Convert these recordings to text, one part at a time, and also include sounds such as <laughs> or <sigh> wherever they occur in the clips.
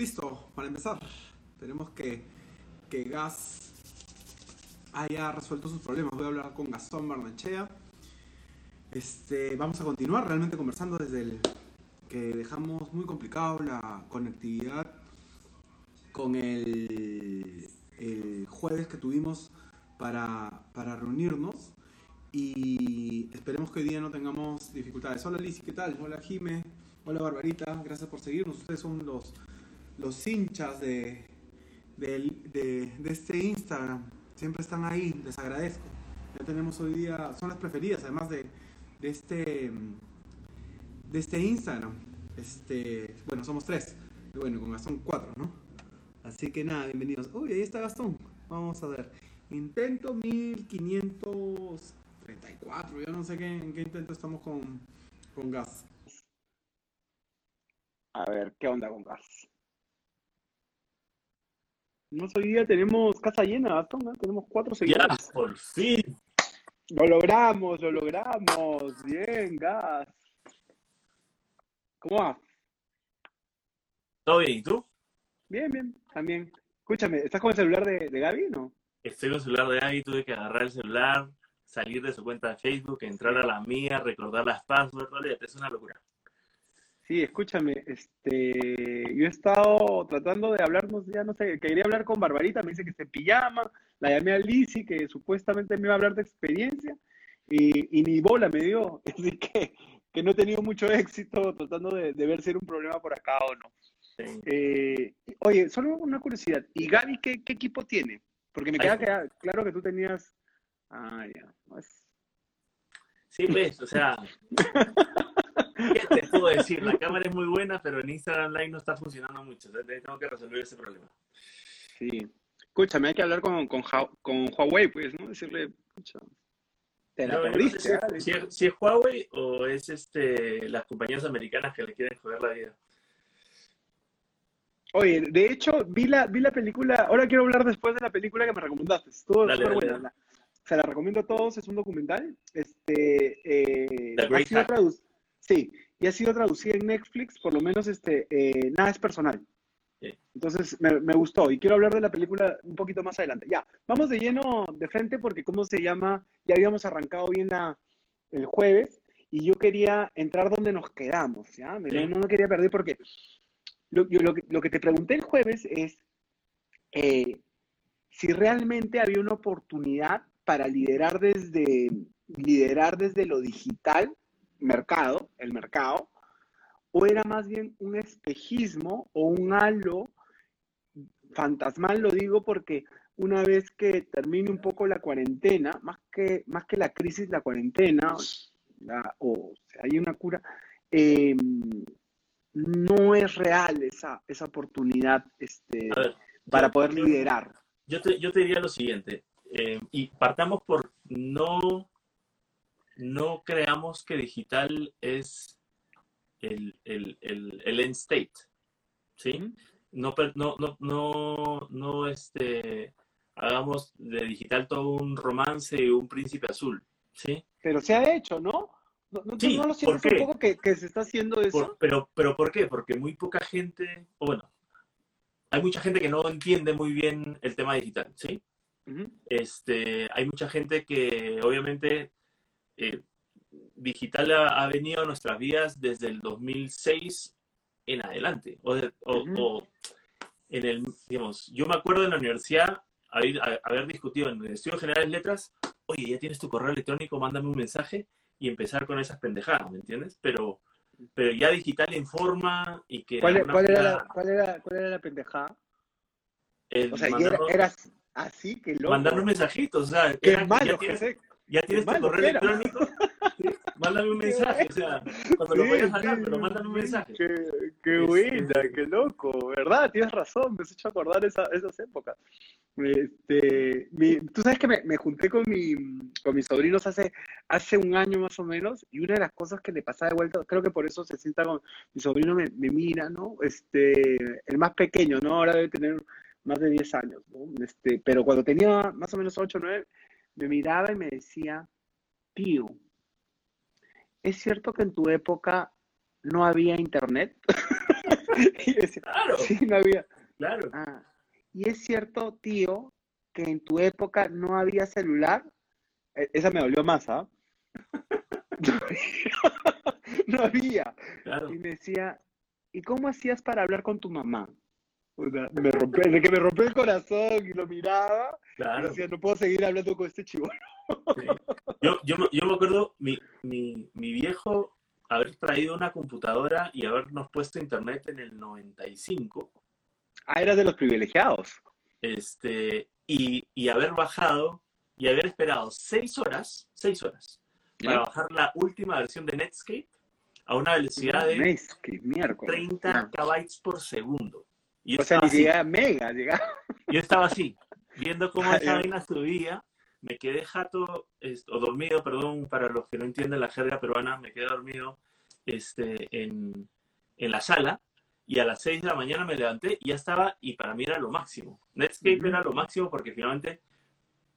Listo, para empezar. Tenemos que, que Gas haya resuelto sus problemas. Voy a hablar con Gastón Barnachea. Este, vamos a continuar realmente conversando desde el que dejamos muy complicado la conectividad con el, jueves que tuvimos para, para reunirnos y esperemos que hoy día no tengamos dificultades. Hola Lizy, ¿qué tal? Hola Jime, hola Barbarita, gracias por seguirnos. Ustedes son los, los hinchas de, de, de, este Instagram. Siempre están ahí, les agradezco. Ya tenemos hoy día, son las preferidas además de, de este de este Instagram. Este, bueno, somos tres. Y bueno, con Gastón cuatro, ¿no? Así que nada, bienvenidos. Uy, ahí está Gastón. Vamos a ver. Intento 1534. Yo no sé qué, en qué intento estamos con, con gas. A ver, ¿qué onda con gas? No hoy día tenemos casa llena, Gastón, ¿eh? Tenemos cuatro Ya, seguidores. por fin. Lo logramos, lo logramos. Bien, gas. ¿Cómo va? ¿Todo bien? ¿Y tú? Bien, bien, también. Escúchame, ¿estás con el celular de, de Gaby, no? Estoy con el celular de Gaby, tuve que agarrar el celular, salir de su cuenta de Facebook, entrar a la mía, recordar las passwords, olvídate, es una locura. Sí, escúchame, este, yo he estado tratando de hablarnos, ya no sé, quería hablar con Barbarita, me dice que se pijama, la llamé a Lizzy, que supuestamente me iba a hablar de experiencia, y, y ni bola me dio, <laughs> así que, que no he tenido mucho éxito tratando de, de ver si era un problema por acá o no. Sí. Eh, oye, solo una curiosidad, ¿y Gaby qué, qué equipo tiene? Porque me queda claro que tú tenías, ah, ya, Sí, ves, o sea, <laughs> ¿qué te puedo decir? La cámara es muy buena, pero en Instagram Live no está funcionando mucho, tengo que resolver ese problema. sí. Escúchame, hay que hablar con, con, Hua- con Huawei, pues, ¿no? Decirle, escucha, te la No, yo no sé perdiste, si, es, si Huawei o es este, las compañías americanas que le quieren joder la vida. Oye, de hecho, vi la, vi la película, ahora quiero hablar después de la película que me recomendaste, estuvo súper buena. la- se la recomiendo a todos, es un documental, este, eh, ha sido sí, y ha sido traducida en Netflix, por lo menos, este, eh, nada es personal. Sí. Entonces, me, me gustó, y quiero hablar de la película un poquito más adelante. Ya, vamos de lleno de frente, porque, ¿cómo se llama? Ya habíamos arrancado bien la, el jueves, y yo quería entrar donde nos quedamos, ¿ya? Me- Sí. No, me quería perder porque lo, yo lo que, lo que te pregunté el jueves es eh, si realmente había una oportunidad para liderar desde, liderar desde lo digital, mercado, el mercado, o era más bien un espejismo o un halo fantasmal, lo digo porque una vez que termine un poco la cuarentena, más que, más que la crisis, la cuarentena, la- o sea, hay una cura, eh, no es real esa, esa oportunidad este, ver, para yo- poder yo- liderar. Yo te, yo te diría lo siguiente, eh, y partamos por no, no creamos que digital es el, el, el, el end state, ¿sí? No, no, no, no, no este, hagamos de digital todo un romance y un príncipe azul, ¿sí? Pero se ha hecho, ¿no? ¿No, no, Sí, no lo ¿por sientes un poco que, que se está haciendo eso? Por- pero, pero ¿por qué? Porque muy poca gente, o bueno, hay mucha gente que no entiende muy bien el tema digital, ¿sí? Este, hay mucha gente que obviamente eh, digital ha, ha venido a nuestras vidas desde el 2006 en adelante. O, de- o- o en el, digamos, yo me acuerdo en la universidad haber, discutido en el estudio general de letras, oye, ya tienes tu correo electrónico, mándame un mensaje y empezar con esas pendejadas, ¿me entiendes? Pero, pero ya digital en forma y que de ¿Cuál, era la, cuál, era, ¿Cuál era la pendejada? el O sea, era, mandarnos, era así, que loco. mandarnos mensajitos, o sea, ya malo, tienes- José. Ya tienes tu correo electrónico, mándame un mensaje, o sea, cuando lo Sí, vayas a hablar, sí, pero mándame un mensaje. Qué, qué buena, qué loco, ¿verdad? Tienes razón, me has hecho acordar esa, esas épocas. Este, mi- tú sabes que me, me junté con, mi, con mis sobrinos hace, hace un año más o menos, y una de las cosas que le pasaba de vuelta, creo que por eso se sienta con mi sobrino, me, me mira, ¿no? Este, el más pequeño, ¿no? Ahora debe tener más de 10 años, ¿no? Este, pero cuando tenía más o menos 8 o 9, me miraba y me decía, tío, ¿es cierto que en tu época no había internet? <laughs> Y yo decía, Claro, sí, no había. claro. Ah, y es cierto, tío, que en tu época no había celular. E- Esa me dolió más, ¿ah? No <laughs> había. No había. claro. Y me decía, ¿y cómo hacías para hablar con tu mamá? Sea, me rompió, de que me rompió el corazón y lo miraba, Claro. decía, no puedo seguir hablando con este chivo. Sí. Yo, yo, me- yo me acuerdo, mi, mi, mi viejo haber traído una computadora y habernos puesto internet en el 95, Ah, eras de los privilegiados. este, y, y haber bajado y haber esperado seis horas, seis horas, para bajar la última versión de Netscape a una velocidad de Mes, que miércoles. 30 Ah. kbytes por segundo. Y yo O sea, llegaba mega, llegaba. yo estaba así, viendo cómo Ah, esa vaina subía, me quedé jato, o dormido, perdón, para los que no entienden la jerga peruana, me quedé dormido este, en, en la sala y a las 6 de la mañana me levanté y ya estaba, y para mí era lo máximo. Netscape era lo máximo porque finalmente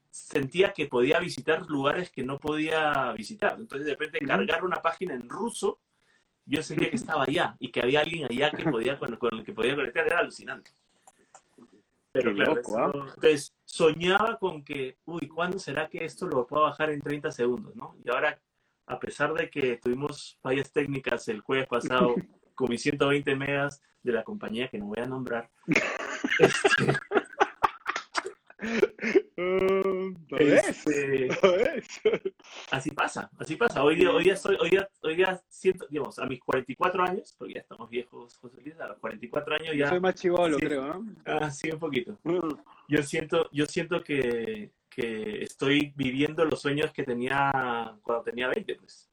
sentía que podía visitar lugares que no podía visitar. Entonces, de repente, cargar una página en ruso, yo sentía que estaba allá y que había alguien allá que podía, con, con el que podía conectar. Era alucinante. Pero Qué claro, loco, eso- entonces soñaba con que, uy, ¿cuándo será que esto lo puedo bajar en 30 segundos? ¿no? Y ahora, a pesar de que tuvimos fallas técnicas el jueves pasado <laughs> con mis 120 megas de la compañía que no voy a nombrar, este, <laughs> Este, <laughs> así pasa, así pasa. Hoy día, hoy día estoy, hoy día, hoy día siento, digamos, a mis 44 años, porque ya estamos viejos, José Luis, a los 44 años ya, soy más chivolo, Sí. creo, ¿no? ah, sí, un poquito. Mm. Yo siento, yo siento que, que estoy viviendo los sueños que tenía cuando tenía 20, pues.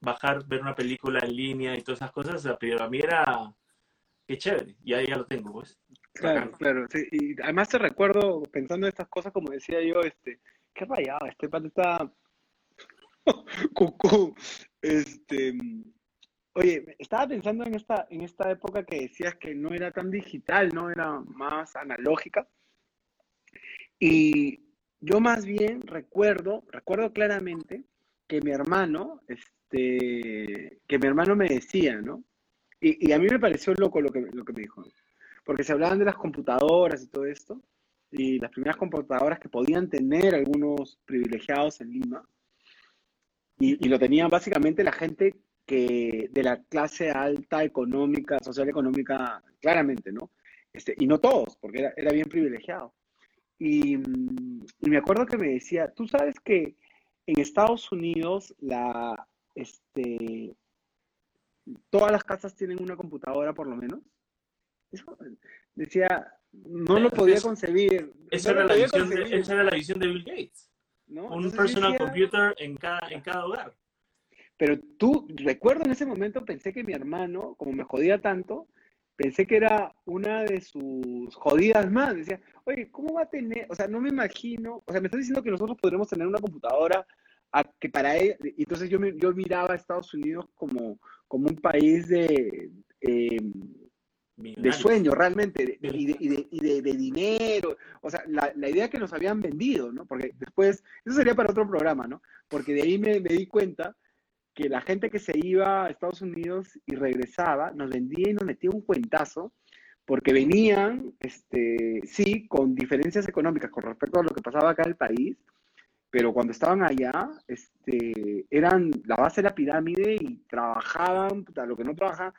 Bajar, ver una película en línea y todas esas cosas, pero a mí era, qué chévere, ya, ya lo tengo, pues. Claro, claro. Sí. Y además te recuerdo, pensando en estas cosas, como decía yo, este, qué rayado, este pata está <laughs> cucú. Este, oye, estaba pensando en esta, en esta época que decías que no era tan digital, ¿no? Era más analógica. Y yo más bien recuerdo, recuerdo claramente que mi hermano, este, que mi hermano me decía, ¿no? Y, y a mí me pareció loco lo que, lo que me dijo, porque se hablaban de las computadoras y todo esto, y las primeras computadoras que podían tener algunos privilegiados en Lima, y, lo tenían básicamente la gente que de la clase alta económica, social económica, claramente, ¿no? Este, y no todos, porque era, era bien privilegiado. Y, mm, y me acuerdo que me decía, tú sabes que en Estados Unidos la, este, todas las casas tienen una computadora por lo menos. Eso, decía, no lo podía concebir. Esa no era, la visión de, esa era la visión de Bill Gates. ¿no? Un Entonces personal decía, computer en cada, en cada hogar. Pero tú, recuerdo en ese momento, pensé que mi hermano, como me jodía tanto, pensé que era una de sus jodidas más. Decía, oye, ¿cómo va a tener? O sea, no me imagino, o sea, me estás diciendo que nosotros podremos tener una computadora a que para él, y entonces yo, yo miraba a Estados Unidos como, como un país de, eh, de Millonario. realmente, de- y, de, y, de, dinero, o sea, la, idea que nos habían vendido, ¿no? Porque después, eso sería para otro programa, ¿no? Porque de ahí me, di cuenta que la gente que se iba a Estados Unidos y regresaba, nos vendía y nos metía un cuentazo, porque venían, este, sí, con diferencias económicas con respecto a lo que pasaba acá en el país, pero cuando estaban allá, este, eran la base de la pirámide y trabajaban, puta, lo que no trabajaban.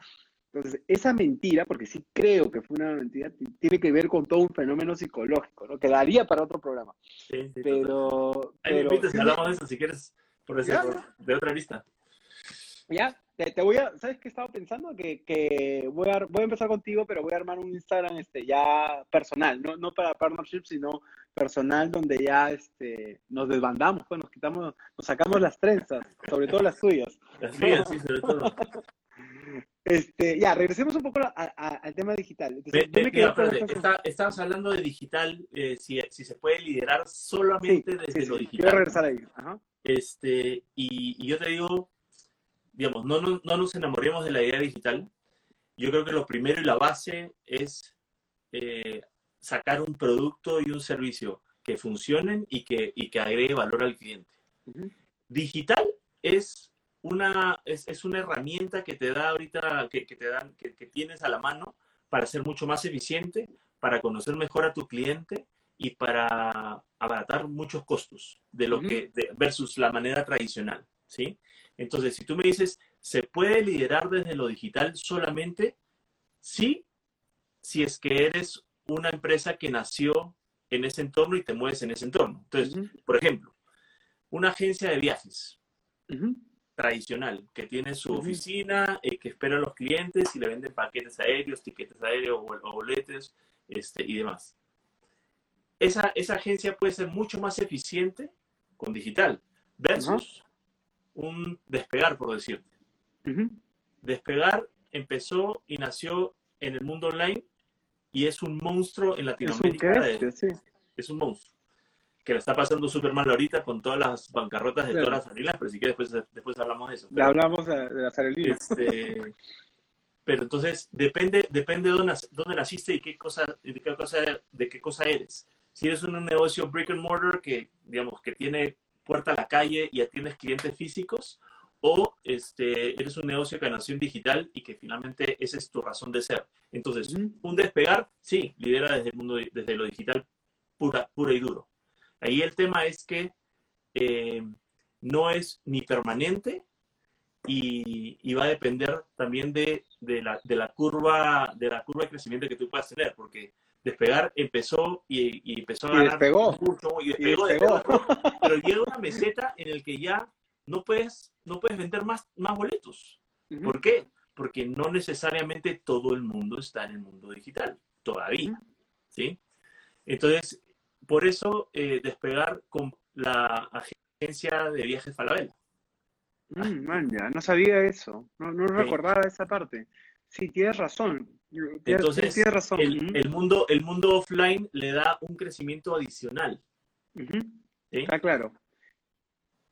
Entonces, esa mentira, porque sí creo que fue una mentira, tiene que ver con todo un fenómeno psicológico, ¿no? Que daría para otro programa. Sí, sí. Pero, Ahí me pero invitas y sí, hablamos de eso si quieres, por por- de otra lista. ya, te, te voy a, ¿sabes qué estaba pensando? Que, que voy, a, voy a empezar contigo, pero voy a armar un Instagram este, ya personal, no, no para partnership, sino personal, donde ya este, nos desbandamos, pues nos quitamos, nos sacamos las trenzas, sobre todo las tuyas. Las mías, sí, sobre todo. <laughs> Este, ya, regresemos un poco a- a- al tema digital. Entonces, me mira, espérate, está- estabas hablando de digital, eh, si, si se puede liderar solamente Sí, desde sí, lo digital. quiero regresar. Ajá. Este, y, y yo te digo, digamos, no, no, no nos enamoremos de la idea digital. Yo creo que lo primero y la base es eh, sacar un producto y un servicio que funcionen y que, y que agregue valor al cliente. Digital es una, es, es una herramienta que te da ahorita, que, que te dan, que, que tienes a la mano para ser mucho más eficiente, para conocer mejor a tu cliente y para abaratar muchos costos de lo que de- versus la manera tradicional, ¿sí? Entonces, si tú me dices, ¿se puede liderar desde lo digital solamente? Sí, si es que eres una empresa que nació en ese entorno y te mueves en ese entorno. Entonces, por ejemplo, una agencia de viajes tradicional que tiene su oficina, eh, que espera a los clientes y le venden paquetes aéreos, tiquetes aéreos o, boletes este, y demás. Esa, esa agencia puede ser mucho más eficiente con digital versus un despegar, por decirte. ujú. Despegar empezó y nació en el mundo online y es un monstruo en Es un Latinoamérica. de- sí. es un monstruo. Que lo está pasando súper mal ahorita con todas las bancarrotas de Claro. todas las aerolíneas, pero sí que después, después hablamos de eso. Pero, hablamos de, de las aerolíneas. este, pero entonces depende, depende de dónde, dónde naciste y qué cosa, de qué cosa, de qué cosa eres. Si eres un negocio brick and mortar que, digamos, que tiene puerta a la calle y atiendes clientes físicos, o este, eres un negocio que nació en digital y que finalmente esa es tu razón de ser. Entonces, un despegar, sí, lidera desde el mundo, desde lo digital pura, pura y duro. Ahí el tema es que eh, no es ni permanente y, y va a depender también de, de la, de, la curva, de la curva de crecimiento que tú puedas tener, porque despegar empezó y, y empezó a Y ganar despegó. mucho y Y despegó, despegó. despegó, <laughs> pero llega una meseta en el que ya no puedes, no puedes vender más, más boletos. ¿Por qué? Porque no necesariamente todo el mundo está en el mundo digital, todavía. ¿sí? Entonces, por eso eh, despegar con la agencia de viajes Falabella. Mm, man, ya, no sabía eso. No, no Sí. recordaba esa parte. Sí, tienes razón. Tienes, Entonces, tienes razón. El, mundo, el mundo offline le da un crecimiento adicional. ¿sí? Está claro.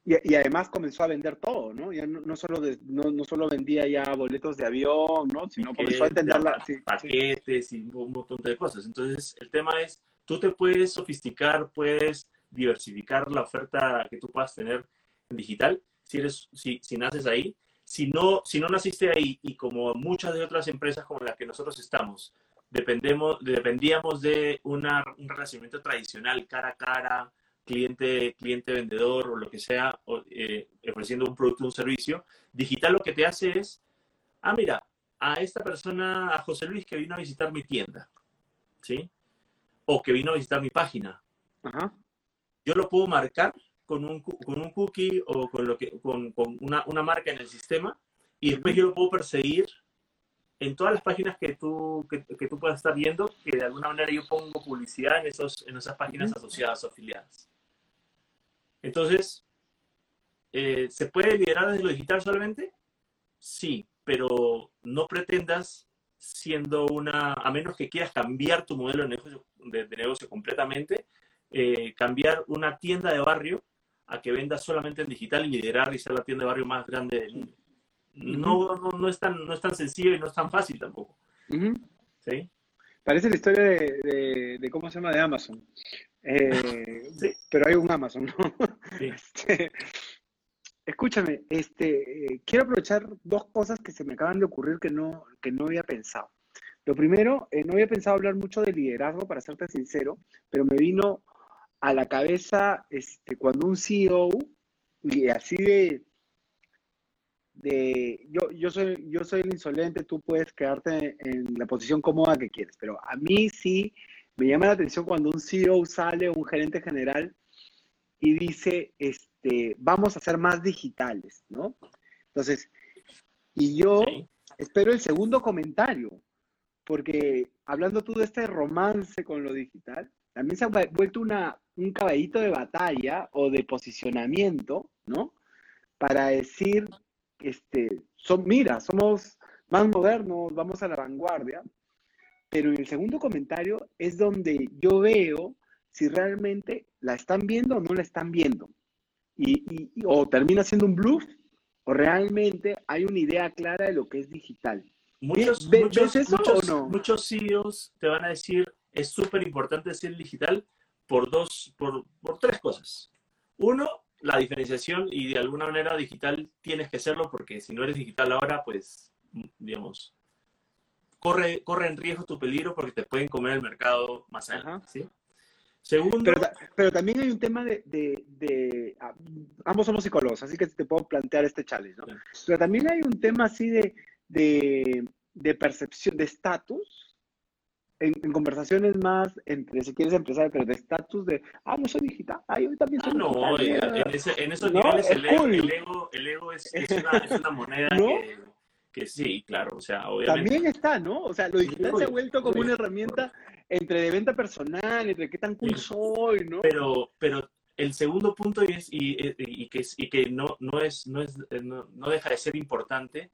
Y, y además comenzó a vender todo, ¿no? Ya no, no solo de- no, no solo vendía ya boletos de avión, ¿no? Sino comenzó a entender la... sí, sí. paquetes y un montón de cosas. Entonces, el tema es, tú te puedes sofisticar, puedes diversificar la oferta que tú puedas tener en digital, si, eres, naces ahí. Si no, si no naciste ahí y como muchas de otras empresas como las que nosotros estamos, dependemos, dependíamos de un relacionamiento tradicional, cara a cara, cliente, cliente vendedor o lo que sea, eh, ofreciendo un producto un servicio, digital lo que te hace es, ah, mira, a esta persona, a José Luis, que vino a visitar mi tienda, ¿sí? O que vino a visitar mi página. Ajá. Yo lo puedo marcar con un, con un cookie o con, lo que, con, con una, una marca en el sistema y después yo lo puedo perseguir en todas las páginas que tú, que, que tú puedas estar viendo, que de alguna manera yo pongo publicidad en, esos, en esas páginas asociadas o afiliadas. Entonces, eh, ¿se puede liderar desde lo digital solamente? Sí, pero no pretendas siendo una, a menos que quieras cambiar tu modelo de negocio, de, de negocio completamente, eh, cambiar una tienda de barrio a que vendas solamente en digital y liderar y ser la tienda de barrio más grande del mundo. No, no, no, es tan, no es tan sencillo y no es tan fácil tampoco. ¿sí? Parece la historia de, de, de cómo se llama de Amazon. Eh, <laughs> Sí. Pero hay un Amazon, ¿no? Sí. <laughs> Este, escúchame, este, eh, quiero aprovechar dos cosas que se me acaban de ocurrir que no, que no había pensado. Lo primero, eh, no había pensado hablar mucho de liderazgo, para serte sincero, pero me vino a la cabeza este, cuando un CEO, y así de, de yo, yo, soy, yo soy el insolente, tú puedes quedarte en la posición cómoda que quieres, pero a mí sí me llama la atención cuando un CEO sale, un gerente general, y dice, este, vamos a ser más digitales, ¿no? Entonces, y yo Sí. espero el segundo comentario, porque hablando tú de este romance con lo digital, también se ha vuelto una, un caballito de batalla o de posicionamiento, ¿no? Para decir, este, son, mira, somos más modernos, vamos a la vanguardia, pero en el segundo comentario es donde yo veo si realmente la están viendo o no la están viendo. Y, y- y- o termina siendo un bluff o realmente hay una idea clara de lo que es digital. Muchos, ¿Ve- muchos, ves eso muchos, o no? muchos CEOs te van a decir, es súper importante ser digital por dos, por, por tres cosas. Uno, la diferenciación y de alguna manera digital tienes que hacerlo porque si no eres digital ahora, pues, digamos, corre, corre en riesgo tu peligro porque te pueden comer el mercado más adelante. ¿sí? Segundo. Pero, también hay un tema de, de, ah, Ambos somos psicólogos, así que te puedo plantear este challenge, ¿no? Pero también hay un tema así de, de, percepción, de estatus, en, conversaciones más entre, si quieres empezar, pero de estatus de, ah, yo soy digital, ah, yo también soy ah, no, digital. en, en, esos niveles el, ego, el, ego, es, es, una, es una moneda <laughs> que, que, sí, claro, o sea, obviamente. También está, ¿no? O sea, lo digital se ha vuelto como una herramienta entre de venta personal, entre qué tan cool soy, ¿no? Pero, pero el segundo punto es, y, y, que, y que no, no, es, no, es, no, no, deja de ser importante,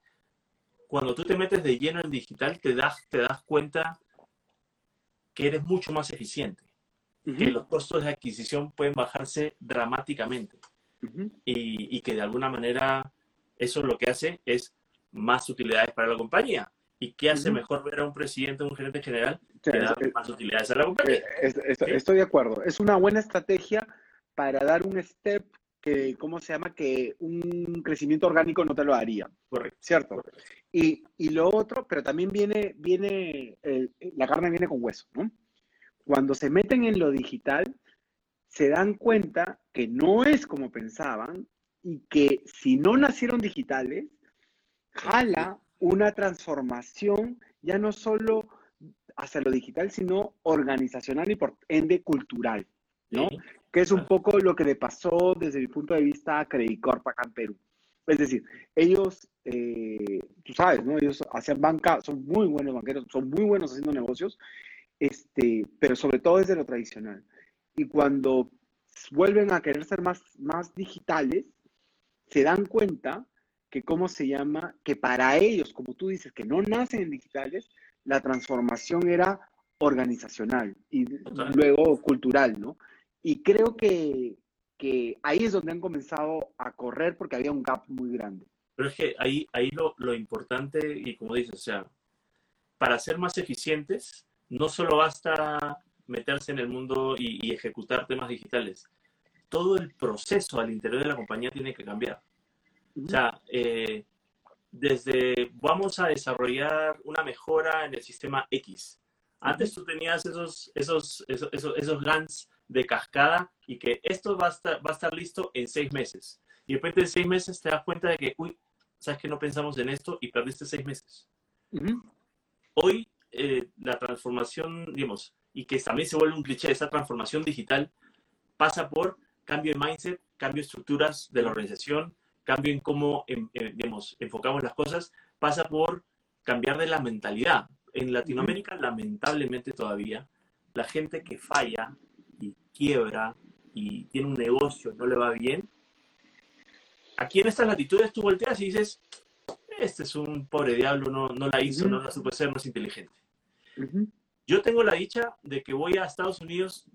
cuando tú te metes de lleno en digital, te das, te das cuenta que eres mucho más eficiente, que los costos de adquisición pueden bajarse dramáticamente y, y que de alguna manera eso lo que hace es más utilidades para la compañía. ¿Y qué hace mejor ver a un presidente o un gerente general que dar más utilidades a la compañía? Eh, estoy de acuerdo. Es una buena estrategia para dar un step que, ¿cómo se llama? Que un crecimiento orgánico no te lo haría. Correcto. ¿Cierto? Y, y, lo otro, pero también viene, viene la carne viene con hueso, ¿no? Cuando se meten en lo digital, se dan cuenta que no es como pensaban y que si no nacieron digitales, jala una transformación ya no solo hacia lo digital, sino organizacional y por ende cultural, ¿no? Que es un poco lo que le pasó desde mi punto de vista a Credit Corp acá en Perú. Es decir, ellos, eh, tú sabes, ¿no? Ellos hacen banca, son muy buenos banqueros, son muy buenos haciendo negocios, este, pero sobre todo desde lo tradicional. Y cuando vuelven a querer ser más, más digitales, se dan cuenta que cómo se llama, que para ellos, como tú dices, que no nacen en digitales, la transformación era organizacional y luego cultural, ¿no? Y creo que, que, ahí es donde han comenzado a correr porque había un gap muy grande. Pero es que ahí, ahí lo, lo importante, y como dices, o sea, para ser más eficientes, no solo basta meterse en el mundo y, y ejecutar temas digitales. Todo el proceso al interior de la compañía tiene que cambiar. O sea, eh, desde vamos a desarrollar una mejora en el sistema X. Antes tú tenías esos, esos, esos, esos, GANs de cascada y que esto va a, estar, va a estar listo en seis meses. Y de repente en seis meses te das cuenta de que, uy, sabes que no pensamos en esto y perdiste seis meses. Hoy eh, la transformación, digamos, y que también se vuelve un cliché, esa transformación digital pasa por cambio de mindset, cambio de estructuras de la organización, cambio en cómo digamos, enfocamos las cosas, pasa por cambiar de la mentalidad. En Latinoamérica, lamentablemente todavía, la gente que falla y quiebra y tiene un negocio, no le va bien, aquí en estas latitudes tú volteas y dices, este es un pobre diablo, no, no la hizo, no la supo ser más inteligente. Yo tengo la dicha de que voy a Estados Unidos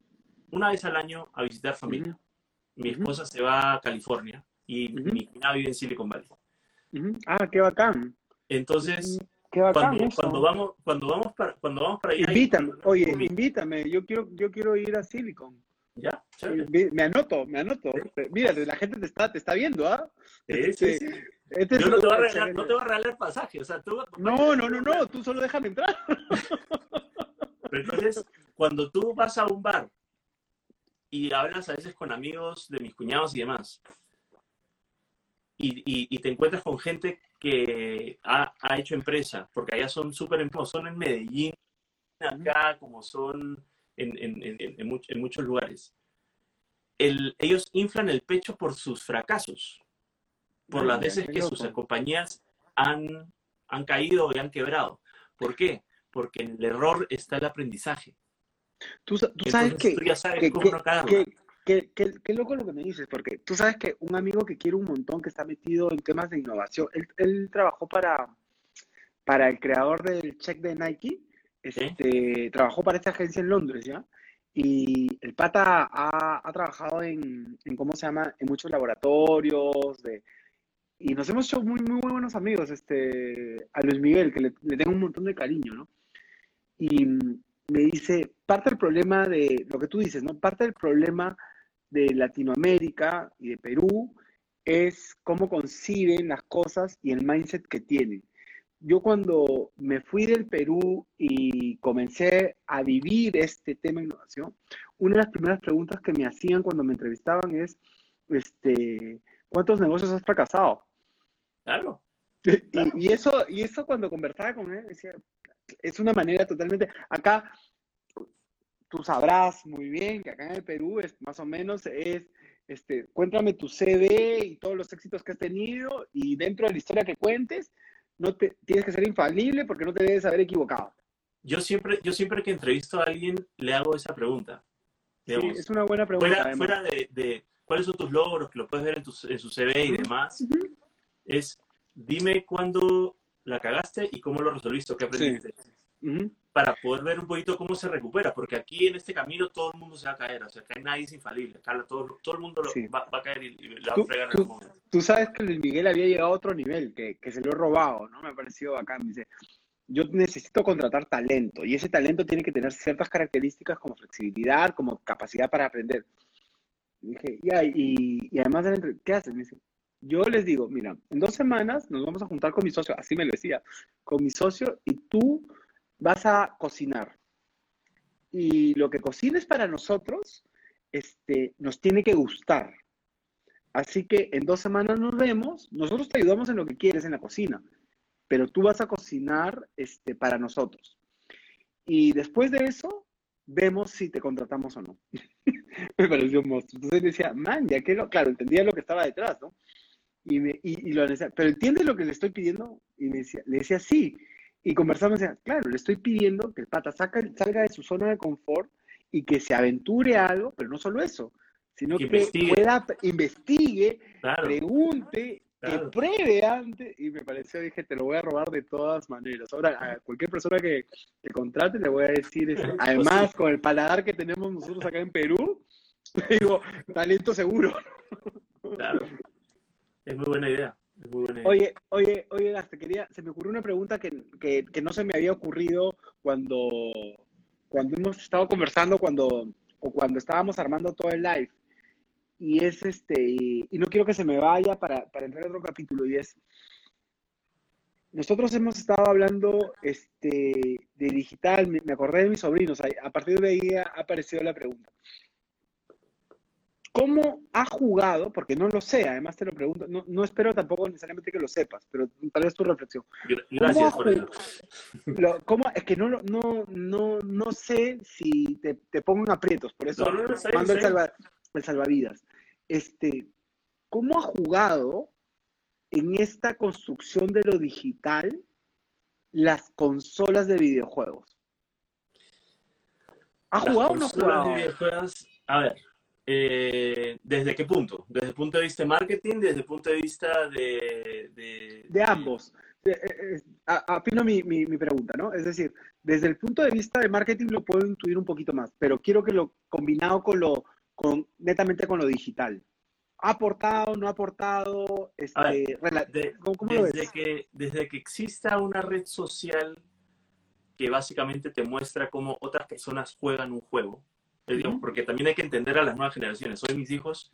una vez al año a visitar familia. Mi esposa se va a California y mi cuñado vive en Silicon Valley. Ah, qué bacán. Entonces, qué bacán cuando, cuando, vamos, cuando vamos para, cuando vamos para allá. Invítame, oye, invítame, yo quiero, yo quiero ir a Silicon. Ya, me anoto, me anoto. Mira, la gente te está, te está viendo, ¿ah? Sí, sí, Este yo no te, voy a regalar, no te voy a regalar el pasaje, o sea, tú, No, no, no, no, tú solo déjame entrar. <laughs> Pero entonces, cuando tú vas a un bar y hablas a veces con amigos de mis cuñados y demás, y, te encuentras con gente que ha, hecho empresa, porque allá son súper son en Medellín, acá, como son en, muchos lugares. ellos inflan el pecho por sus fracasos, por las veces que sus compañías han, han caído y han quebrado. ¿Por qué? Porque en el error está el aprendizaje. Tú, sabes que, tú ya sabes cómo no Qué, qué, loco lo que me dices, porque tú sabes que un amigo que quiere un montón, que está metido en temas de innovación, él, trabajó para, para el creador del check de Nike, este, trabajó para esta agencia en Londres, ¿ya? Y el pata ha, ha trabajado en, en, ¿cómo se llama? En muchos laboratorios, de, y nos hemos hecho muy, muy buenos amigos, este, a Luis Miguel, que le, le tengo un montón de cariño, ¿no? Y me dice, parte del problema de lo que tú dices, ¿no? Parte del problema de Latinoamérica y de Perú es cómo conciben las cosas y el mindset que tienen. Yo cuando me fui del Perú y comencé a vivir este tema de innovación, una de las primeras preguntas que me hacían cuando me entrevistaban es, este, ¿cuántos negocios has fracasado? Claro. <laughs> Y, eso, y eso cuando conversaba con él, decía, es una manera totalmente, acá tú sabrás muy bien que acá en el Perú es más o menos es este, cuéntame tu CV y todos los éxitos que has tenido y dentro de la historia que cuentes, no te, tienes que ser infalible porque no te debes haber equivocado. Yo siempre, yo siempre que entrevisto a alguien le hago esa pregunta. sí, es una buena pregunta. Fuera, de, cuáles son tus logros, que lo puedes ver en, tu, en su CV y demás, es dime cuándo la cagaste y cómo lo resolviste, qué aprendiste para poder ver un poquito cómo se recupera, porque aquí en este camino todo el mundo se va a caer, o sea, que nadie es infalible, todo, todo el mundo va, a caer y, la va a fregar en el momento. Tú sabes que Luis Miguel había llegado a otro nivel, que, que se lo he robado, ¿no? Me ha parecido bacán, me dice, yo necesito contratar talento, y ese talento tiene que tener ciertas características como flexibilidad, como capacidad para aprender. Y dije, ya, y, y además, ¿qué haces? Me dice, yo les digo, mira, en dos semanas nos vamos a juntar con mi socio, así me lo decía, con mi socio, y tú vas a cocinar. Y lo que cocines para nosotros, este, nos tiene que gustar. Así que en dos semanas nos vemos, nosotros te ayudamos en lo que quieres en la cocina, pero tú vas a cocinar este, para nosotros. Y después de eso, vemos si te contratamos o no. <laughs> me pareció un monstruo. Entonces decía, man, ya que lo, claro, entendía lo que estaba detrás, ¿no? Y, me, y, lo decía, pero ¿entiendes lo que le estoy pidiendo? Y me decía, le decía, sí. Y conversamos, claro, le estoy pidiendo que el pata salga de su zona de confort y que se aventure algo, pero no solo eso, sino que, pueda, investigue, pregunte, que pruebe antes. Y me pareció, dije, te lo voy a robar de todas maneras. Ahora, a cualquier persona que, que contrate le voy a decir, eso. <laughs> además, con el paladar que tenemos nosotros acá en Perú, <laughs> digo, talento seguro. Claro, es muy buena idea. Oye, oye, oye, quería, se me ocurrió una pregunta que, no se me había ocurrido cuando, cuando hemos estado conversando, cuando, o cuando estábamos armando todo el live. Y es este, y, no quiero que se me vaya para, entrar a otro capítulo, y es, nosotros hemos estado hablando este, de digital, me acordé de mis sobrinos, a partir de ahí ha aparecido la pregunta. ¿Cómo ha jugado? Porque no lo sé, además te lo pregunto, no, espero tampoco necesariamente que lo sepas, pero tal vez tu reflexión. Gracias por eso. <laughs> es que no, no, no, no sé si te, te pongo en aprietos, por eso mando el, el, salvavidas. Este, ¿Cómo ha jugado en esta construcción de lo digital las consolas de videojuegos? ¿Ha jugado o no ha jugado? De videojuegos, a ver, eh, ¿Desde qué punto? ¿Desde el punto de vista de marketing? ¿Desde el punto de vista de...? De, ambos. Eh, Afino mi, mi, mi, pregunta, ¿no? Es decir, desde el punto de vista de marketing lo puedo intuir un poquito más, pero quiero que lo combinado con lo, con, netamente con lo digital. ¿Ha aportado, no ha aportado? Este, ¿cómo, desde, Que, desde que exista una red social que básicamente te muestra cómo otras personas juegan un juego, porque también hay que entender a las nuevas generaciones. Hoy mis hijos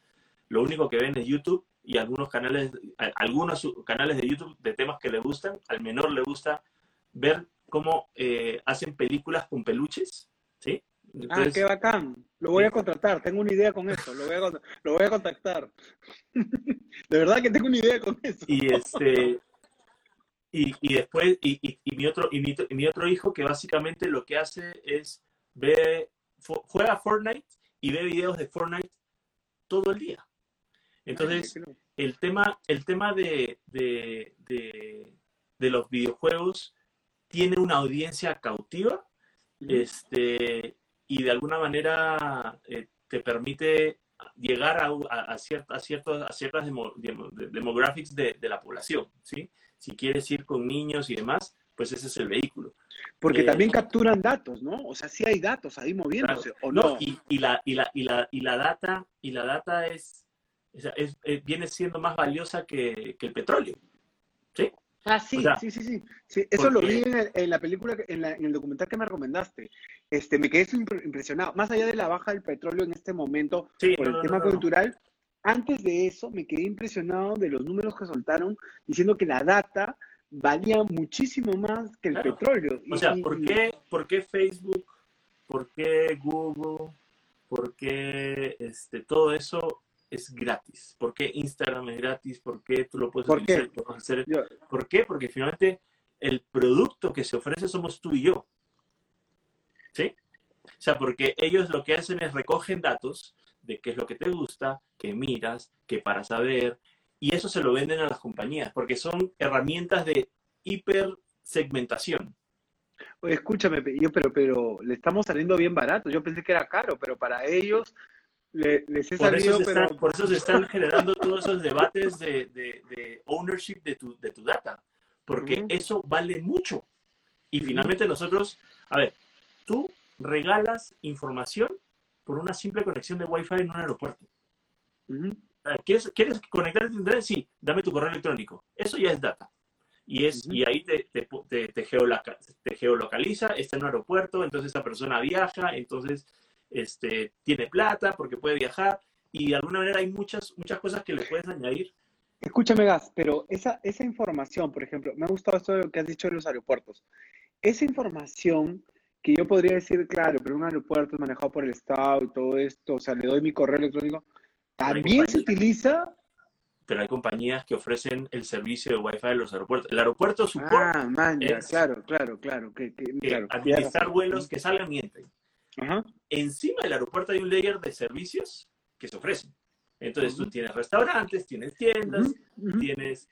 lo único que ven es YouTube y algunos canales, algunos canales de YouTube de temas que le gustan. Al menor le gusta ver cómo eh, hacen películas con peluches, ¿sí? ah, qué bacán. Lo voy a contratar. Tengo una idea con eso. Lo voy a, lo voy a contactar. <laughs> de verdad que tengo una idea con eso. Y este... Y, y después, y, y, y, mi otro, y, mi, y mi otro hijo que básicamente lo que hace es ver juega Fortnite y ve videos de Fortnite todo el día. Entonces, el tema, el tema de, de, de, los videojuegos tiene una audiencia cautiva este, y de alguna manera eh, te permite llegar a, a, a, ciertas, a ciertas demographics de, de, la población. ¿sí? Si quieres ir con niños y demás, pues ese es el vehículo. Porque eh, también capturan datos, ¿no? O sea, sí hay datos ahí moviéndose, ¿o no? y, la, y, la, y, la, y la data, y la data es, es, viene siendo más valiosa que, que, el petróleo. ¿sí? Ah, sí, O sea, sí, sí, sí, sí. Eso lo vi en, el- en la película, en, la- en el documental que me recomendaste. Este, me quedé impre- impresionado. Más allá de la baja del petróleo en este momento Sí, por no, el no, tema no, no. cultural, antes de eso me quedé impresionado de los números que soltaron diciendo que la data valía muchísimo más que el Claro. petróleo. O sea, ¿por qué, ¿por qué Facebook? ¿Por qué Google? ¿Por qué este, todo eso es gratis? ¿Por qué Instagram es gratis? ¿Por qué tú lo puedes ¿Por utilizar? qué? hacer- yo- ¿Por qué? Porque finalmente el producto que se ofrece somos tú y yo. ¿Sí? O sea, porque ellos lo que hacen es recogen datos de qué es lo que te gusta, qué miras, qué para saber, y eso se lo venden a las compañías, porque son herramientas de hipersegmentación. Oye, escúchame, yo, pero, pero le estamos saliendo bien barato. Yo pensé que era caro, pero para ellos le- les he Por eso, salido, se pero están, por eso se están generando todos esos debates de, de- de ownership de tu, de tu data, porque eso vale mucho. Y finalmente nosotros, a ver, tú regalas información por una simple conexión de Wi-Fi en un aeropuerto. Ver, ¿Quieres, ¿Quieres conectarte a internet? Sí, dame tu correo electrónico. Eso ya es data. Y, es, Ujú. y ahí te, te, te, te geoloca- te geolocaliza, está en un aeropuerto, entonces esa persona viaja, entonces este, tiene plata porque puede viajar y de alguna manera hay muchas, muchas cosas que le puedes añadir. Escúchame, Gas, pero esa, esa información, por ejemplo, me ha gustado esto de lo que has dicho de los aeropuertos. Esa información que yo podría decir, claro, pero un aeropuerto es manejado por el Estado y todo esto, o sea, le doy mi correo electrónico, también se utiliza. Pero hay compañías que ofrecen el servicio de Wi-Fi de los aeropuertos. El aeropuerto support Ah, man, ya, es- claro, claro, claro, que, que- que claro, tienes administrar vuelos que salgan y entren. Ajá. encima del aeropuerto hay un layer de servicios que se ofrecen. Entonces tú tienes restaurantes, tienes tiendas, tienes...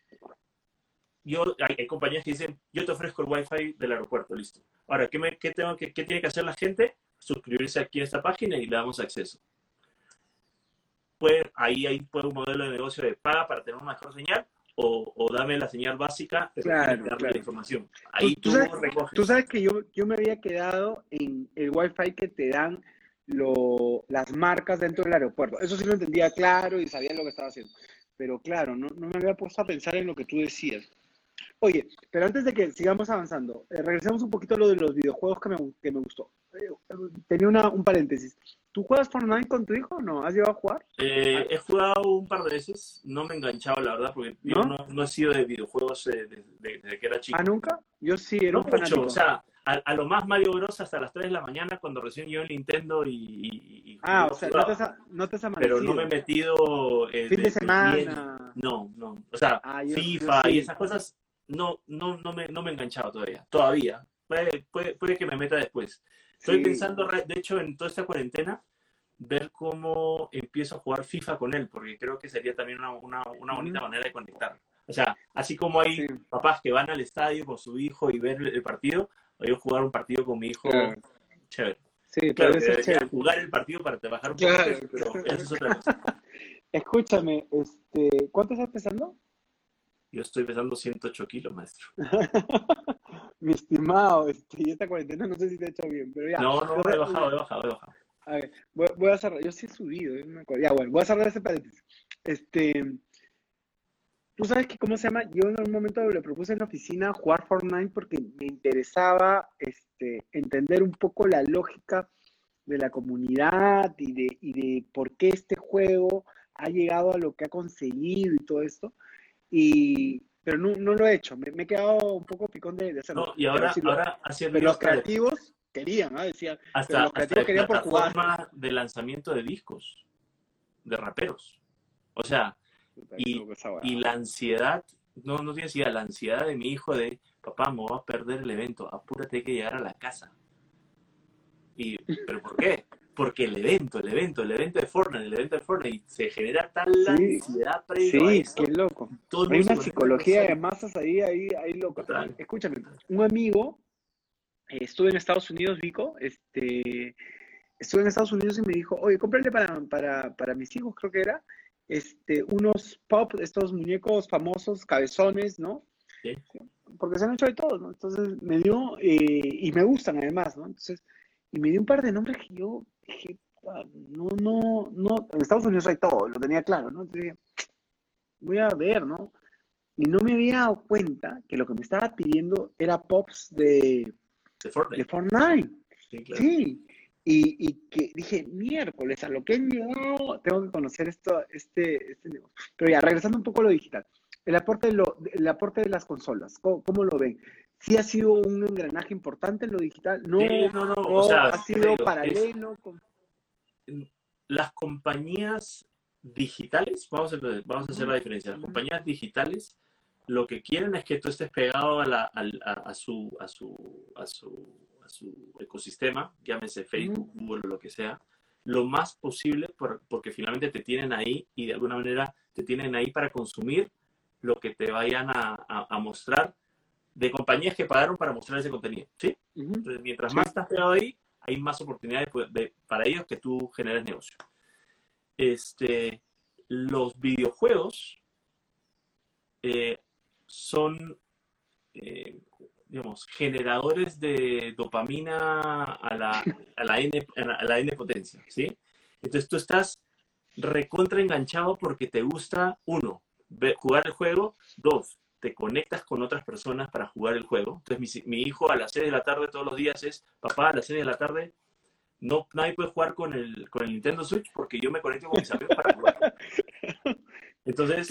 Yo, hay, hay compañías que dicen, yo te ofrezco el wifi del aeropuerto, listo. Ahora, ¿qué, me, qué, tengo que, qué tiene que hacer la gente? Suscribirse aquí a esta página y le damos acceso. Puede, ahí hay puede un modelo de negocio de paga para tener una mejor señal o, o dame la señal básica, pero Claro, claro. la información. Ahí Tú- tú, tú sabes- recoges. Tú sabes que yo, yo me había quedado en el Wi-Fi que te dan lo- las marcas dentro del aeropuerto. Eso sí lo entendía claro y sabía lo que estaba haciendo. Pero claro, no, no me había puesto a pensar en lo que tú decías. Oye, pero antes de que sigamos avanzando, eh, regresemos un poquito a lo de los videojuegos que me, que me gustó. Eh, eh, tenía una, un paréntesis. ¿Tú juegas Fortnite con tu hijo o no? ¿Has llegado a jugar? Eh, he jugado un par de veces, no me he enganchado, la verdad, porque yo ¿No? he sido de videojuegos eh, desde, desde que era chico. ¿Ah, nunca? Yo sí, era no un mucho, o sea, a, a lo más Mario Bros. hasta las 3 de la mañana cuando recién llegó el Nintendo y... y- y ah, yo o sea, no te, has, no te has Pero no me he metido... eh, Fin de semana. No, no. O sea, Ah, yo- yo FIFA sí. y esas cosas no, no, no, me, no me he enganchado todavía. Todavía. Puede, puede, puede que me meta después. Estoy Sí. pensando, de hecho, en toda esta cuarentena, ver cómo empiezo a jugar FIFA con él, porque creo que sería también una, una, una bonita manera de conectar. O sea, así como hay Sí. papás que van al estadio con su hijo y ver el, partido, yo jugar un partido con mi hijo, Claro. chévere. Sí, Claro, pero que chévere. jugar el partido para trabajar un Claro. poco, pero eso es otra cosa. <laughs> Escúchame, este, ¿cuánto estás pesando? Yo estoy pesando 108 kilos, maestro. <laughs> Mi estimado, este, y esta cuarentena no sé si te ha hecho bien, pero ya. No, no, he bajado, he bajado, he bajado. A ver, voy, voy a cerrar, yo sí he subido, acuerdo. Ya, bueno, voy a cerrar ese paréntesis. Este, tú sabes que, ¿cómo se llama? Yo en algún momento le propuse en la oficina jugar Fortnite porque me interesaba, este, entender un poco la lógica de la comunidad y de, y de por qué este juego ha llegado a lo que ha conseguido y todo esto. Y, pero no, no lo he hecho, me, me he quedado un poco picón de, de hacerlo. No, y ahora, Pero lo- ahora haciendo pero los creativos querían, ¿no? Decían, pero hasta, los hasta creativos querían por jugar. de lanzamiento de discos, de raperos. O sea, y la ansiedad, no, no tienes idea, la ansiedad de mi hijo de, papá, me voy a perder el evento, apúrate hay que llegar a la casa. Y, ¿pero por qué? Porque el evento, el evento, el evento de Fortnite, el evento de Fortnite, se genera tal la Sí. ansiedad previo a Sí, qué loco. todo Hay una psicología de masas ahí, ahí, ahí. Total. Escúchame, un amigo, eh, estuve en Estados Unidos, Vico, este, estuve en Estados Unidos y me dijo, oye, cómprale para, para, para mis hijos, creo que era, este, unos pop, estos muñecos famosos, cabezones, ¿no? Sí. Porque se han hecho de todo, ¿no? Entonces me dio, eh, y me gustan además, ¿no? Entonces, y me dio un par de nombres que yo dije, "Ah, no, no, no, en Estados Unidos hay todo, lo tenía claro, ¿no? Entonces dije, voy a ver, ¿no? y no me había dado cuenta que lo que me estaba pidiendo era pops de, De Fortnite. de Fortnite. Sí, claro. Sí. Y, y que dije, miércoles, a lo que he llegado, tengo que conocer esto, este, este negocio. Pero ya, regresando un poco a lo digital. El aporte de, lo, el aporte de las consolas, ¿cómo, cómo lo ven? ¿Sí ha sido un engranaje importante en lo digital? No, Sí, no, no, no, o sea, ha sido digo, es- paralelo. con- las compañías digitales, vamos a, vamos a hacer la diferencia, las compañías digitales lo que quieren es que tú estés pegado a, la- a- a su, a, su, a, su, a su ecosistema, llámese Facebook, Google o lo que sea, lo más posible por- porque finalmente te tienen ahí y de alguna manera te tienen ahí para consumir lo que te vayan a, a- a mostrar de compañías que pagaron para mostrar ese contenido, ¿sí? Entonces, mientras Sí. más estás pegado ahí, hay más oportunidades de- para ellos que tú generes negocio. Este, los videojuegos eh, son, eh, digamos, generadores de dopamina a la, a la, N, a la N potencia, ¿sí? Entonces tú estás recontra enganchado porque te gusta, uno, jugar el juego, dos, te conectas con otras personas para jugar el juego. Entonces mi, mi hijo a las 6 de la tarde todos los días es, papá, a las 6 de la tarde no, nadie puede jugar con el, con el Nintendo Switch porque yo me conecto con mis amigos para jugar. <laughs> Entonces,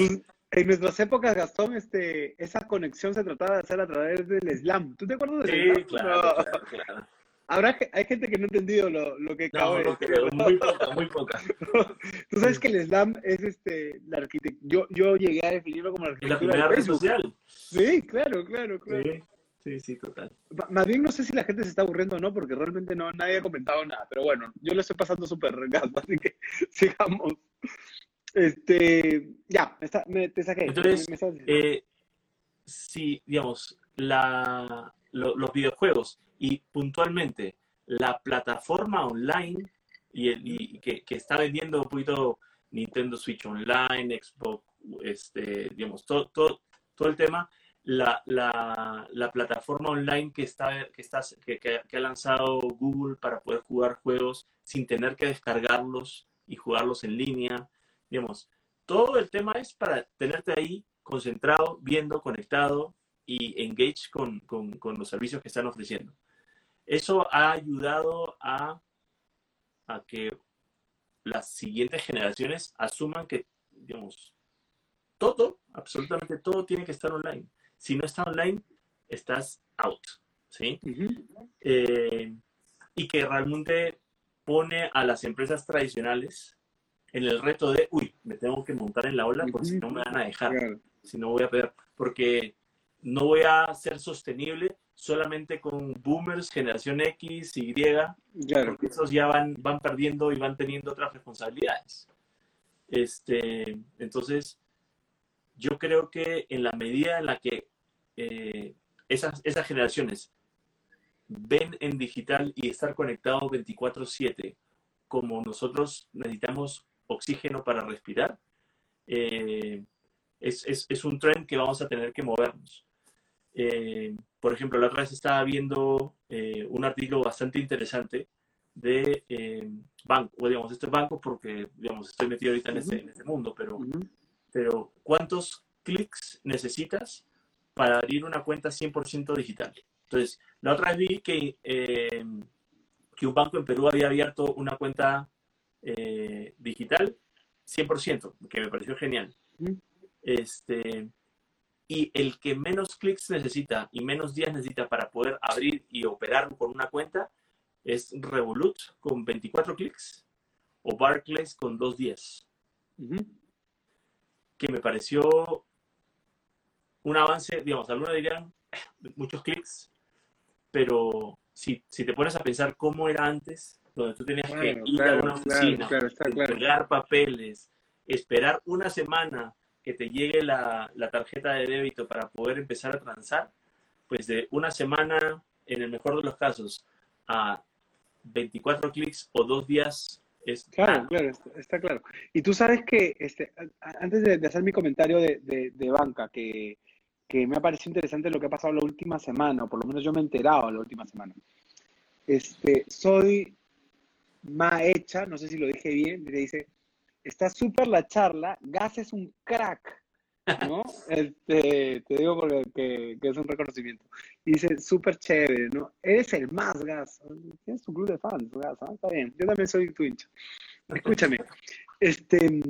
En nuestras épocas, Gastón, este, esa conexión se trataba de hacer a través del slam. ¿Tú te acuerdas del sí, slam? claro, claro. Habrá, hay gente que no ha entendido lo, lo que acabo No, de decir. muy <laughs> poca, muy poca. Tú sabes que el slam es este, la arquitectura. Yo, yo llegué a definirlo como la Es la arquitectura primera red social. Sí, claro, claro, claro. Sí, sí, sí, total. Más bien no sé si la gente se está aburriendo o no, porque realmente no nadie ha comentado nada. Pero bueno, yo lo estoy pasando súper gato, <laughs> así que sigamos. Este, ya, me, está- me- te saqué. Entonces, Me-. Eh, si, digamos, la, lo- los videojuegos y puntualmente la plataforma online y, el, y que, que está vendiendo un poquito Nintendo Switch Online, Xbox, este, digamos, todo, todo, todo el tema, la, la, la plataforma online que, está, que, está, que, que- ha lanzado Google para poder jugar juegos sin tener que descargarlos y jugarlos en línea, digamos, todo el tema es para tenerte ahí concentrado, viendo, conectado y engage con, con- con los servicios que están ofreciendo. Eso ha ayudado a, a que las siguientes generaciones asuman que, digamos, todo, absolutamente todo tiene que estar online. Si no está online, estás out, ¿sí? Eh, y que realmente pone a las empresas tradicionales en el reto de, uy, me tengo que montar en la ola porque si no me van a dejar, Claro. si no voy a perder, porque no voy a ser sostenible solamente con boomers, generación X, Y, Claro. porque esos ya van, van perdiendo y van teniendo otras responsabilidades. Este, entonces, yo creo que en la medida en la que eh, esas, esas generaciones ven en digital y estar conectados 24/7 como nosotros necesitamos oxígeno para respirar, eh, es, es- es un tren que vamos a tener que movernos. Eh, por ejemplo, la otra vez estaba viendo eh, un artículo bastante interesante de eh, banco, o digamos, esto es banco porque, digamos, estoy metido ahorita en en ese mundo, pero, pero ¿cuántos clics necesitas para abrir una cuenta 100% digital? Entonces, la otra vez vi que, eh, que un banco en Perú había abierto una cuenta eh, digital 100%, que me pareció genial. Este, y el que menos clics necesita y menos días necesita para poder abrir y operar con una cuenta es Revolut con 24 clics o Barclays con 2 días, que me pareció un avance, digamos, algunos dirían "Eh, muchos clics, pero si, si te pones a pensar cómo era antes, donde tú tenías que ir a una oficina, claro. entregar papeles, esperar una semana que te llegue la, la tarjeta de débito para poder empezar a transar, pues de una semana, en el mejor de los casos, a 24 clics o dos días es Claro, claro, está, está claro. Y tú sabes que, este, antes de, de hacer mi comentario de, de- de banca, que, que me ha parecido interesante lo que ha pasado la última semana, o por lo menos yo me he enterado la última semana. Este, soy Maecha, no sé si lo dije bien, le dice, está súper la charla, Gas es un crack. ¿no? <laughs> Este, te digo porque que, que es un reconocimiento. Y dice, súper chévere, ¿no? Eres el más, Gas. Tienes tu club de fans, Gas, ¿ah? Está bien, yo también soy tu hincha. Escúchame, este,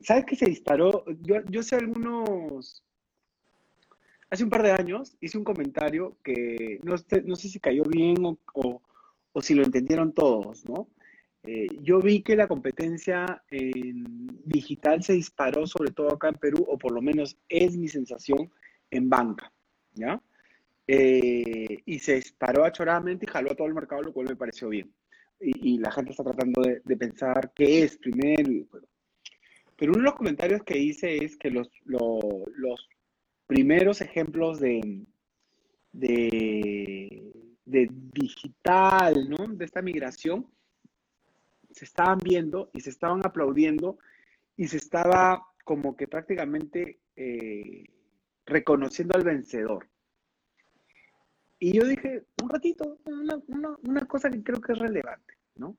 ¿sabes qué se disparó? Yo, yo sé algunos... Hace un par de años hice un comentario que no, sé- no sé si cayó bien o, o- o si lo entendieron todos, ¿no? Eh, yo vi que la competencia en digital se disparó, sobre todo acá en Perú, o por lo menos es mi sensación, en banca, ¿ya? Eh, y se disparó achoradamente y jaló a todo el mercado, lo cual me pareció bien. Y, y la gente está tratando de, de pensar qué es primero. Pero uno de los comentarios que hice es que los, lo- los primeros ejemplos de, de, de digital, ¿no? De esta migración, se estaban viendo y se estaban aplaudiendo y se estaba como que prácticamente eh, reconociendo al vencedor. Y yo dije, un ratito, una, una- una cosa que creo que es relevante, ¿no?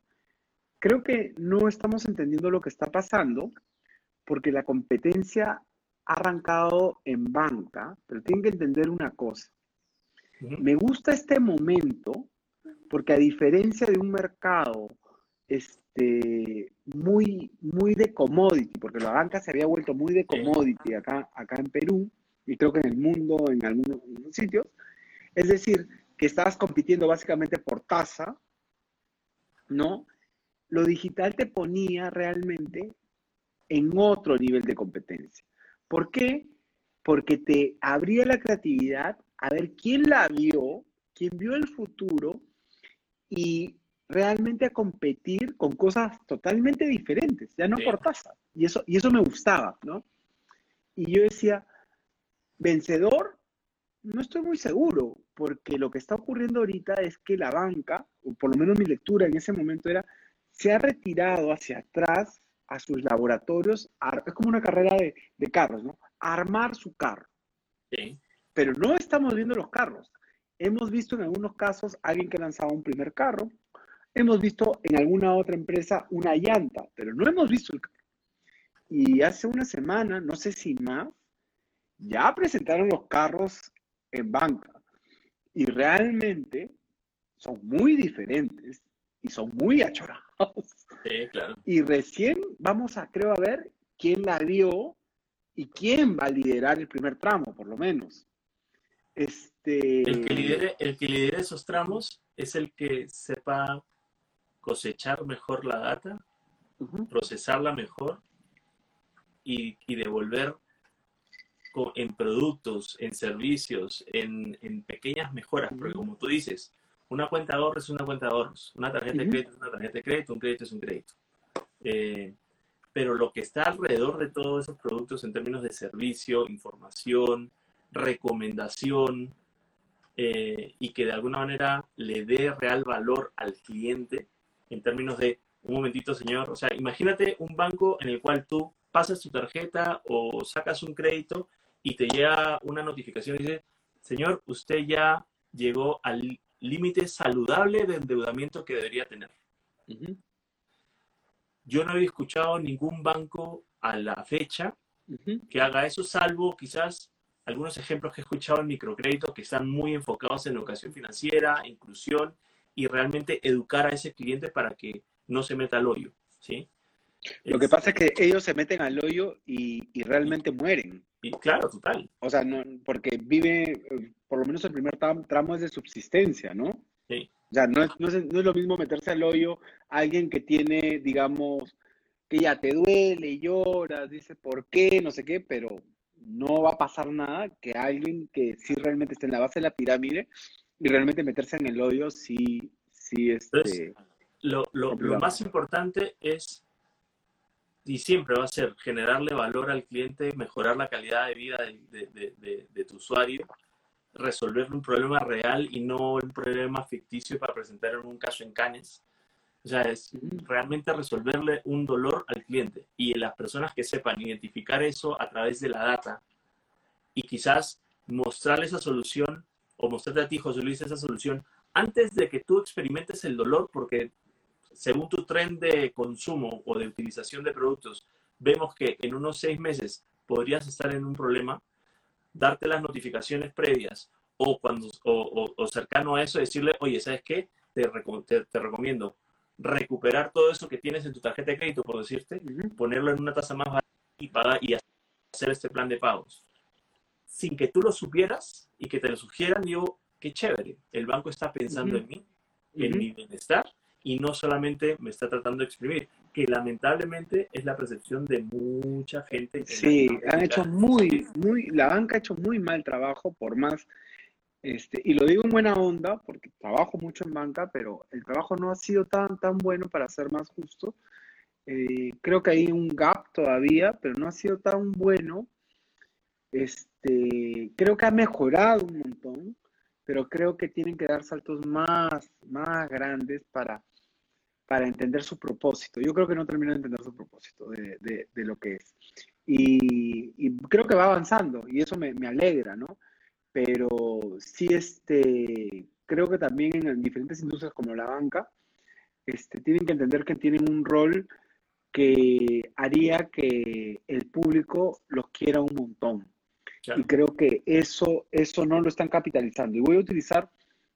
Creo que no estamos entendiendo lo que está pasando porque la competencia ha arrancado en banca, pero tienen que entender una cosa. Me gusta este momento porque a diferencia de un mercado este, muy, muy de commodity, porque la banca se había vuelto muy de commodity acá, acá en Perú y creo que en el mundo, en algunos, en algunos sitios, es decir, que estabas compitiendo básicamente por tasa, ¿no? Lo digital te ponía realmente en otro nivel de competencia. ¿Por qué? Porque te abría la creatividad a ver quién la vio, quién vio el futuro y realmente a competir con cosas totalmente diferentes, ya no Sí. por tasa. Y eso, y eso me gustaba, ¿no? Y yo decía, vencedor, no estoy muy seguro, porque lo que está ocurriendo ahorita es que la banca, o por lo menos mi lectura en ese momento era, se ha retirado hacia atrás a sus laboratorios, a- es como una carrera de, de carros, ¿no? Armar su carro. Sí. Pero no estamos viendo los carros. Hemos visto en algunos casos alguien que lanzaba un primer carro, hemos visto en alguna otra empresa una llanta, pero no hemos visto el carro. Y hace una semana, no sé si más, ya presentaron los carros en banca y realmente son muy diferentes y son muy achorados. Sí, claro. Y recién vamos a, creo, a ver quién la vio y quién va a liderar el primer tramo, por lo menos. Este, El que, lidere, el que lidere esos tramos es el que sepa cosechar mejor la data, procesarla mejor y, y devolver en productos, en servicios, en, en pequeñas mejoras. Porque como tú dices, una cuenta de ahorros es una cuenta de ahorros, una tarjeta de crédito es una tarjeta de crédito, un crédito es un crédito. Eh, pero lo que está alrededor de todos esos productos en términos de servicio, información, recomendación, eh, y que de alguna manera le dé real valor al cliente en términos de, un momentito señor, o sea, imagínate un banco en el cual tú pasas tu tarjeta o sacas un crédito y te llega una notificación y dice, señor, usted ya llegó al límite saludable de endeudamiento que debería tener. Yo no había escuchado ningún banco a la fecha ujú. que haga eso, salvo quizás algunos ejemplos que he escuchado en microcrédito que están muy enfocados en educación financiera, inclusión y realmente educar a ese cliente para que no se meta al hoyo, ¿sí? Lo que pasa es que ellos se meten al hoyo y, y realmente mueren. y claro, total, O sea, no, porque vive, por lo menos el primer tramo es de subsistencia, ¿no? sí, O sea, no es, no es, no es lo mismo meterse al hoyo a alguien que tiene, digamos, que ya te duele, lloras, dice por qué, no sé qué, pero no va a pasar nada que alguien que sí realmente esté en la base de la pirámide y realmente meterse en el hoyo sí, sí, este, lo, lo- lo más importante es, y siempre va a ser, generarle valor al cliente, mejorar la calidad de vida de, de- de- tu usuario, resolverle un problema real y no un problema ficticio para presentar en un caso en Canes. O sea, es realmente resolverle un dolor al cliente. Y las personas que sepan identificar eso a través de la data y quizás mostrarle esa solución o mostrarte a ti, José Luis, esa solución antes de que tú experimentes el dolor, porque según tu tren de consumo o de utilización de productos, vemos que en unos seis meses podrías estar en un problema, darte las notificaciones previas o, cuando, o, cercano a eso, decirle, oye, ¿sabes qué? Te, te, recomiendo recuperar todo eso que tienes en tu tarjeta de crédito, por decirte, ponerlo en una tasa más baja y pagar y hacer este plan de pagos. Sin que tú lo supieras y que te lo sugieran, digo, qué chévere, el banco está pensando en mí, en mi bienestar y no solamente me está tratando de exprimir, que lamentablemente es la percepción de mucha gente. Sí, han hecho muy, muy, la banca ha hecho muy mal trabajo por más, este, y lo digo en buena onda, porque trabajo mucho en banca, pero el trabajo no ha sido tan, tan bueno para ser más justo. Eh, creo que hay un gap todavía, pero no ha sido tan bueno. Este, creo que ha mejorado un montón, pero creo que tienen que dar saltos más, más grandes para, para entender su propósito. Yo creo que no termino de entender su propósito de, de, lo que es. Y, creo que va avanzando y eso me, me, alegra, ¿no? Pero sí, este, creo que también en diferentes industrias como la banca, este, tienen que entender que tienen un rol que haría que el público los quiera un montón. Y creo que eso, eso no lo están capitalizando. Y voy a utilizar,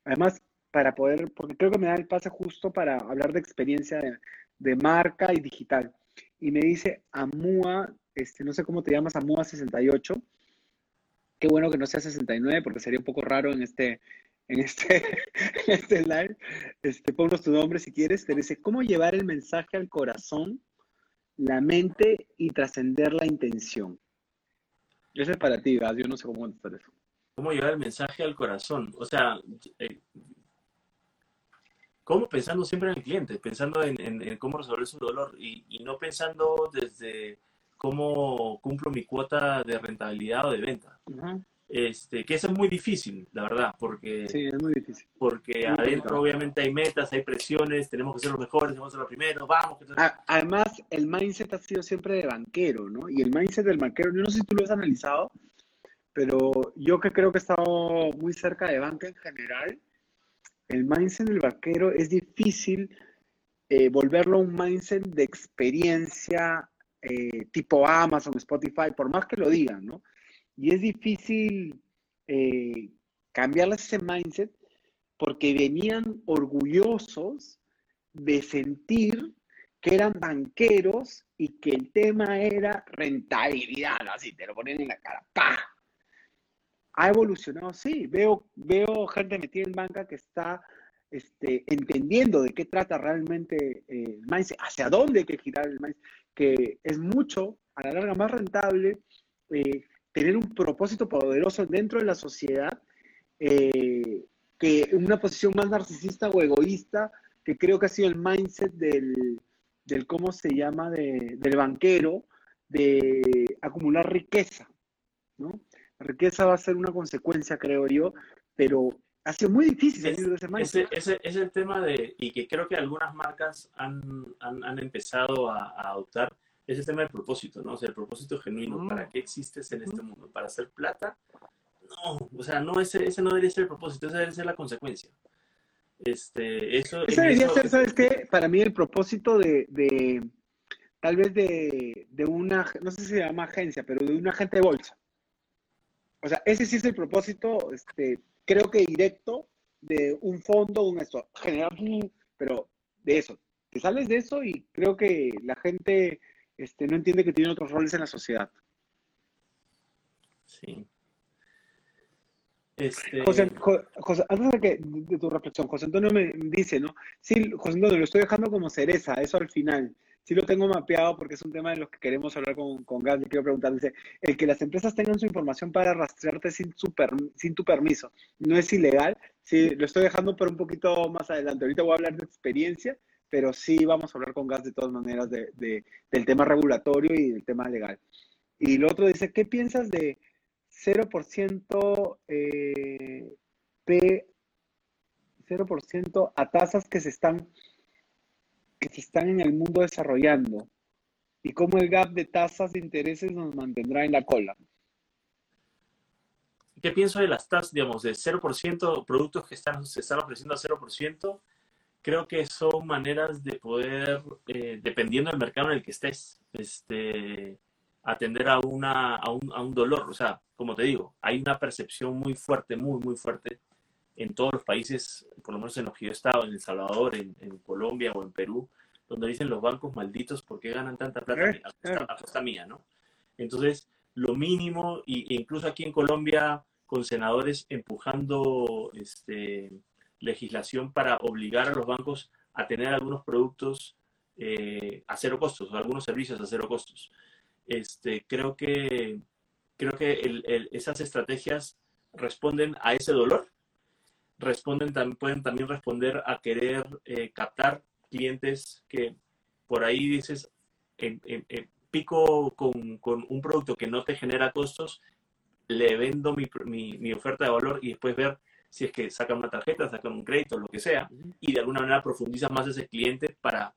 además, para poder, porque creo que me da el pase justo para hablar de experiencia de, marca y digital. Y me dice Amua, este, no sé cómo te llamas, Amua 68. Qué bueno que no sea 69 porque sería un poco raro en este, en este, <laughs> este live. Este, tu nombre si quieres. Te dice, ¿cómo llevar el mensaje al corazón, la mente y trascender la intención? Ese es para ti, Gas. Yo no sé cómo contestar eso. ¿Cómo llevar el mensaje al corazón? O sea, eh, ¿Cómo? Pensando siempre en el cliente, pensando en, cómo resolver su dolor y, no pensando desde cómo cumplo mi cuota de rentabilidad o de venta. Este, que eso es muy difícil, la verdad, porque, sí, es muy difícil. porque adentro obviamente hay metas, hay presiones, tenemos que ser los mejores, tenemos que ser los primeros, vamos. Además, el mindset ha sido siempre de banquero, ¿no? Y el mindset del banquero, yo no sé si tú lo has analizado, pero yo que creo que he estado muy cerca de banca en general, el mindset del vaquero es difícil eh, volverlo un mindset de experiencia eh, tipo Amazon, Spotify, por más que lo digan, ¿no? Y es difícil eh, cambiarles ese mindset porque venían orgullosos de sentir que eran banqueros y que el tema era rentabilidad, así te lo ponen en la cara, ¡pah! ha evolucionado, sí. Veo, veo gente metida en banca que está este, entendiendo de qué trata realmente eh, el mindset, hacia dónde hay que girar el mindset, que es mucho, a la larga, más rentable eh, tener un propósito poderoso dentro de la sociedad eh, que una posición más narcisista o egoísta, que creo que ha sido el mindset del, del ¿cómo se llama?, de, del banquero, de acumular riqueza, ¿no? riqueza va a ser una consecuencia, creo yo, pero ha sido muy difícil salir de ese mindset. Ese, es el tema de, y que creo que algunas marcas han, han, empezado a, adoptar, es el tema del propósito, ¿no? O sea, el propósito genuino. Mm. ¿Para qué existes en este mundo? ¿Para hacer plata? No, o sea, no, ese, ese no debería ser el propósito, esa debería ser la consecuencia. Este, eso, ese debería ser, ¿sabes qué? Para mí el propósito de, de tal vez de, de, una, no sé si se llama agencia, pero de un agente de bolsa. O sea, ese sí es el propósito, este, creo que directo de un fondo, un esto, generar, pero de eso. Te sales de eso y creo que la gente este, no entiende que tiene otros roles en la sociedad. Sí. Este... José, José, antes de, que, de tu reflexión, José Antonio me dice, ¿no? Sí, José Antonio, lo estoy dejando como cereza, eso al final sí lo tengo mapeado porque es un tema de los que queremos hablar con, con Gas. Le quiero preguntar, dice, el que las empresas tengan su información para rastrearte sin, su sin tu permiso, ¿no es ilegal? Sí, lo estoy dejando por un poquito más adelante. Ahorita voy a hablar de experiencia, pero sí vamos a hablar con Gas de todas maneras de, del tema regulatorio y del tema legal. Y lo otro dice, ¿qué piensas de 0% eh, P, 0% a tasas que se están que se están en el mundo desarrollando y cómo el gap de tasas de intereses nos mantendrá en la cola. ¿Qué pienso de las tasas, digamos, de 0%, productos que están, se están ofreciendo a 0%? Creo que son maneras de poder, eh, dependiendo del mercado en el que estés, este, atender a, una, a, un, a un dolor. O sea, como te digo, hay una percepción muy fuerte, muy, muy fuerte en todos los países, por lo menos en los que yo he estado, en El Salvador, en, en Colombia o en Perú, donde dicen los bancos malditos, ¿por qué ganan tanta plata Eh, a costa, a costa mía, no? Entonces, lo mínimo, y, e incluso aquí en Colombia, con senadores empujando este, legislación para obligar a los bancos a tener algunos productos eh, a cero costos, o algunos servicios a cero costos. Este, creo que, creo que esas estrategias responden a ese dolor, responden, pueden también responder a querer eh, captar clientes que por ahí dices, en, pico con, con un producto que no te genera costos, le vendo mi- mi oferta de valor y después ver si es que sacan una tarjeta, sacan un crédito, lo que sea, y de alguna manera profundizas más ese cliente para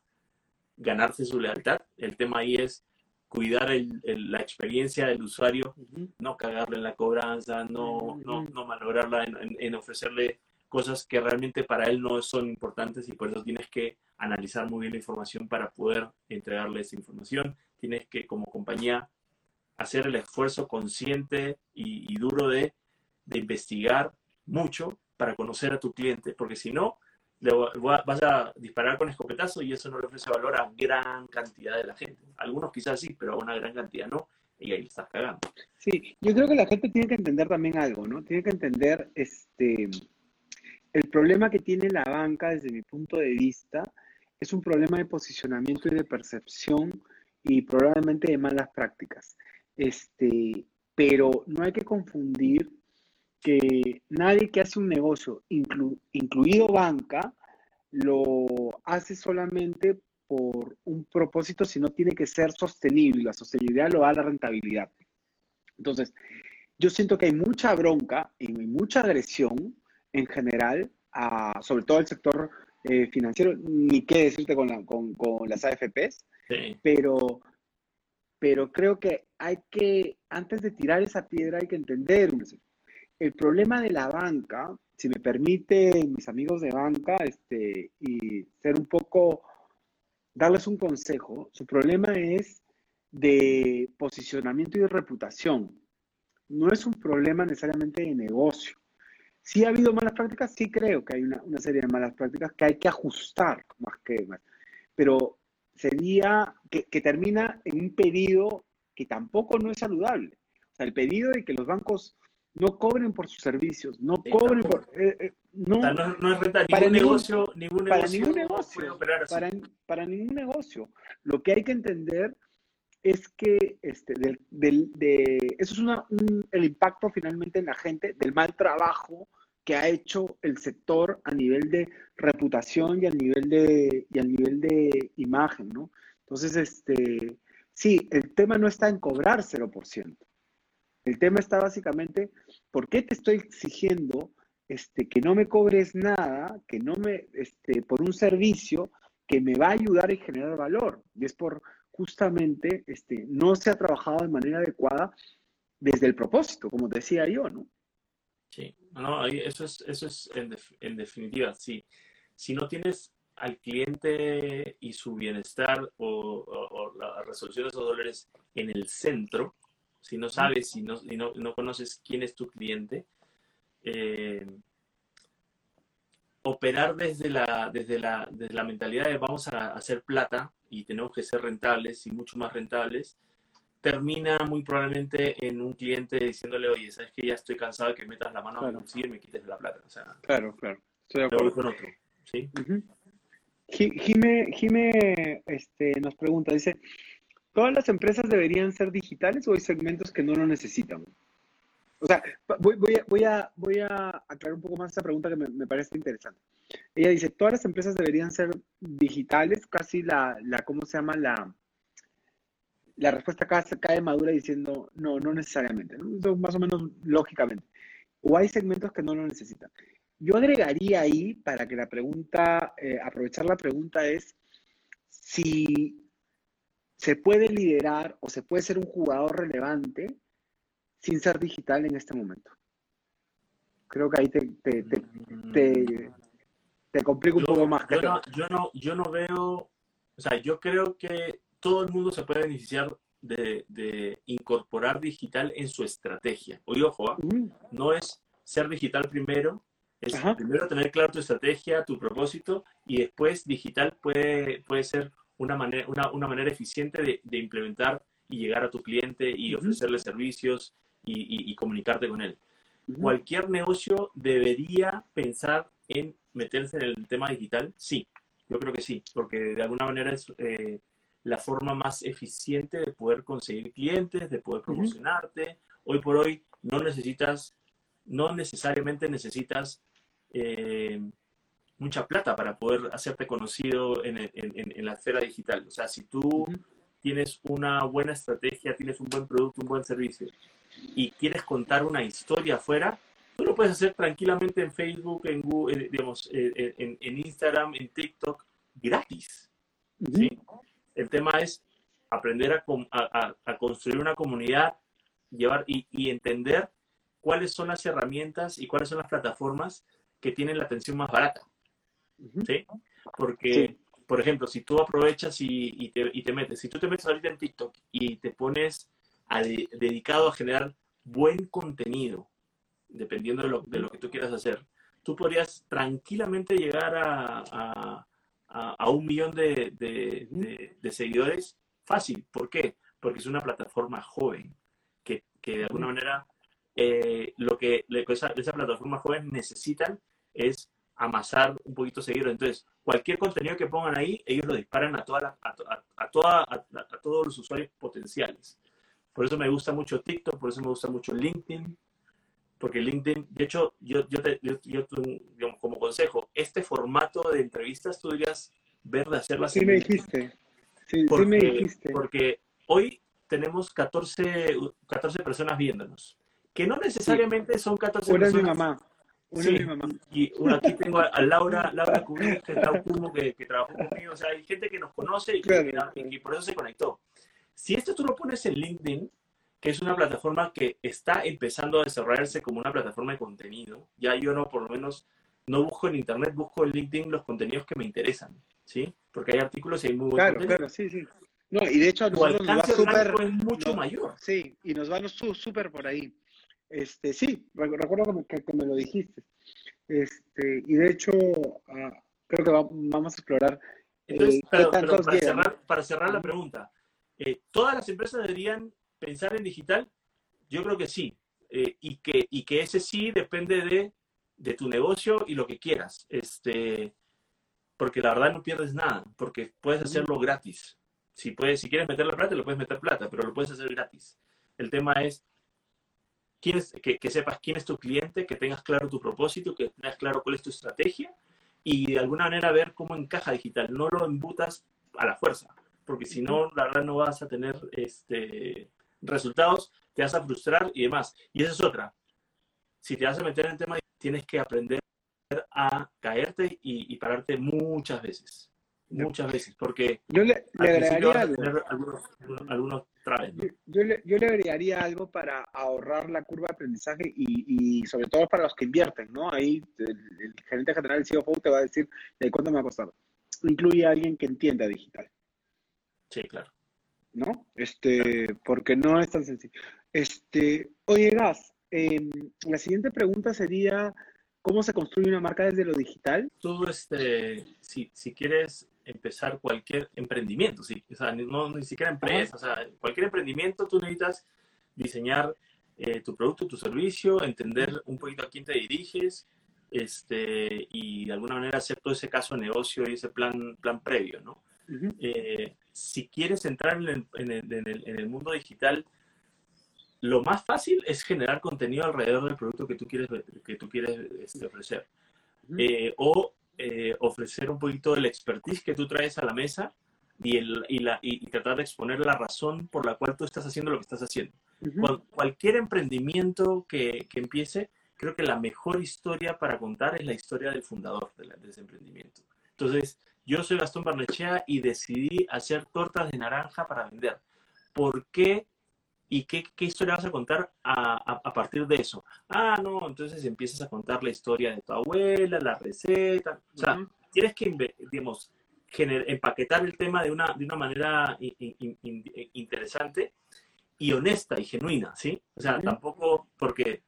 ganarse su lealtad. El tema ahí es cuidar el- el- la experiencia del usuario no cagarle en la cobranza, no, no, no malograrla en, en- en ofrecerle cosas que realmente para él no son importantes y por eso tienes que analizar muy bien la información para poder entregarle esa información. Tienes que, como compañía, hacer el esfuerzo consciente y, y duro de, de investigar mucho para conocer a tu cliente, porque si no, le va- vas a disparar con escopetazo y eso no le ofrece valor a gran cantidad de la gente. Algunos quizás sí, pero a una gran cantidad no, y ahí estás cagando. Sí, yo creo que la gente tiene que entender también algo, ¿no? Tiene que entender este el problema que tiene la banca desde mi punto de vista es un problema de posicionamiento y de percepción y probablemente de malas prácticas. Este, pero no hay que confundir que nadie que hace un negocio, inclu- incluido banca, lo hace solamente por un propósito, sino tiene que ser sostenible. La sostenibilidad lo da la rentabilidad. Entonces, yo siento que hay mucha bronca y mucha agresión en general, a, sobre todo el sector eh, financiero, ni qué decirte con, la- con- con las AFPs, Sí. pero, pero creo que hay que, antes de tirar esa piedra, hay que entender el problema de la banca, si me permite mis amigos de banca, este, y ser un poco, darles un consejo, su problema es de posicionamiento y de reputación. No es un problema necesariamente de negocio. Si ha habido malas prácticas, sí creo que hay una, una serie de malas prácticas que hay que ajustar más que más. Pero sería que, que termina en un pedido que tampoco no es saludable. O sea, el pedido de que los bancos no cobren por sus servicios, no Sí, cobren tampoco. por... eh, eh, no, O sea, no, no es renta, Para ningún ningún- negocio, ningún para negocio ningún puede negocio, para, para ningún negocio. Lo que hay que entender es que este, del, del- de, eso es una, un- el impacto finalmente en la gente del mal trabajo que ha hecho el sector a nivel de reputación y a nivel de, y a nivel de imagen, ¿no? Entonces, este, sí, el tema no está en cobrar 0%. El tema está básicamente, ¿por qué te estoy exigiendo este, que no me cobres nada, que no me, este, por un servicio que me va a ayudar a generar valor? Y es por justamente, este, no se ha trabajado de manera adecuada desde el propósito, como decía yo, ¿no? Sí, no, eso es, eso es en, def- en definitiva, sí. Si no tienes al cliente y su bienestar o, o- o la resolución de esos dólares en el centro, si no sabes y no, y no, no conoces quién es tu cliente, eh, operar desde la, desde, la, desde la mentalidad de vamos a hacer plata y tenemos que ser rentables y mucho más rentables, termina muy probablemente en un cliente diciéndole, oye, sabes que ya estoy cansado de que metas la mano a Claro. bolsillo y me quites la plata. O sea, Claro, claro. Estoy de con otro. ¿sí? Jime, Jime, este, nos pregunta, dice, ¿todas las empresas deberían ser digitales o hay segmentos que no lo necesitan? O sea, voy, voy a, voy, a, voy a aclarar un poco más esta pregunta que me, me parece interesante. Ella dice, ¿todas las empresas deberían ser digitales? Casi la, la ¿cómo se llama? La, la respuesta acá cae madura diciendo, no, no necesariamente, ¿no? Más o menos lógicamente. O hay segmentos que no lo necesitan. Yo agregaría ahí, para que la pregunta, eh, aprovechar la pregunta es si se puede liderar o se puede ser un jugador relevante sin ser digital en este momento. Creo que ahí te, te, te, te, te complica un Yo- poco más. yo no, yo, no, yo no veo, o sea, yo creo que todo el mundo se puede beneficiar de, incorporar digital en su estrategia. Oye, ojo, ¿ah? no es ser digital primero, es primero tener claro tu estrategia, tu propósito, y después digital puede, puede ser una manera, una, manera eficiente de, implementar y llegar a tu cliente y ofrecerle servicios y, comunicarte con él. ¿Cualquier negocio debería pensar en meterse en el tema digital? Sí, yo creo que sí, porque de alguna manera es eh, la forma más eficiente de poder conseguir clientes, de poder promocionarte. Hoy por hoy no necesitas, no necesariamente necesitas eh, mucha plata para poder hacerte conocido en, en, la esfera digital. O sea, si tú tienes una buena estrategia, tienes un buen producto, un buen servicio y quieres contar una historia afuera, tú lo puedes hacer tranquilamente en Facebook, en Google, digamos, en, Instagram, en TikTok, gratis. El tema es aprender a, construir una comunidad llevar y, entender cuáles son las herramientas y cuáles son las plataformas que tienen la atención más barata. ¿Sí? Porque, por ejemplo, si tú aprovechas y, te, metes, si tú te metes ahorita en TikTok y te pones dedicado a generar buen contenido, dependiendo de lo, de lo, que tú quieras hacer, tú podrías tranquilamente llegar a, a, un millón de, de, seguidores fácil. ¿Por qué? Porque es una plataforma joven, que, que de alguna manera eh, lo que esa, esa, plataforma joven necesitan es amasar un poquito seguidores. Entonces, cualquier contenido que pongan ahí, ellos lo disparan a, toda a, a, toda, a, todos los usuarios potenciales. Por eso me gusta mucho TikTok, por eso me gusta mucho LinkedIn, porque LinkedIn, de hecho, yo, yo, te, yo, como consejo, este formato de entrevistas tú dirías ver de hacerlas. Sí, me dijiste. Sí, porque, sí me dijiste. Porque hoy tenemos 14, 14 personas viéndonos, que no necesariamente son 14 Una personas. mi mamá. Sí, mi mamá. Y, aquí tengo a, Laura, Laura Cubí, que que, que trabajó conmigo. O sea, hay gente que nos conoce y, que, y por eso se conectó. Si esto tú lo pones en LinkedIn, que es una plataforma que está empezando a desarrollarse como una plataforma de contenido. Ya yo no, por lo menos, no busco en Internet, busco en LinkedIn los contenidos que me interesan, ¿sí? Porque hay artículos y hay muy Claro, claro, sí, sí. No, y de hecho a nosotros nos va súper... es mucho mayor. Sí, y nos va súper por ahí. Este, sí, recuerdo que, que, me lo dijiste. Este, y de hecho, ah, creo que vamos a explorar. Entonces, eh, para, cerrar, para cerrar la pregunta, eh, ¿todas las empresas deberían pensar en digital, yo creo que sí. Eh, y, que, y que ese sí depende de, de, tu negocio y lo que quieras. Este, porque la verdad no pierdes nada, porque puedes hacerlo gratis. Si, puedes, si quieres meter la plata, lo puedes meter plata, pero lo puedes hacer gratis. El tema es, quién que, que, sepas quién es tu cliente, que tengas claro tu propósito, que tengas claro cuál es tu estrategia y de alguna manera ver cómo encaja digital. No lo embutas a la fuerza, porque si no, la verdad no vas a tener este, resultados, te vas a frustrar y demás. Y esa es otra. Si te vas a meter en el tema, tienes que aprender a caerte y, pararte muchas veces. Muchas veces, porque yo le, agregaría algo. algunos, algunos yo, le, yo, le, agregaría algo para ahorrar la curva de aprendizaje y, y sobre todo para los que invierten, ¿no? Ahí el, gerente general, el CFO, te va a decir de cuánto me ha costado. Incluye a alguien que entienda digital. Sí, claro. ¿no? Este, porque no es tan sencillo. Este, oye, Gas, em, la siguiente pregunta sería, ¿cómo se construye una marca desde lo digital? Tú, este, si, si quieres empezar cualquier emprendimiento, sí, o sea, no ni siquiera empresa, o sea, cualquier emprendimiento tú necesitas diseñar eh, tu producto, tu servicio, entender un poquito a quién te diriges, este, y de alguna manera hacer todo ese caso de negocio y ese plan, plan previo, ¿no? si quieres entrar en el, mundo digital, lo más fácil es generar contenido alrededor del producto que tú quieres, que tú quieres este, ofrecer. Eh, o eh, ofrecer un poquito del expertise que tú traes a la mesa y, el, y, la, y, tratar de exponer la razón por la cual tú estás haciendo lo que estás haciendo. cualquier emprendimiento que, que, empiece, creo que la mejor historia para contar es la historia del fundador de, de ese emprendimiento. Entonces, yo soy Gastón Barnechea y decidí hacer tortas de naranja para vender. ¿Por qué? ¿Y qué, qué historia vas a contar a, a, partir de eso? Ah, no, entonces empiezas a contar la historia de tu abuela, la receta. O sea, tienes que, digamos, empaquetar el tema de una, de una manera interesante y honesta y genuina, ¿sí? O sea, tampoco porque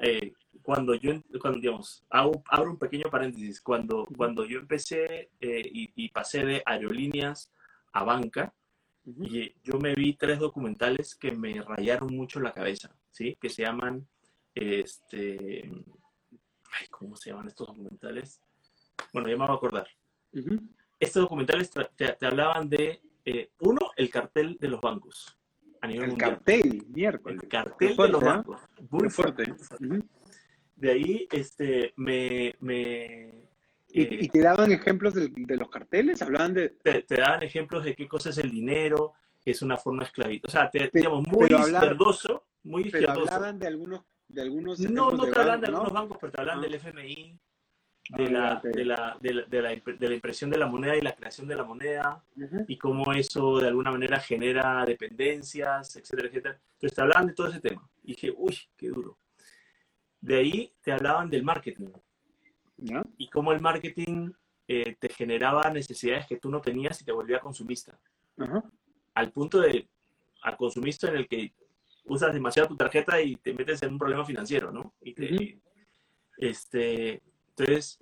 eh, cuando yo, cuando, digamos, hago, abro un pequeño paréntesis, cuando, cuando yo empecé eh, y, pasé de aerolíneas a banca, y yo me vi tres documentales que me rayaron mucho la cabeza, ¿sí? Que se llaman, este, ay, ¿cómo se llaman estos documentales? Bueno, ya me voy a acordar. Estos documentales te, hablaban de, eh, uno, el cartel de los bancos. A nivel el cartel, miércoles. El cartel de los ¿eh? bancos. Muy, fuerte. De ahí, este, me... me ¿Y, te daban ejemplos de, los carteles? ¿Hablaban de...? Te, daban ejemplos de qué cosa es el dinero, que es una forma esclavita. O sea, te, digamos, muy izquierdoso, muy izquierdoso. Pero hablaban de algunos... De algunos no, no te hablan de algunos bancos, pero te hablan ah. del FMI, de, ah, la, de, la, de, la, de, la, impresión de la moneda y la creación de la moneda y cómo eso de alguna manera genera dependencias, etcétera, etcétera. Entonces te hablaban de todo ese tema. Y dije, uy, qué duro. De ahí te hablaban del marketing. Y cómo el marketing eh, te generaba necesidades que tú no tenías y te volvía consumista. Al punto de, al consumista en el que usas demasiado tu tarjeta y te metes en un problema financiero, ¿no? Y este, entonces,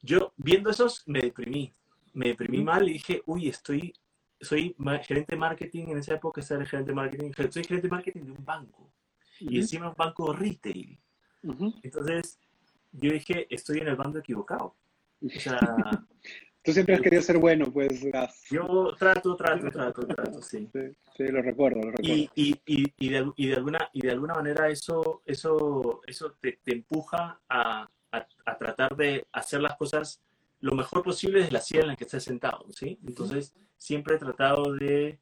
yo viendo esos me deprimí, me deprimí mal y dije, uy, estoy, soy gerente de marketing, en esa época estaba el gerente de marketing, soy gerente de marketing de un banco. Y encima un banco retail. Entonces, yo dije, estoy en el bando equivocado. O sea, <laughs> Tú siempre has querido ser bueno, pues. Yo trato, trato, trato, trato, sí. Sí, lo recuerdo, lo recuerdo. Y, y, y, y, de, y, de, alguna, y de alguna manera eso, eso, eso te, te empuja a, a, tratar de hacer las cosas lo mejor posible desde la silla en la que estés sentado, ¿sí? Entonces, siempre he tratado de,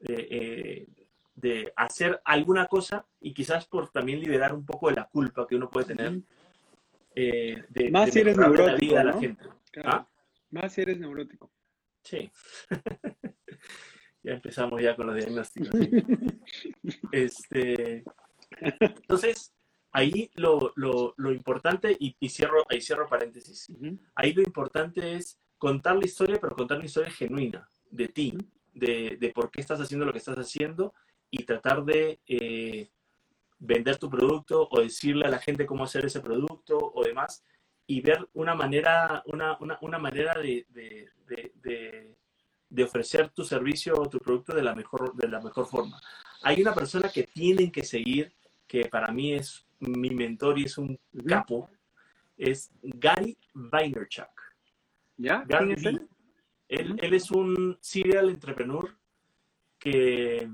eh, de hacer alguna cosa y quizás por también liberar un poco de la culpa que uno puede tener eh, de, Más si eres neurótico, la vida la gente. ¿Ah? Más si eres neurótico. Sí. <laughs> ya empezamos ya con los diagnósticos. <laughs> este, entonces, ahí lo, lo, lo importante, y, y, cierro, ahí cierro paréntesis, ahí lo importante es contar la historia, pero contar una historia genuina de ti, de, de, por qué estás haciendo lo que estás haciendo y tratar de eh, vender tu producto o decirle a la gente cómo hacer ese producto o demás y ver una manera, una, una, una manera de, de, de, de, ofrecer tu servicio o tu producto de la, mejor, de la mejor forma. Hay una persona que tienen que seguir, que para mí es mi mentor y es un capo, es Gary Vaynerchuk. ¿Ya? Gary él? Él, es un serial entrepreneur que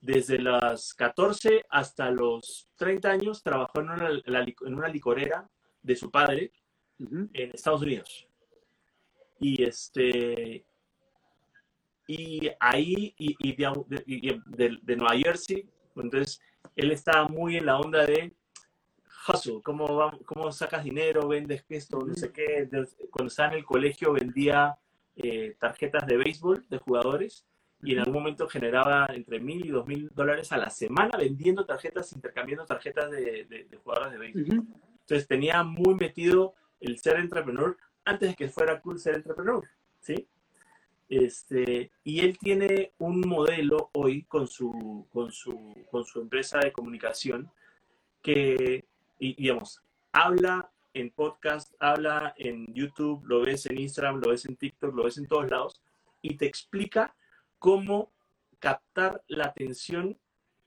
desde los 14 hasta los 30 años trabajó en una, en una licorera de su padre en Estados Unidos. Y este y ahí y, y de, de, Nueva Jersey, entonces él estaba muy en la onda de hustle, cómo, cómo sacas dinero, vendes esto, no sé qué. Cuando estaba en el colegio vendía eh, tarjetas de béisbol de jugadores y en algún momento generaba entre mil y dos mil dólares a la semana vendiendo tarjetas, intercambiando tarjetas de, de, jugadores de béisbol. Entonces tenía muy metido el ser entrepreneur antes de que fuera cool ser entrepreneur, ¿sí? Este, y él tiene un modelo hoy con su, con su, con su empresa de comunicación que y, digamos, habla en podcast, habla en YouTube, lo ves en Instagram, lo ves en TikTok, lo ves en todos lados, y te explica cómo captar la atención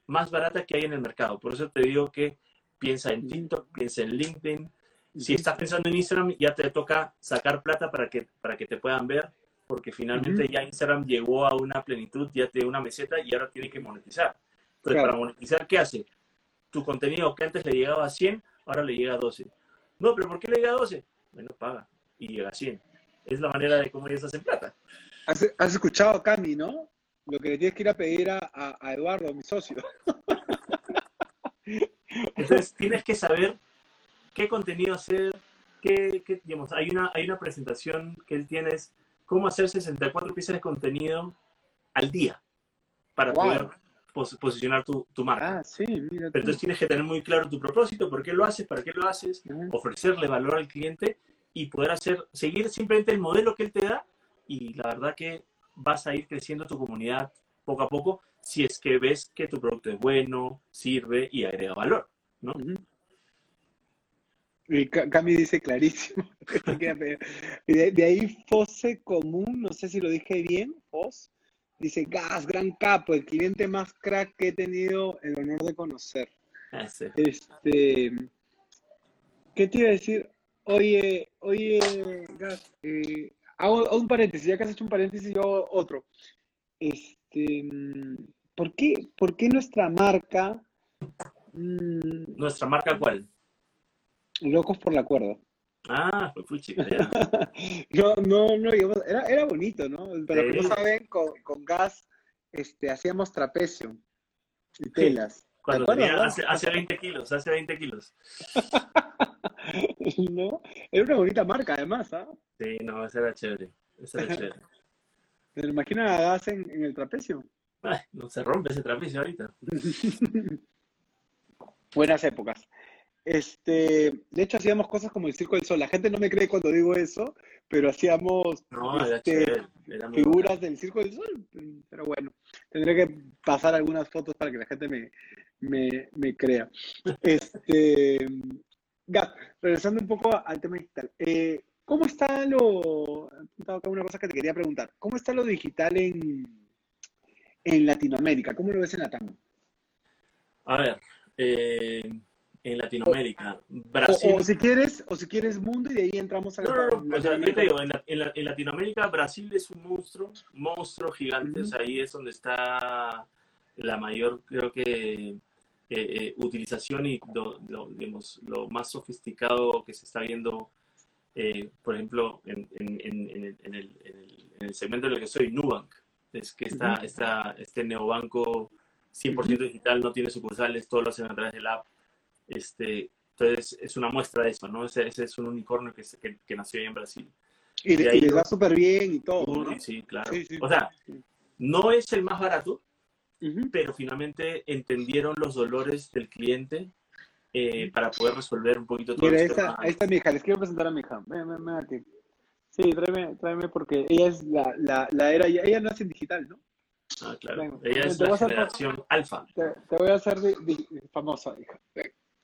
más barata que hay en el mercado. Por eso te digo que piensa en TikTok, piensa en LinkedIn. Si estás pensando en Instagram, ya te toca sacar plata para que, para que te puedan ver, porque finalmente ya Instagram llegó a una plenitud, ya te una meseta y ahora tiene que monetizar. Entonces, para monetizar, ¿qué hace? tu contenido que antes le llegaba a 100, ahora le llega a 12. No, pero ¿por qué le llega a 12? Bueno, paga y llega a 100. Es la manera de cómo ellos hacen plata. Has, escuchado a Cami, ¿no? Lo que le tienes que ir a pedir a, Eduardo, mi socio. <laughs> Entonces, tienes que saber qué contenido hacer, qué, digamos, hay una, hay una presentación que él tiene, es cómo hacer 64 piezas de contenido al día para poder posicionar tu, tu marca. Ah, sí, mira. Pero entonces tienes que tener muy claro tu propósito, por qué lo haces, para qué lo haces, ofrecerle valor al cliente y poder hacer, seguir simplemente el modelo que él te da, y la verdad que vas a ir creciendo tu comunidad poco a poco si es que ves que tu producto es bueno, sirve y agrega valor, ¿no? Y Cami dice clarísimo. <laughs> de, de, ahí Fose Común, no sé si lo dije bien, Fos, dice Gas, gran capo, el cliente más crack que he tenido el honor de conocer. Ah, este, ¿qué te iba a decir? Oye, oye, Gas, eh, hago, un paréntesis, ya que has hecho un paréntesis, yo hago otro. Este, ¿por qué, por qué nuestra marca? Mm, ¿Nuestra marca cuál? Locos por la cuerda. Ah, fue fuchi. <laughs> no, no, no, era, era bonito, ¿no? Pero que no saben, con, con, gas este, hacíamos trapecio y telas. Cuando tenía, hace, hace 20 kilos, hace 20 kilos. <laughs> <laughs> ¿No? Era una bonita marca, además, ¿ah? Sí, no, esa era chévere. Esa era chévere. <laughs> ¿Te imaginas a gas en, en el trapecio? Ay, no se rompe ese trapecio ahorita. <laughs> Buenas épocas. Este, de hecho, hacíamos cosas como el Circo del Sol. La gente no me cree cuando digo eso, pero hacíamos este, figuras del Circo del Sol. Pero bueno, tendré que pasar algunas fotos para que la gente me, me, me crea. Este, regresando un poco al tema digital. Eh, ¿Cómo está lo... Una cosa que te quería preguntar. ¿Cómo está lo digital en, en Latinoamérica? ¿Cómo lo ves en la TAM? A ver, eh, en Latinoamérica. Brasil. O, si quieres, o si quieres mundo y de ahí entramos a la, no, no, o sea, yo te digo, en, en, Latinoamérica Brasil es un monstruo, monstruo gigante, o sea, ahí es donde está la mayor, creo que, eh, eh, utilización y lo, digamos, lo más sofisticado que se está viendo, eh, por ejemplo, en, el, el, el, segmento en el que soy, Nubank, es que está, está este neobanco 100% digital, no tiene sucursales, todo lo hacen a través del app este, entonces, es una muestra de eso, ¿no? Ese, es un unicornio que, que, nació ahí en Brasil. Y, le, va súper bien y todo. Sí, claro. o sea, no es el más barato, pero finalmente entendieron los dolores del cliente eh, para poder resolver un poquito todo Mira, esta, ahí está mi hija, les quiero presentar a mi hija. Ven, ven, ven aquí. Sí, tráeme, tráeme porque ella es la, la, la era, ella nace en digital, ¿no? Ah, claro. ella es la generación alfa. Te, voy a hacer famosa, hija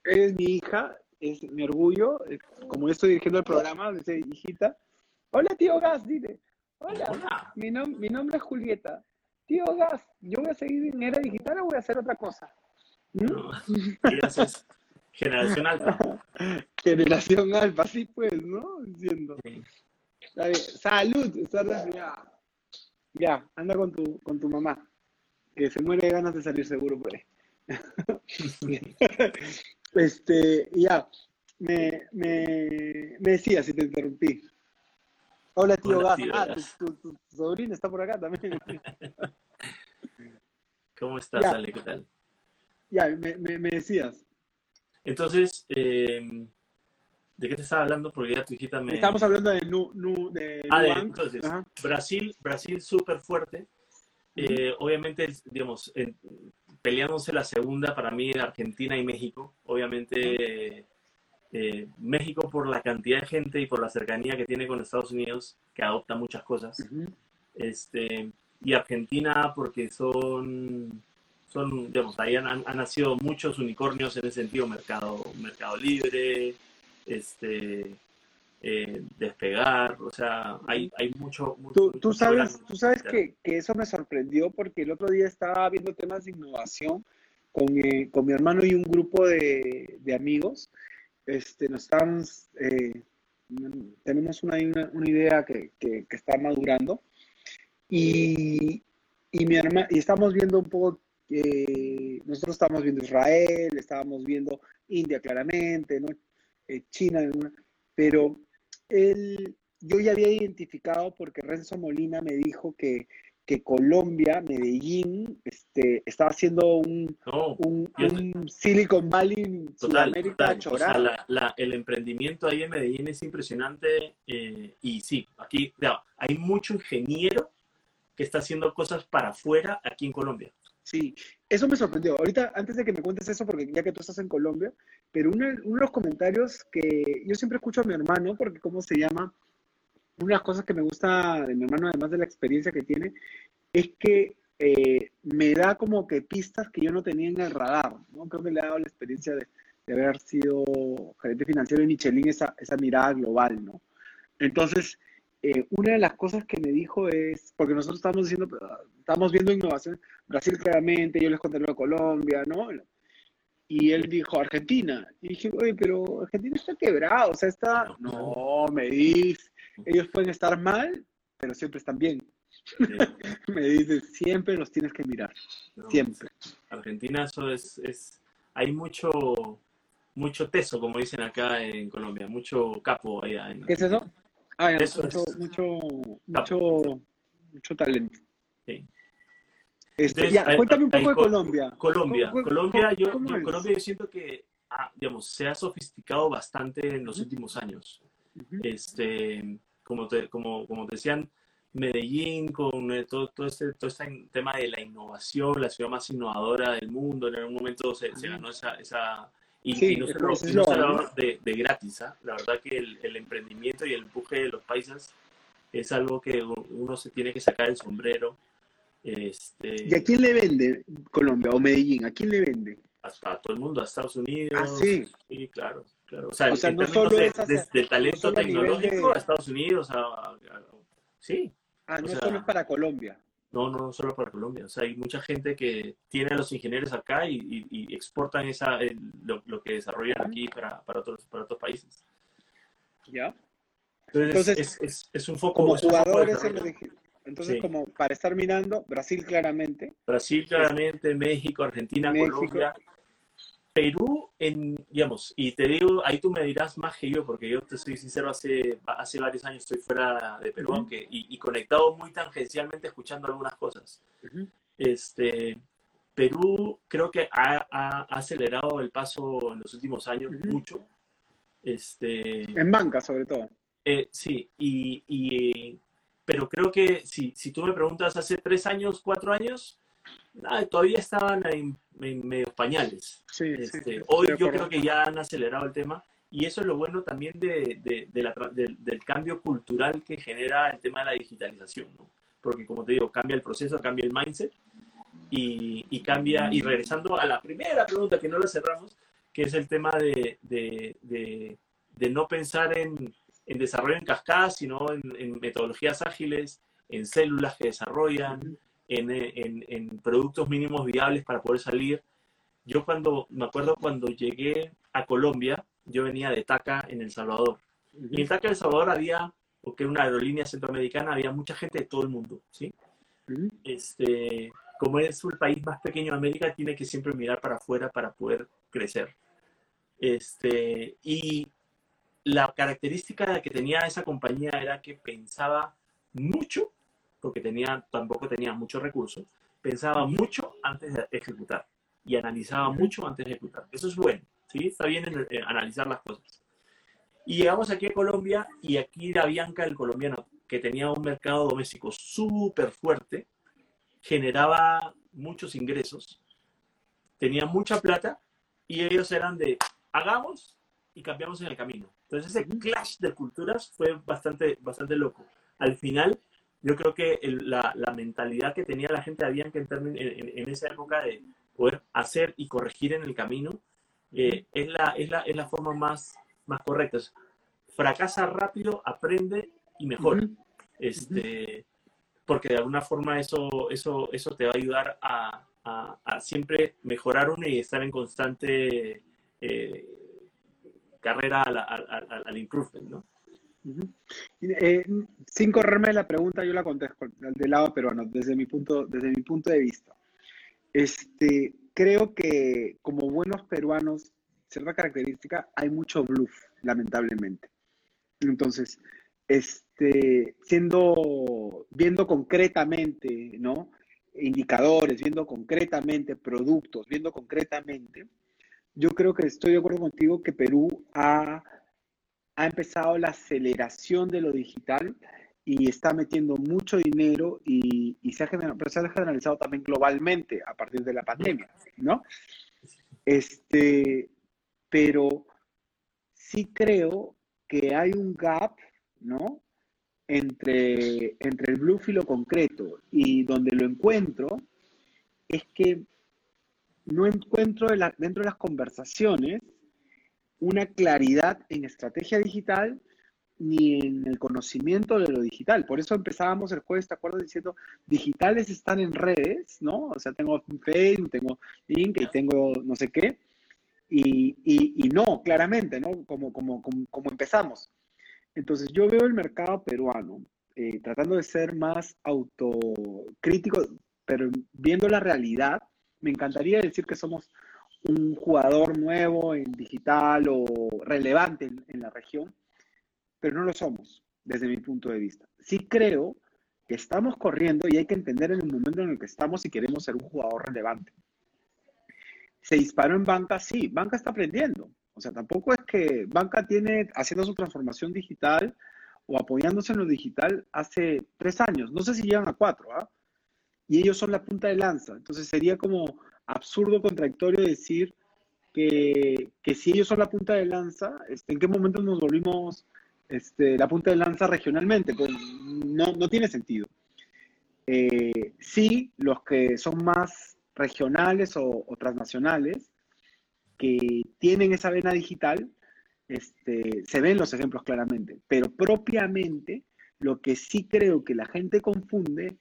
es mi hija, es mi orgullo. Como yo estoy dirigiendo el programa, dice, hijita, hola tío Gas, dile. Hola, Mi, mi nombre es Julieta. Tío Gas, ¿yo voy a seguir en era digital o voy a hacer otra cosa? ¿Mm? generación alfa. <laughs> generación alfa, sí pues, ¿no? Diciendo. Salud, ya. Ya, anda con tu, con tu mamá, que se muere de ganas de salir seguro por ahí. <laughs> Este, ya, me, me, me decía si te interrumpí. Hola, tío Gas. ah, Tu, tu, sobrina está por acá también. <laughs> ¿Cómo estás, Ale? ¿Qué tal? Ya, me, me, decías. Entonces, eh, ¿de qué te estaba hablando? Porque ya tu hijita me... Estamos hablando de... Nu, nu, de ah, de, entonces, Brasil, Brasil súper fuerte. Eh, obviamente, digamos, en, peleándose la segunda para mí Argentina y México. Obviamente eh, México por la cantidad de gente y por la cercanía que tiene con Estados Unidos, que adopta muchas cosas. este, y Argentina porque son, son digamos, ahí han, han, nacido muchos unicornios en ese sentido, mercado, mercado libre, este, eh, despegar, o sea, hay, hay mucho... tú, sabes, tú sabes que, que, eso me sorprendió porque el otro día estaba viendo temas de innovación con, eh, con mi hermano y un grupo de, de amigos. Este, nos estamos, eh, tenemos una, una, idea que, que, que, está madurando y, y, mi hermano, y estamos viendo un poco, nosotros estamos viendo Israel, estábamos viendo India claramente, ¿no? China, pero él, yo ya había identificado porque Renzo Molina me dijo que, que Colombia, Medellín, este, estaba haciendo un, un, Silicon Valley total, el emprendimiento ahí en Medellín es impresionante eh, y sí, aquí hay mucho ingeniero que está haciendo cosas para afuera aquí en Colombia. Sí, eso me sorprendió. Ahorita, antes de que me cuentes eso, porque ya que tú estás en Colombia, pero uno, de los comentarios que yo siempre escucho a mi hermano, porque ¿cómo se llama? Una de las cosas que me gusta de mi hermano, además de la experiencia que tiene, es que eh, me da como que pistas que yo no tenía en el radar, ¿no? Creo que le ha dado la experiencia de, de haber sido gerente financiero de Michelin esa, esa mirada global, ¿no? Entonces, eh, una de las cosas que me dijo es, porque nosotros estamos diciendo, estamos viendo innovación, Brasil claramente, yo les conté lo de Colombia, ¿no? Y él dijo Argentina. Y dije, oye, pero Argentina está quebrado, o sea, está, no, me dice, ellos pueden estar mal, pero siempre están bien. <laughs> me dice, siempre los tienes que mirar, siempre. Argentina, eso es, es, hay mucho, mucho teso, como dicen acá en Colombia, mucho capo allá. En ¿Qué es eso? Ah, mucho, mucho, mucho, mucho, talento. Sí. Este, ya, cuéntame un poco de Colombia. Colombia, Colombia, yo, yo Colombia yo siento que, ah, digamos, se ha sofisticado bastante en los últimos años. Este, como te, como, como te decían, Medellín con eh, todo, todo, este, todo este tema de la innovación, la ciudad más innovadora del mundo, en algún momento se, se ganó esa, esa y, no solo, de, de, gratis, ¿ah? la verdad que el, el, emprendimiento y el empuje de los países es algo que uno se tiene que sacar el sombrero. Este, ¿Y a quién le vende Colombia o Medellín? ¿A quién le vende? A, todo el mundo, a Estados Unidos. Ah, sí. Sí, claro. Claro. O sea, o sea no solo de, desde el talento tecnológico a, Estados Unidos, a, sí. Ah, no solo es para Colombia. No, no, solo para Colombia. O sea, hay mucha gente que tiene a los ingenieros acá y, exportan esa, lo, que desarrollan aquí para, para, otros, para otros países. ¿Ya? Entonces, es, es, un foco. Como jugadores, entonces, como para estar mirando, Brasil claramente. Brasil claramente, México, Argentina, Colombia. Perú, en, digamos, y te digo, ahí tú me dirás más que yo, porque yo te soy sincero, hace, hace varios años estoy fuera de Perú, aunque, y, conectado muy tangencialmente escuchando algunas cosas. este, Perú creo que ha, ha, acelerado el paso en los últimos años mucho. Este, en banca, sobre todo. Eh, sí, y, y, pero creo que si, si tú me preguntas hace tres años, cuatro años, todavía estaban en, medio pañales. Este, hoy yo creo que ya han acelerado el tema y eso es lo bueno también de, de, la, del cambio cultural que genera el tema de la digitalización, ¿no? porque como te digo, cambia el proceso, cambia el mindset y, y, cambia, y regresando a la primera pregunta que no la cerramos, que es el tema de, de no pensar en, en, desarrollo en cascada, sino en, en metodologías ágiles, en células que desarrollan, en, productos mínimos viables para poder salir. Yo cuando, me acuerdo cuando llegué a Colombia, yo venía de TACA en El Salvador. Y en TACA, El Salvador había, porque era una aerolínea centroamericana, había mucha gente de todo el mundo, ¿sí? este, como es el país más pequeño de América, tiene que siempre mirar para afuera para poder crecer. Este, y la característica que tenía esa compañía era que pensaba mucho porque tenía, tampoco tenía muchos recursos, pensaba mucho antes de ejecutar y analizaba mucho antes de ejecutar. Eso es bueno, ¿sí? Está bien en, analizar las cosas. Y llegamos aquí a Colombia y aquí la Bianca, el colombiano, que tenía un mercado doméstico súper fuerte, generaba muchos ingresos, tenía mucha plata y ellos eran de hagamos y cambiamos en el camino. Entonces ese clash de culturas fue bastante, bastante loco. Al final yo creo que la, la, mentalidad que tenía la gente había que en, en, esa época de poder hacer y corregir en el camino eh, es, la, es, la, es la forma más, más correcta. fracasa rápido, aprende y mejora. este, porque de alguna forma eso, eso, eso te va a ayudar a, a, siempre mejorar uno y estar en constante eh, carrera al, al, al improvement, ¿no? Eh, sin correrme la pregunta, yo la contesto del lado peruano, desde mi punto, desde mi punto de vista. Este, creo que como buenos peruanos, cierta característica, hay mucho bluff, lamentablemente. Entonces, este, siendo, viendo concretamente, ¿no? Indicadores, viendo concretamente productos, viendo concretamente, yo creo que estoy de acuerdo contigo que Perú ha ha empezado la aceleración de lo digital y está metiendo mucho dinero y, se, ha generalizado, también globalmente a partir de la pandemia, ¿no? Este, pero sí creo que hay un gap, ¿no? entre, entre el bluff y lo concreto. Y donde lo encuentro es que no encuentro dentro de las conversaciones una claridad en estrategia digital ni en el conocimiento de lo digital. Por eso empezábamos el jueves, ¿te acuerdas? Diciendo, digitales están en redes, ¿no? O sea, tengo Facebook, tengo Link y tengo no sé qué. Y, y, no, claramente, ¿no? Como, como, como, empezamos. Entonces, yo veo el mercado peruano eh, tratando de ser más autocrítico, pero viendo la realidad, me encantaría decir que somos un jugador nuevo en digital o relevante en la región, pero no lo somos, desde mi punto de vista. Sí creo que estamos corriendo y hay que entender en el momento en el que estamos si queremos ser un jugador relevante. Se disparó en banca, sí, banca está aprendiendo. O sea, tampoco es que banca tiene haciendo su transformación digital o apoyándose en lo digital hace tres años. No sé si llegan a cuatro, ¿ah? Y ellos son la punta de lanza. Entonces sería como absurdo, contradictorio decir que, que si ellos son la punta de lanza, este, ¿en qué momento nos volvimos este, la punta de lanza regionalmente, pues no, no tiene sentido. Eh, sí, los que son más regionales o, transnacionales, que tienen esa vena digital, este, se ven los ejemplos claramente, pero propiamente lo que sí creo que la gente confunde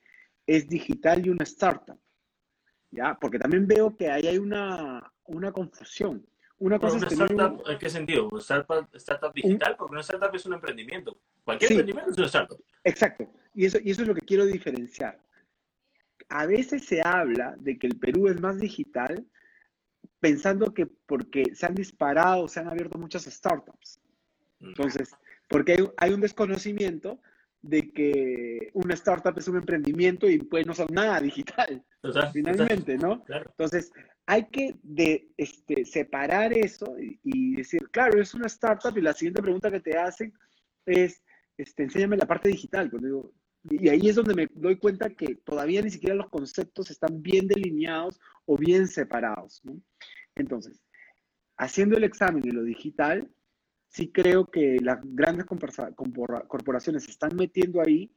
es digital y una startup, ¿ya? Porque también veo que ahí hay una, una confusión. Una cosa es startup, ¿En qué sentido? ¿Startup, startup digital? Porque una startup es un emprendimiento. Cualquier emprendimiento es una startup. Exacto. Y eso, y eso es lo que quiero diferenciar. A veces se habla de que el Perú es más digital pensando que porque se han disparado, se han abierto muchas startups. Mm. Entonces, porque hay, hay un desconocimiento de que una startup es un emprendimiento y pues no son nada digital, finalmente, ¿no? Entonces, hay que de, este, separar eso y, decir, claro, es una startup y la siguiente pregunta que te hacen es, este, enséñame la parte digital. y ahí es donde me doy cuenta que todavía ni siquiera los conceptos están bien delineados o bien separados. Entonces, haciendo el examen de lo digital, sí creo que las grandes corporaciones se están metiendo ahí.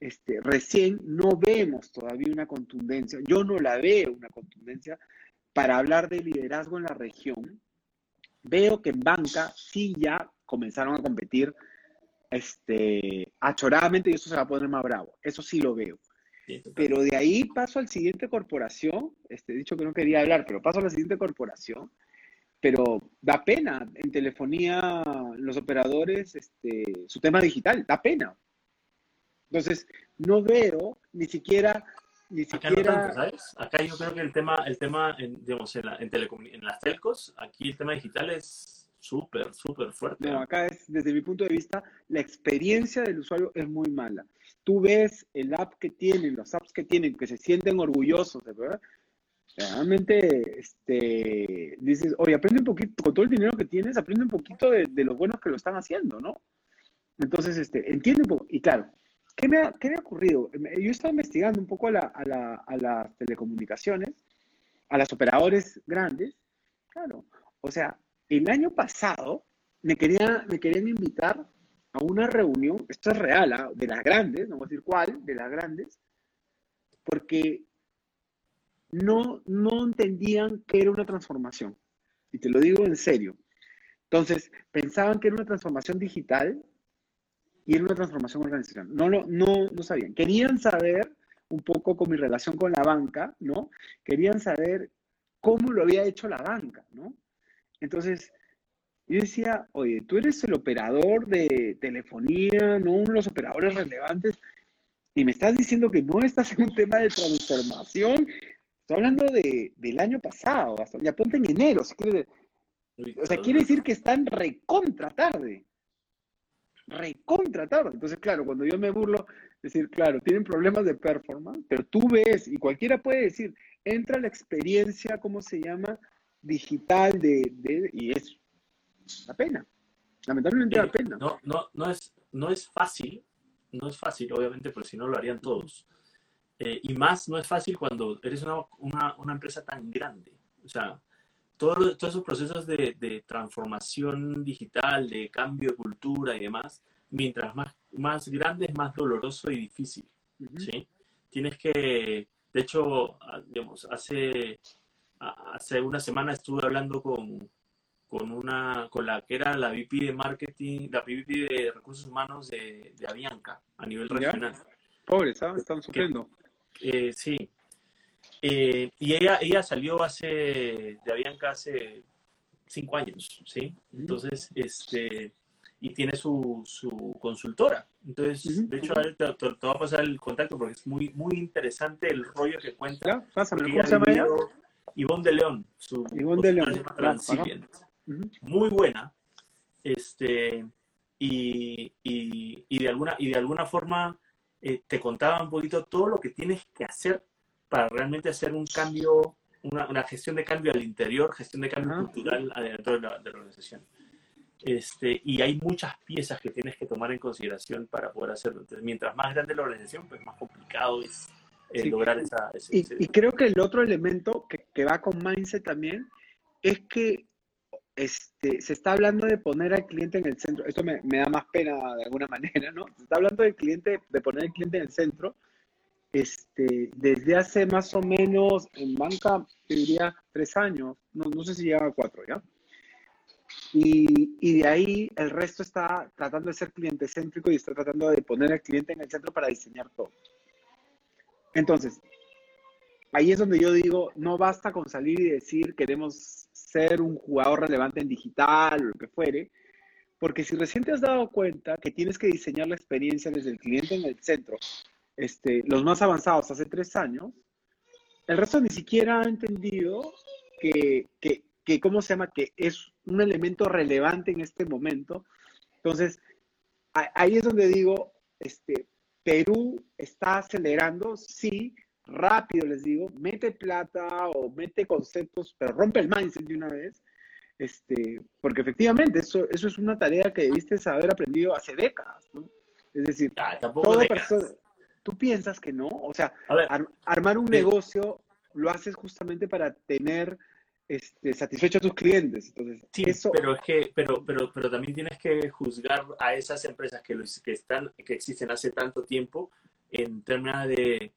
Este, recién no vemos todavía una contundencia, yo no la veo una contundencia para hablar de liderazgo en la región, veo que en banca sí ya comenzaron a competir este, achoradamente y eso se va a poner más bravo. Eso sí lo veo. pero de ahí paso al siguiente corporación, este, dicho que no quería hablar, pero paso a la siguiente corporación, pero da pena en telefonía los operadores, este, su tema digital, da pena. Entonces, no veo ni siquiera Acá no tanto, ¿sabes? Acá yo creo que el tema, el tema en, digamos, en, la, en, en las telcos, aquí el tema digital es súper, súper fuerte. No, acá es, desde mi punto de vista, la experiencia del usuario es muy mala. Tú ves el app que tienen, los apps que tienen, que se sienten orgullosos, de verdad. Realmente, este, dices, oye, aprende un poquito, con todo el dinero que tienes, aprende un poquito de, los buenos que lo están haciendo, ¿no? Entonces, este, entiende un poco. Y claro, ¿Qué me, ha, ocurrido? Yo estaba investigando un poco a, la, a, la, a, las telecomunicaciones, a los operadores grandes. Claro, o sea, el año pasado me querían invitar a una reunión, esto es real, ¿ah? de las grandes, no voy a decir cuál, de las grandes, porque no, no entendían que era una transformación. Y te lo digo en serio. Entonces, pensaban que era una transformación digital y era una transformación organizacional. No, lo, no, no sabían. Querían saber un poco con mi relación con la banca, ¿no? Querían saber cómo lo había hecho la banca, ¿no? Entonces, yo decía, oye, tú eres el operador de telefonía, no uno de los operadores relevantes, y me estás diciendo que no estás en un tema de transformación. Estoy hablando de, del año pasado, ya ponte en enero. o sea, quiere decir que están recontra tarde recontratado. Entonces, claro, cuando yo me burlo, decir, claro, tienen problemas de performance, pero tú ves, y cualquiera puede decir, entra la experiencia, ¿cómo se llama? Digital de, de y es la pena. Lamentablemente la pena. No, no, no, es, no es fácil, no es fácil, obviamente, porque si no lo harían todos. Eh, y más no es fácil cuando eres una, una, una empresa tan grande. O sea, todos esos procesos de, transformación digital, de cambio de cultura y demás, mientras más, más grande es más doloroso y difícil. ¿sí? Tienes que, de hecho, ah, digamos, hace, hace una semana estuve hablando con, con una, con la que era la VP de marketing, la VP de recursos humanos de, de Avianca a nivel regional. Pobres, ¿sabes? Están sufriendo. Eh, sí. Eh, y ella, ella salió hace, de Avianca hace cinco años, ¿sí? Entonces, este, y tiene su, su consultora. Entonces, de hecho, te, te, te, voy a pasar el contacto porque es muy, muy interesante el rollo que cuenta. Pásame, ¿cómo se llama? Ivonne de León. Su Ivonne de León. Muy buena. Este, y, y, y, de alguna, y de alguna forma eh, te contaba un poquito todo lo que tienes que hacer para realmente hacer un cambio, una, una gestión de cambio al interior, gestión de cambio cultural dentro de la, de la organización. Este, y hay muchas piezas que tienes que tomar en consideración para poder hacerlo. Entonces, mientras más grande la organización, pues más complicado es eh, sí. lograr esa... Ese, y, ese... y, creo que el otro elemento que, que, va con Mindset también es que este, se está hablando de poner al cliente en el centro. Esto me, me, da más pena de alguna <laughs> manera, ¿no? Se está hablando del cliente, de poner al cliente en el centro. Este, desde hace más o menos, en banca, te diría tres años, no, no sé si llega a cuatro, ¿ya? Y, y, de ahí el resto está tratando de ser cliente céntrico y está tratando de poner al cliente en el centro para diseñar todo. Entonces, ahí es donde yo digo, no basta con salir y decir queremos ser un jugador relevante en digital o lo que fuere, porque si recién te has dado cuenta que tienes que diseñar la experiencia desde el cliente en el centro, este, los más avanzados hace tres años, el resto ni siquiera ha entendido que, que, que, ¿cómo se llama? Que es un elemento relevante en este momento. Entonces, ahí es donde digo, este, Perú está acelerando, sí, rápido les digo, mete plata o mete conceptos, pero rompe el mindset de una vez, este, porque efectivamente eso, eso es una tarea que debiste haber aprendido hace décadas, ¿no? Es decir, ah, todo persona, tú piensas que no, o sea, ar armar un sí. negocio lo haces justamente para tener este, satisfecho a tus clientes. Entonces, sí, eso... pero es que, pero, pero, pero también tienes que juzgar a esas empresas que, que, están, que existen hace tanto tiempo en términos de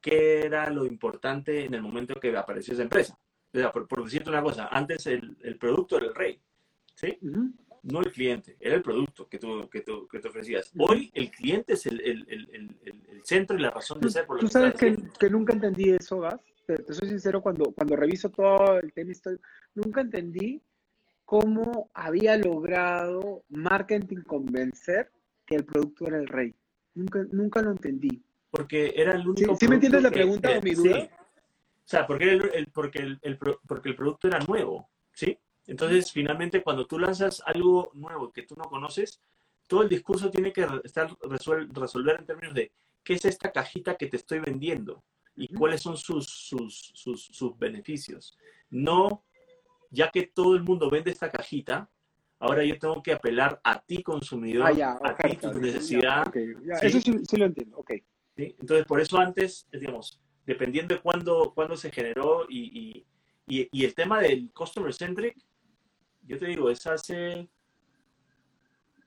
qué era lo importante en el momento que apareció esa empresa. O sea, por, por decirte una cosa, antes el, el, producto era el rey, ¿sí? Uh -huh. No el cliente, era el producto que tú, que tú, que tú ofrecías. Uh -huh. Hoy el cliente es el, el, el, el, centro y la razón de ser. Por ¿Tú sabes que, que, nunca entendí eso, Gas? Te, te, soy sincero, cuando, cuando reviso todo el tema histórico, nunca entendí cómo había logrado marketing convencer que el producto era el rey. Nunca, nunca lo entendí porque era el único. ¿Sí, ¿sí me entiendes la pregunta que, o mi duda? Sí. O sea, porque el, el, porque, el, el, porque el producto era nuevo, ¿sí? Entonces, finalmente, cuando tú lanzas algo nuevo que tú no conoces, todo el discurso tiene que estar resuel, resolver en términos de qué es esta cajita que te estoy vendiendo y cuáles son sus, sus, sus, sus beneficios. No, ya que todo el mundo vende esta cajita, ahora yo tengo que apelar a ti, consumidor, ah, ya, a ti, tu necesidad. Ya, okay. ya, ¿sí? Eso sí, sí, lo entiendo, ok. ¿Sí? Entonces, por eso antes, digamos, dependiendo de cuándo, cuándo se generó y, y, y, el tema del customer centric, yo te digo, es hace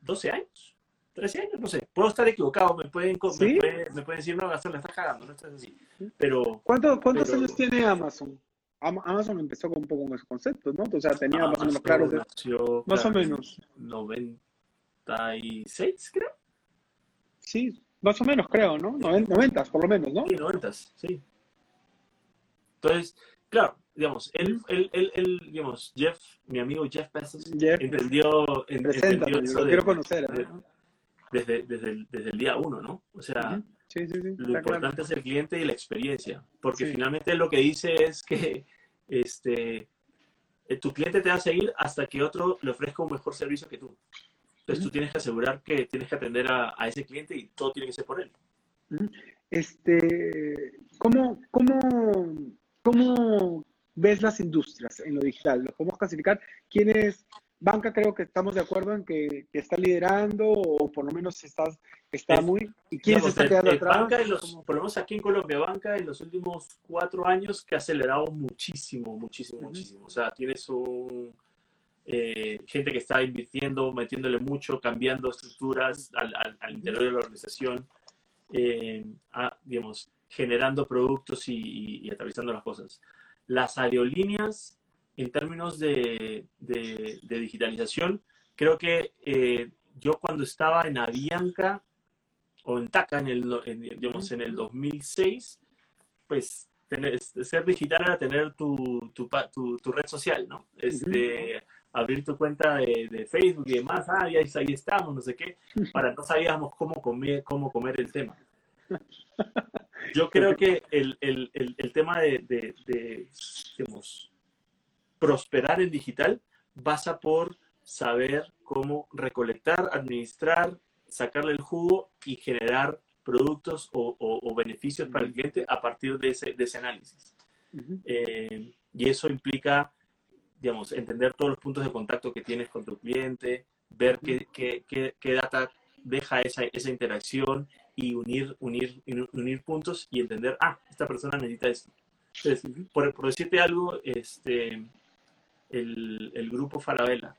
12 años, 13 años, no sé. Puedo estar equivocado, me pueden, ¿Sí? me pueden, me pueden decir, no, Gastón, la estás cagando, no estás así. Pero, ¿Cuánto, ¿Cuántos pero, años tiene Amazon? Amazon empezó con un poco con ese concepto, ¿no? O sea, tenía Amazon más o menos claro. De, nació, más claro, o menos. 96, creo. Sí, más o menos, creo, ¿no? Noventas, por lo menos, ¿no? Sí, noventas, sí. Entonces, claro, digamos, él, él, él, él, digamos, Jeff, mi amigo Jeff Bezos, Jeff, entendió, entendió eso lo de, quiero conocer, de, ¿no? desde, desde, el, desde el día uno, ¿no? O sea, uh -huh. sí, sí, sí, lo importante claro. es el cliente y la experiencia, porque finalmente lo que dice es que este, eh, tu cliente te va a seguir hasta que otro le ofrezca un mejor servicio que tú. Entonces tú tienes que asegurar que tienes que atender a, a, ese cliente y todo tiene que ser por él. Este, ¿cómo, cómo, ¿Cómo ves las industrias en lo digital? ¿Lo podemos clasificar? ¿Quién es? Banca creo que estamos de acuerdo en que, que está liderando o por lo menos está, está muy... ¿Y quién se está quedando el, atrás? Banca y los, por lo menos aquí en Colombia, Banca en los últimos cuatro años que ha acelerado muchísimo, muchísimo, uh -huh. muchísimo. O sea, tienes un eh, gente que está invirtiendo, metiéndole mucho, cambiando estructuras al, al, interior de la organización, eh, digamos, generando productos y, atravesando las cosas. Las aerolíneas, en términos de, de, digitalización, creo que eh, yo cuando estaba en Avianca o en TACA en el, digamos, en el 2006, pues ser digital era tener tu, tu, tu, red social, ¿no? Este, Abrir tu cuenta de, Facebook y demás, ah, ahí, ahí estamos, no sé qué, para no sabíamos cómo comer, cómo comer el tema. Yo creo que el, el, el, tema de, de, de digamos, prosperar en digital pasa por saber cómo recolectar, administrar, sacarle el jugo y generar productos o, beneficios para el cliente a partir de ese, de ese análisis. Eh, y eso implica, digamos, entender todos los puntos de contacto que tienes con tu cliente, ver qué, qué, qué, data deja esa, esa, interacción y unir, unir, unir puntos y entender, ah, esta persona necesita esto. Entonces, por, por decirte algo, este, el, el grupo Falabella.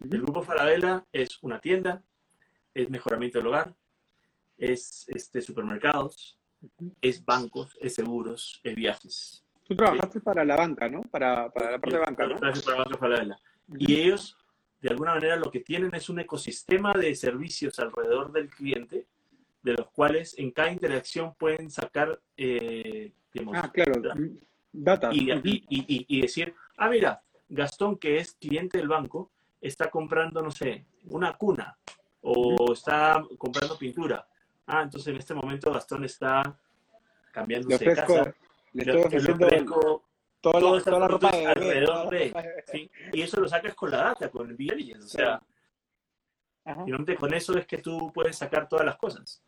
El grupo Falabella es una tienda, es mejoramiento del hogar, es este, supermercados, es bancos, es seguros, es viajes. Tú trabajaste para la banca, ¿no? Para, para la parte de banca, ¿no? Para banca Y ellos, de alguna manera, lo que tienen es un ecosistema de servicios alrededor del cliente, de los cuales en cada interacción pueden sacar, eh, ah, claro, data. Y, y, y, y, decir, ah, mira, Gastón, que es cliente del banco, está comprando, no sé, una cuna o está comprando pintura ah, entonces en este momento Gastón está cambiando de casa. Le estoy ofreciendo toda, la, toda la ropa de alrededor de, ¿sí? Y eso lo sacas con la data, con el VLGS, o sea, y con eso es que tú puedes sacar todas las cosas.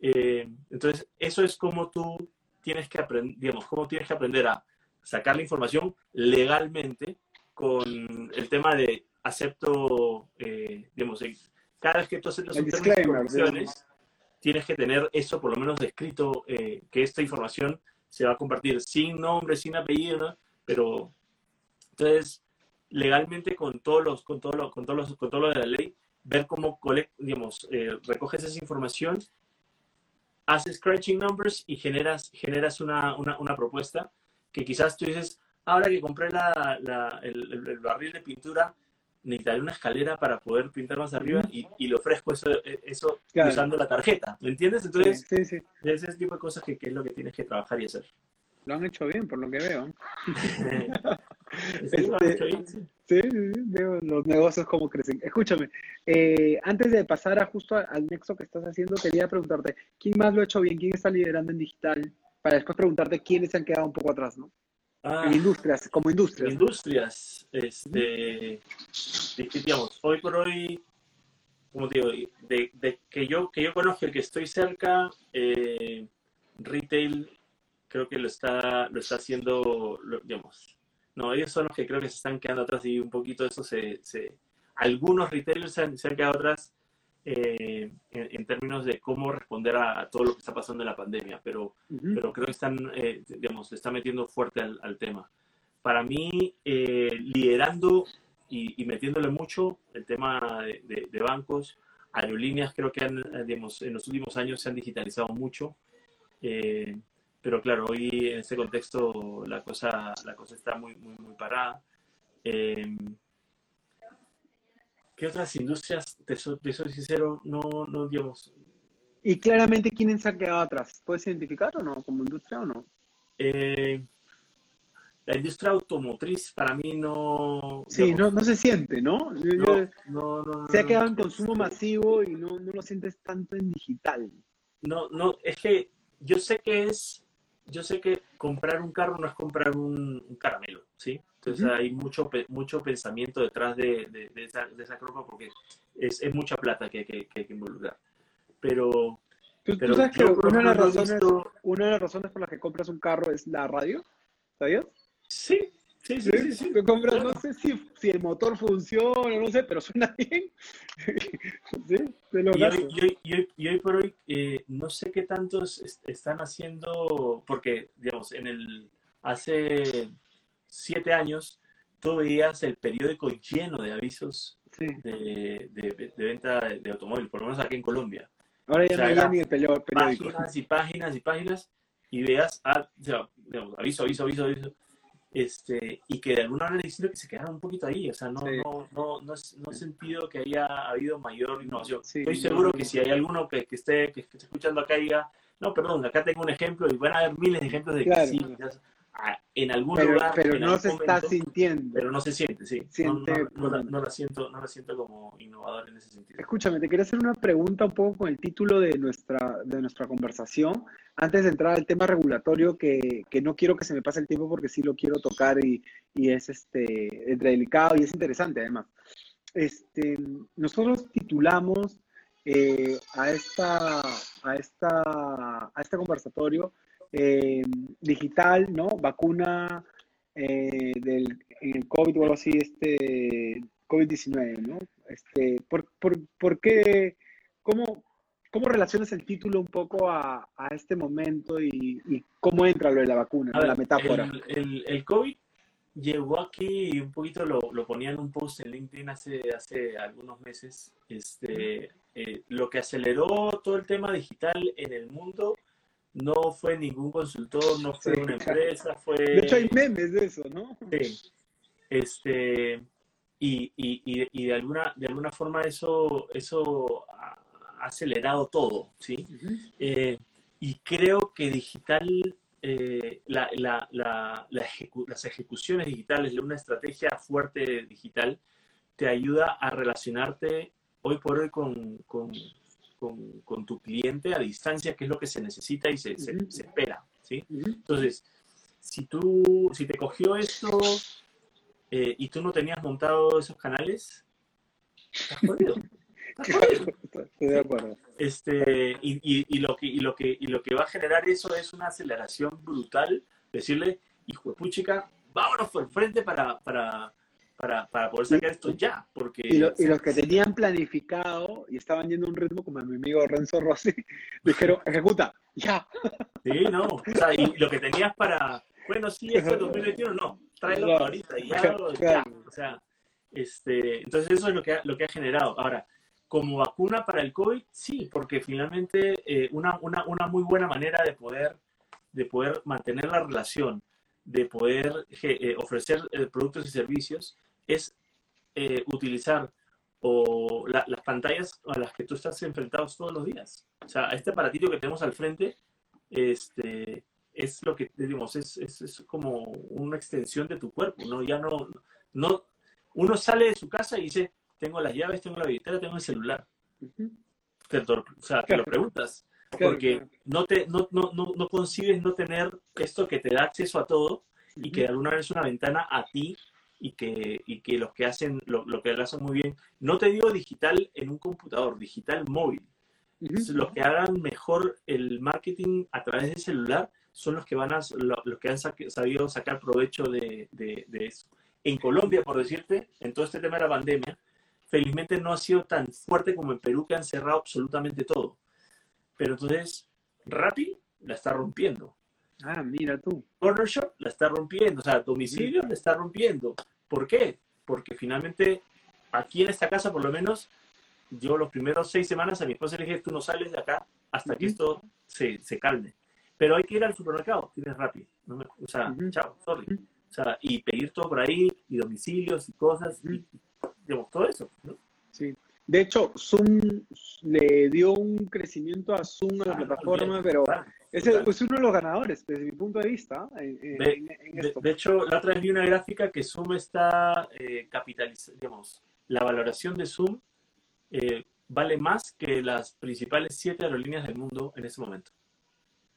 Eh, entonces, eso es como tú tienes que aprender, digamos, cómo tienes que aprender a sacar la información legalmente con el tema de acepto, eh, digamos, cada vez que tú aceptas un disclaimer, tienes que tener eso por lo menos descrito, eh, que esta información se va a compartir sin nombre, sin apellido, pero entonces legalmente con todos los, con todo lo, con todos los, con todo lo de la ley, ver cómo digamos, eh, recoges esa información, haces scratching numbers y generas, generas una, una, una propuesta que quizás tú dices, ahora que compré la, la, el, el, barril de pintura, necesitaré una escalera para poder pintar más arriba y, y le ofrezco eso, eso usando la tarjeta, ¿me entiendes? Entonces, sí, sí, ese tipo de cosas que, que, es lo que tienes que trabajar y hacer. Lo han hecho bien, por lo que veo. <laughs> sí, este, sí, veo los negocios como crecen. Escúchame, eh, antes de pasar a justo al nexo que estás haciendo, quería preguntarte, ¿quién más lo ha hecho bien? ¿Quién está liderando en digital? Para después preguntarte quiénes se han quedado un poco atrás, ¿no? Ah, industrias, como industrias. Industrias, este, digamos, hoy por hoy, como digo, de, de, que yo que yo conozco, el que estoy cerca, eh, retail, creo que lo está, lo está haciendo, digamos, no, ellos son los que creo que se están quedando atrás y un poquito de eso se, se algunos retailers se han, se han quedado atrás eh, en, términos de cómo responder a, todo lo que está pasando en la pandemia, pero, pero creo que están, eh, digamos, se está metiendo fuerte al, tema. Para mí, eh, liderando y, metiéndole mucho el tema de, bancos, aerolíneas, creo que han, digamos, en los últimos años se han digitalizado mucho. pero claro, hoy en este contexto la cosa, la cosa está muy, muy, muy parada. ¿Qué otras industrias, te soy, sincero, no, no, digamos? Y claramente, ¿quiénes se han quedado atrás? ¿Puedes identificar o no, como industria o no? Eh, la industria automotriz para mí no... Sí, no, no se siente, ¿no? no, no, se ha quedado en consumo masivo y no, no lo sientes tanto en digital. No, no, es que yo sé que es, yo sé que comprar un carro no es comprar un caramelo, ¿sí? Entonces hay mucho, mucho pensamiento detrás de, de, esa, de esa porque es, es, mucha plata que, que, que hay que involucrar. Pero... ¿Tú, sabes que una de, las razones, una de las razones por las que compras un carro es la radio? ¿Sabías? Sí, Sí, sí, sí. sí, compras, no sé si, si, el motor funciona, no sé, pero suena <laughs> bien. sí, te lo y, hoy, y, hoy, y, hoy, por hoy, eh, no sé qué tantos están haciendo, porque, digamos, en el hace siete años, tú veías el periódico lleno de avisos Sí. de, de- de venta de, de automóvil, por lo menos aquí en Colombia. Ahora ya O sea, no hay ni el periódico. Páginas y páginas y páginas, y veas, ah, o sea, digamos, aviso, aviso, aviso, aviso. Este, y que de alguna manera diciendo que se quedaron un poquito ahí, o sea, no, Sí. no, no, no, no he sentido que haya habido mayor innovación. Sí, Estoy seguro que si hay alguno que, que esté, que, que esté escuchando acá y diga, no, perdón, acá tengo un ejemplo y van a haber miles de ejemplos de que Claro, sí, en algún Pero, lugar, pero no se está momento, sintiendo. pero no se siente, sí. No- Siente no, no, la, como- no la siento, no la siento como innovador en ese sentido. Escúchame, te quería hacer una pregunta un poco con el título de nuestra, de nuestra conversación, antes de entrar al tema regulatorio, que, que no quiero que se me pase el tiempo porque sí lo quiero tocar y, y es, este, es delicado y es interesante además. Este, nosotros titulamos eh, a, esta, a, esta, a este conversatorio eh, digital, ¿no? Vacuna eh, del el COVID o algo así, este COVID-19, ¿no? Este, ¿por, por, por qué, cómo, cómo relacionas el título un poco a, a este momento y, y cómo entra lo de la vacuna, A ¿no? ver, la metáfora? El, el, el COVID llegó aquí y un poquito lo, lo ponía en un post en LinkedIn hace, hace algunos meses. Este, eh, lo que aceleró todo el tema digital en el mundo no fue ningún consultor, no fue Sí, una empresa, fue... De hecho, hay memes de eso, ¿no? Sí. Este, y, y, y, y de, alguna, de alguna forma eso, eso ha acelerado todo, ¿sí? Eh, y creo que digital, eh, la- la- la- la ejecu- las ejecuciones digitales, una estrategia fuerte digital, te ayuda a relacionarte hoy por hoy con, con- con- con tu cliente a distancia, que es lo que se necesita y se, se- espera, ¿sí? Entonces, si tú, si te cogió esto eh, y tú no tenías montado esos canales, estás jodido. Estás <laughs> jodido. Estoy de acuerdo. Este, y, y- y lo que, y, lo que, y lo que va a generar eso es una aceleración brutal. Decirle, hijo de puchica, vámonos por el frente para, para, para, para poder sacar esto ya. Porque, Y, lo- y los que tenían planificado y estaban yendo a un ritmo como mi amigo Renzo Rossi, <laughs> dijeron, ejecuta, ya. Sí, no. O sea, y lo que tenías para, bueno, sí, esto es 2021, no, tráelo Claro. ahorita y ya, Claro. ya. O sea, este, entonces eso es lo que ha, lo que ha generado. Ahora, como vacuna para el COVID, sí, porque finalmente eh, una, una, una muy buena manera de poder, de poder mantener la relación, de poder eh, ofrecer eh, productos y servicios, es eh, utilizar o la- las pantallas a las que tú estás enfrentado todos los días. O sea, este aparatito que tenemos al frente, este, es lo que digamos, es, es, es como una extensión de tu cuerpo, ¿no? Ya no, no, uno sale de su casa y dice, tengo las llaves, tengo la billetera, tengo el celular. Te, lo- o sea, te lo preguntas, porque no, te, no, no, no, no concibes no tener esto que te da acceso a todo y que de alguna es una ventana a ti y que, y que los que hacen lo, lo que lo hacen muy bien, no te digo digital en un computador, digital móvil. Ujú. Los que hagan mejor el marketing a través del celular son los que van a lo- los que han sabido sacar provecho de, de- de eso. En Colombia, por decirte, en todo este tema de la pandemia, felizmente no ha sido tan fuerte como en Perú, que han cerrado absolutamente todo. Pero entonces, Rappi la está rompiendo. Ah, mira tú. Corner Shop la está rompiendo, o sea, domicilio la está rompiendo. ¿Por qué? Porque finalmente, aquí en esta casa, por lo menos, yo los primeros seis semanas a mi esposa le dije, tú no sales de acá hasta que esto se, se calme. Pero hay que ir al supermercado, tienes. No me- o sea, chao, sorry. O sea, y pedir todo por ahí, y domicilios y cosas, y, Ujú. digamos, todo eso. ¿no? Sí. De hecho, Zoom le dio un crecimiento a Zoom a la Ah, plataforma, bien, pero es, uno de los ganadores, desde mi punto de vista, en, De- en- en De, esto. de hecho, la otra vez vi una gráfica que Zoom está eh, capitalizando, digamos, la valoración de Zoom eh, vale más que las principales siete aerolíneas del mundo en ese momento.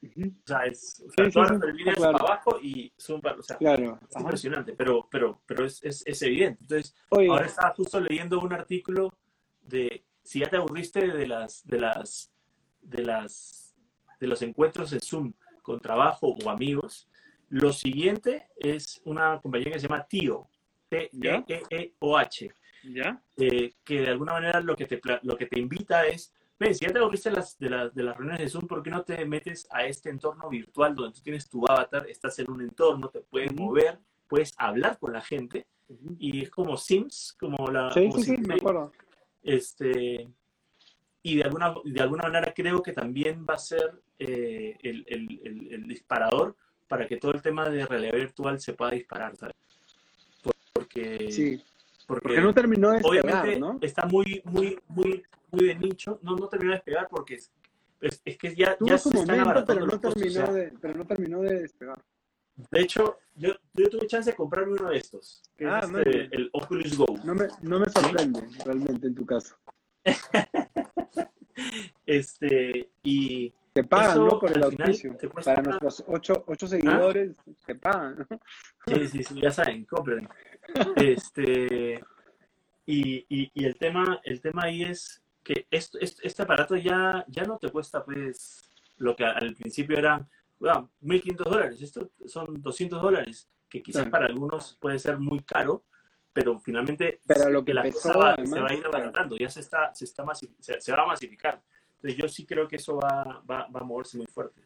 O sea, es, o sea, Sí, sí, todas sí, las aerolíneas claro. para abajo y Zoom para, o sea, Claro. es Ajá. impresionante, pero, pero, pero es, es, es evidente. Entonces, Oye, ahora estaba justo leyendo un artículo de si ya te aburriste de las, de las, de las, de los encuentros en Zoom con trabajo o amigos, lo siguiente es una compañía que se llama TIO. T-E-E-O-H, ¿ya? eh, que de alguna manera lo que te, lo que te invita es, ven, si ya te aburriste de las, de, las, de las reuniones de Zoom, ¿por qué no te metes a este entorno virtual donde tú tienes tu avatar, estás en un entorno, te puedes mover, puedes hablar con la gente y es como Sims, como la... Sí, como sí, sí, me acuerdo. Este, y de alguna, de alguna manera creo que también va a ser eh, el, el- el- el disparador para que todo el tema de realidad virtual se pueda disparar, Porque, Sí, porque porque no terminó de despegar, obviamente ¿no? está muy, muy, muy, muy de nicho. No, no terminó de despegar porque es, es, es que ya, Tuvo ya su se momento, pero no, los costos, o terminó sea, de, pero no terminó de despegar. de hecho, yo, yo tuve chance de comprarme uno de estos, que Ah, es este, el Oculus Go. No me, no me sorprende realmente en tu caso. <laughs> Este, y Te pagan, Eso, ¿no? Por el auspicio. Para nuestros ocho, ocho seguidores, te pagan, ¿no? Sí, sí, sí, ya saben, compren. Este, y, y, y el tema, el tema ahí es que esto, este, este aparato ya, ya no te cuesta, pues, lo que al principio eran, bueno, 1.500 dólares, esto son 200 dólares, que quizás para algunos puede ser muy caro, pero finalmente Pero lo que la empezó, cosa va- además, se va a ir abaratando, ya se, está, se, está masi- se, se va a masificar. Entonces yo sí creo que eso va, va, va a moverse muy fuerte.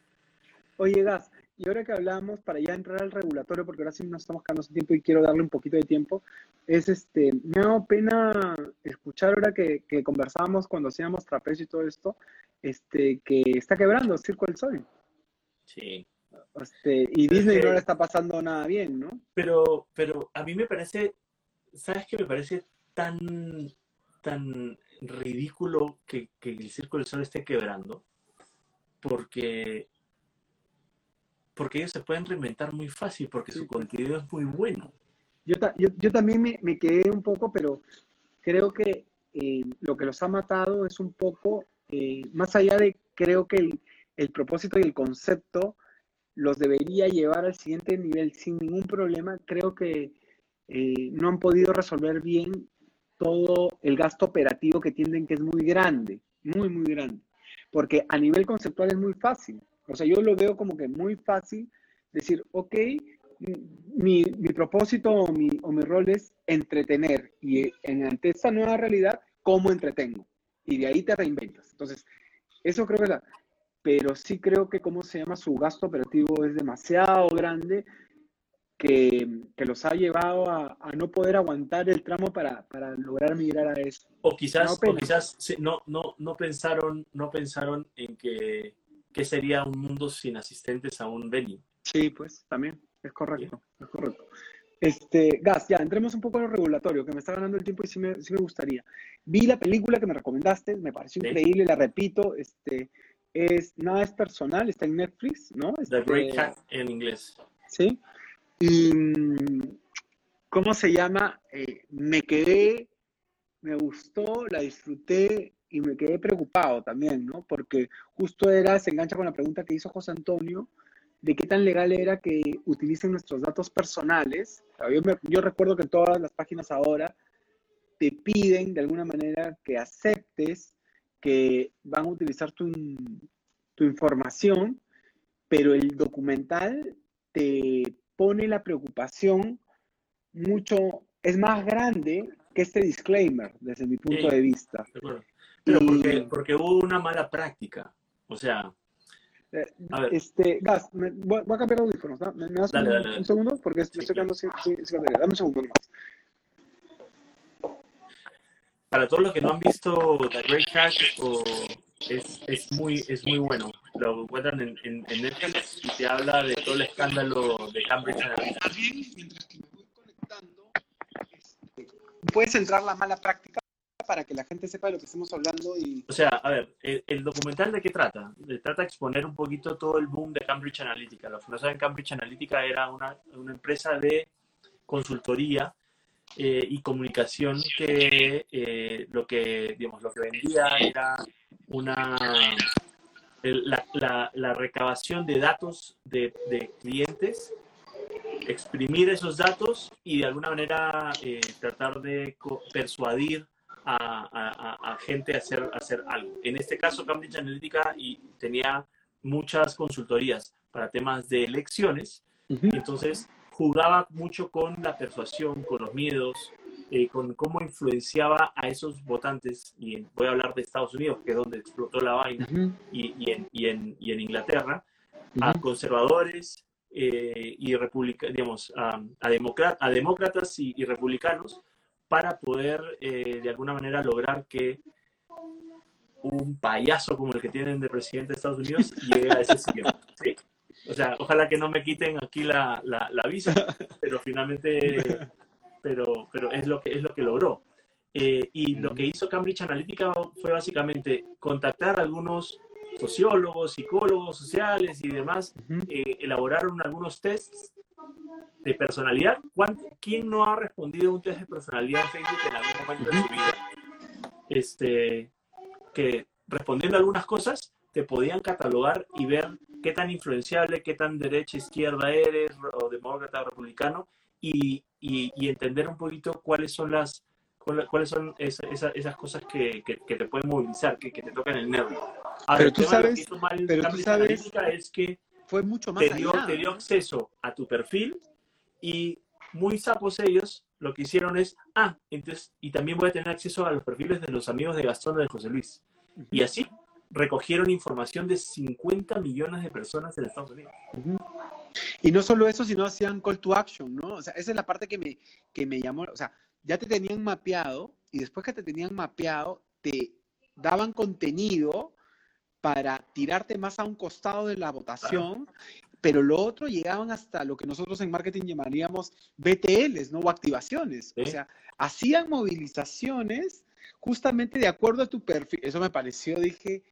Oye, Gas, y ahora que hablamos, para ya entrar al regulatorio, porque ahora sí nos estamos quedando sin tiempo y quiero darle un poquito de tiempo, es este, me ha dado pena escuchar ahora que, que conversábamos cuando hacíamos trapecio y todo esto, este, que está quebrando Circo del Sol. Sí. Este, y Disney no le está pasando nada bien, ¿no? Pero, pero a mí me parece, ¿sabes qué me parece tan, tan ridículo que, que el Circo del Sol esté quebrando? Porque, porque ellos se pueden reinventar muy fácil, porque Sí, su contenido es muy bueno. Yo, yo, yo también me, me quedé un poco, pero creo que eh, lo que los ha matado es un poco, eh, más allá de, creo que el, el propósito y el concepto los debería llevar al siguiente nivel sin ningún problema, creo que eh, no han podido resolver bien todo el gasto operativo que tienen, que es muy grande, muy, muy grande. Porque a nivel conceptual es muy fácil. O sea, yo lo veo como que muy fácil decir, ok, mi, mi propósito o mi, o mi rol es entretener y en ante esta nueva realidad, ¿cómo entretengo? Y de ahí te reinventas. Entonces, eso creo que es la... Pero sí creo que, ¿cómo se llama? Su gasto operativo es demasiado grande que, que los ha llevado a, a no poder aguantar el tramo para, para lograr migrar a eso. O quizás, No, o quizás no, no, no pensaron, no pensaron en que, que sería un mundo sin asistentes a un venue. Sí, pues también, es correcto, es correcto. Este, Gas, ya, entremos un poco en lo regulatorio, que me está ganando el tiempo y sí me, sí me gustaría. Vi la película que me recomendaste, me pareció Sí. increíble, la repito, este, es, nada es personal, está en Netflix, ¿no? The Este, Great Hack en inglés. ¿Sí? Y, mm, ¿cómo se llama? Eh, me quedé, me gustó, la disfruté y me quedé preocupado también, ¿no? Porque justo era, se engancha con la pregunta que hizo José Antonio, de qué tan legal era que utilicen nuestros datos personales. Yo, recuerdo que todas las páginas ahora te piden de alguna manera que aceptes que van a utilizar tu, tu información, pero el documental te pone la preocupación mucho, es más grande que este disclaimer desde mi punto Sí. de vista. ¿de? Pero Y- porque, porque hubo una mala práctica. O sea, Eh, A ver. Este, Gas, me- voy, voy a cambiar de audífonos, ¿no? ¿Me, me das Dale, un, dale, un segundo? Porque Sí, me estoy quedando sin, sin- sin batería. Dame un segundo nomás. para todos los que no han visto The Great Hack, o- es, es, muy, es muy bueno. Lo encuentran en, en, en Netflix y te habla de todo el escándalo de Cambridge Analytica. Mientras que me voy conectando, este, puedes entrar la mala práctica para que la gente sepa de lo que estamos hablando y... O sea, a ver, el, el documental de qué trata? Trata de exponer un poquito todo el boom de Cambridge Analytica. Los que no saben, Cambridge Analytica era una, una empresa de consultoría eh, y comunicación que eh, lo que digamos lo que vendía era una la, la- la recabación de datos de, de clientes exprimir esos datos y de alguna manera eh, tratar de persuadir a, a- a- a gente a hacer, a hacer algo. En este caso, Cambridge Analytica y tenía muchas consultorías para temas de elecciones, entonces jugaba mucho con la persuasión, con los miedos, eh, con cómo influenciaba a esos votantes, y voy a hablar de Estados Unidos, que es donde explotó la vaina, y, y en, y, en, y en Inglaterra, a conservadores, eh, y digamos, a, a, demócratas y, republicanos para poder eh, de alguna manera lograr que un payaso como el que tienen de presidente de Estados Unidos <laughs> llegue a ese sitio. ¿sí? O sea, ojalá que no me quiten aquí la, la, la visa, pero finalmente, pero, pero es, lo que, es lo que logró. Eh, y lo que hizo Cambridge Analytica fue básicamente contactar a algunos sociólogos, psicólogos sociales y demás, eh, elaboraron algunos tests de personalidad. ¿Quién no ha respondido a un test de personalidad en Facebook en algún momento de su vida? Este, que respondiendo a algunas cosas te podían catalogar y ver qué tan influenciable, qué tan derecha, izquierda eres, o demócrata, republicano, y, y, entender un poquito cuáles son las cuáles son esas, esas cosas que, que, te pueden movilizar, que, que te tocan el nervio. pero tú sabes, pero tú sabes es que fue mucho más te dio, te dio acceso a tu perfil y muy sapos ellos lo que hicieron es, ah, entonces, y también voy a tener acceso a los perfiles de los amigos de Gastón y de José Luis. Y así recogieron información de 50 millones de personas en Estados Unidos. Y no solo eso, sino hacían call to action, ¿no? O sea, esa es la parte que me, que me llamó, o sea, ya te tenían mapeado y después que te tenían mapeado, te daban contenido para tirarte más a un costado de la votación, pero lo otro llegaban hasta lo que nosotros en marketing llamaríamos BTLs, ¿no? O activaciones. O sea, hacían movilizaciones justamente de acuerdo a tu perfil. Eso me pareció, dije...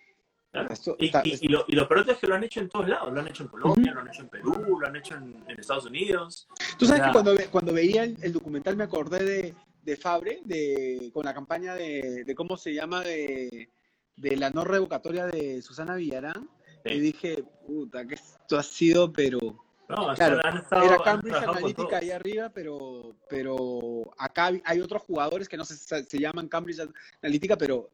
y, lo, y, lo, peor es que lo han hecho en todos lados. Lo han hecho en Colombia, lo han hecho en Perú, lo han hecho en, Estados Unidos. Tú sabes que cuando, cuando veía el, documental me acordé de, de Fabre, de, con la campaña de, de cómo se llama, de, de la no revocatoria de Susana Villarán. Y dije, puta, que esto ha sido, pero no, claro, era Cambridge Analytica ahí arriba, pero, pero acá hay otros jugadores que no se, se llaman Cambridge Analytica, pero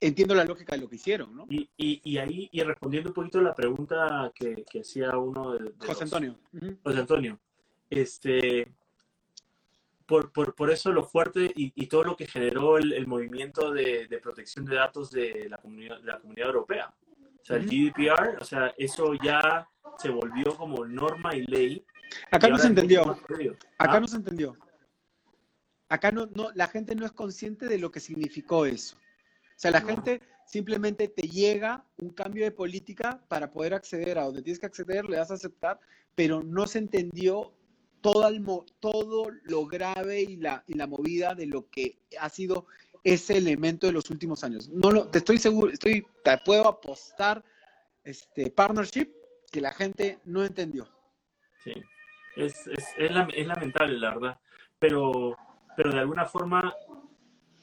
entiendo la lógica de lo que hicieron, ¿no? Y, y, y ahí, y respondiendo un poquito a la pregunta que, que hacía uno de, José Antonio. José Antonio, este, por, por, por, eso lo fuerte y, y, todo lo que generó el, el movimiento de, de, protección de datos de la comunidad, de la comunidad europea. O sea, el GDPR, o sea, eso ya se volvió como norma y ley. Acá no se entendió. Acá ¿Ah? no se entendió. Acá no, no, la gente no es consciente de lo que significó eso. O sea, la gente simplemente te llega un cambio de política para poder acceder a donde tienes que acceder, le das a aceptar, pero no se entendió todo, el, todo lo grave y la, y la movida de lo que ha sido ese elemento de los últimos años. No lo, te estoy seguro, estoy, te puedo apostar este partnership que la gente no entendió. Sí, es, es, es, lamentable, la verdad. Pero, pero de alguna forma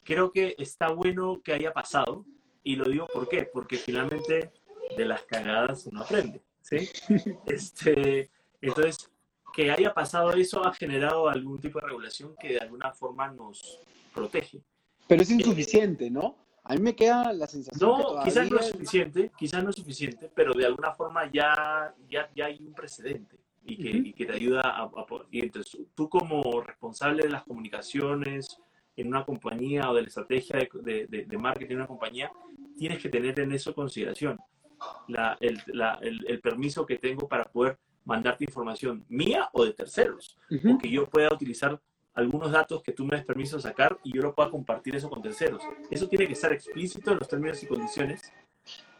creo que está bueno que haya pasado. Y lo digo por qué, porque finalmente de las cagadas uno aprende. ¿sí? <laughs> Este, entonces, que haya pasado eso ha generado algún tipo de regulación que de alguna forma nos protege. Pero es insuficiente, ¿no? A mí me queda la sensación. No, quizás no es suficiente, quizás no es suficiente, pero de alguna forma ya, ya, ya hay un precedente y que, y que te ayuda a, a, Y entonces tú como responsable de las comunicaciones en una compañía o de la estrategia de, de, de marketing en una compañía, tienes que tener en eso consideración la, el, la, el, el, permiso que tengo para poder mandarte información mía o de terceros, uh que yo pueda utilizar algunos datos que tú me des permiso de sacar y yo lo pueda compartir eso con terceros. Eso tiene que estar explícito en los términos y condiciones.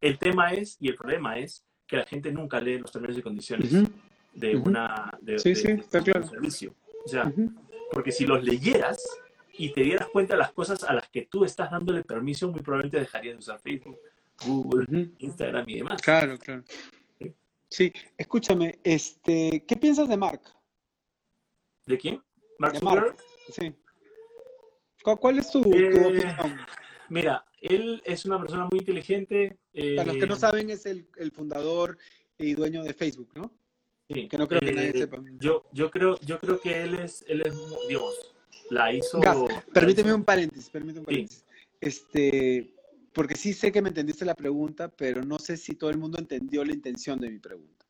El tema es, y el problema es, que la gente nunca lee los términos y condiciones de una de, sí, sí, está claro. servicio. O sea, porque si los leyeras y te dieras cuenta de las cosas a las que tú estás dándole permiso, muy probablemente dejarías de usar Facebook, Google, Instagram y demás. Claro, claro. Sí, escúchame, este, ¿qué piensas de Mark? ¿De quién? Mark Sí. ¿Cuál es tu, eh, opinión? Mira, él es una persona muy inteligente. Para los que no eh, saben, es el, el, fundador y dueño de Facebook, ¿no? Sí. Que no creo que nadie eh, sepa. Yo, yo, creo, yo creo que él es, él es, Dios, la hizo. permíteme un paréntesis, permíteme un paréntesis. Este, porque sí sé que me entendiste la pregunta, pero no sé si todo el mundo entendió la intención de mi pregunta.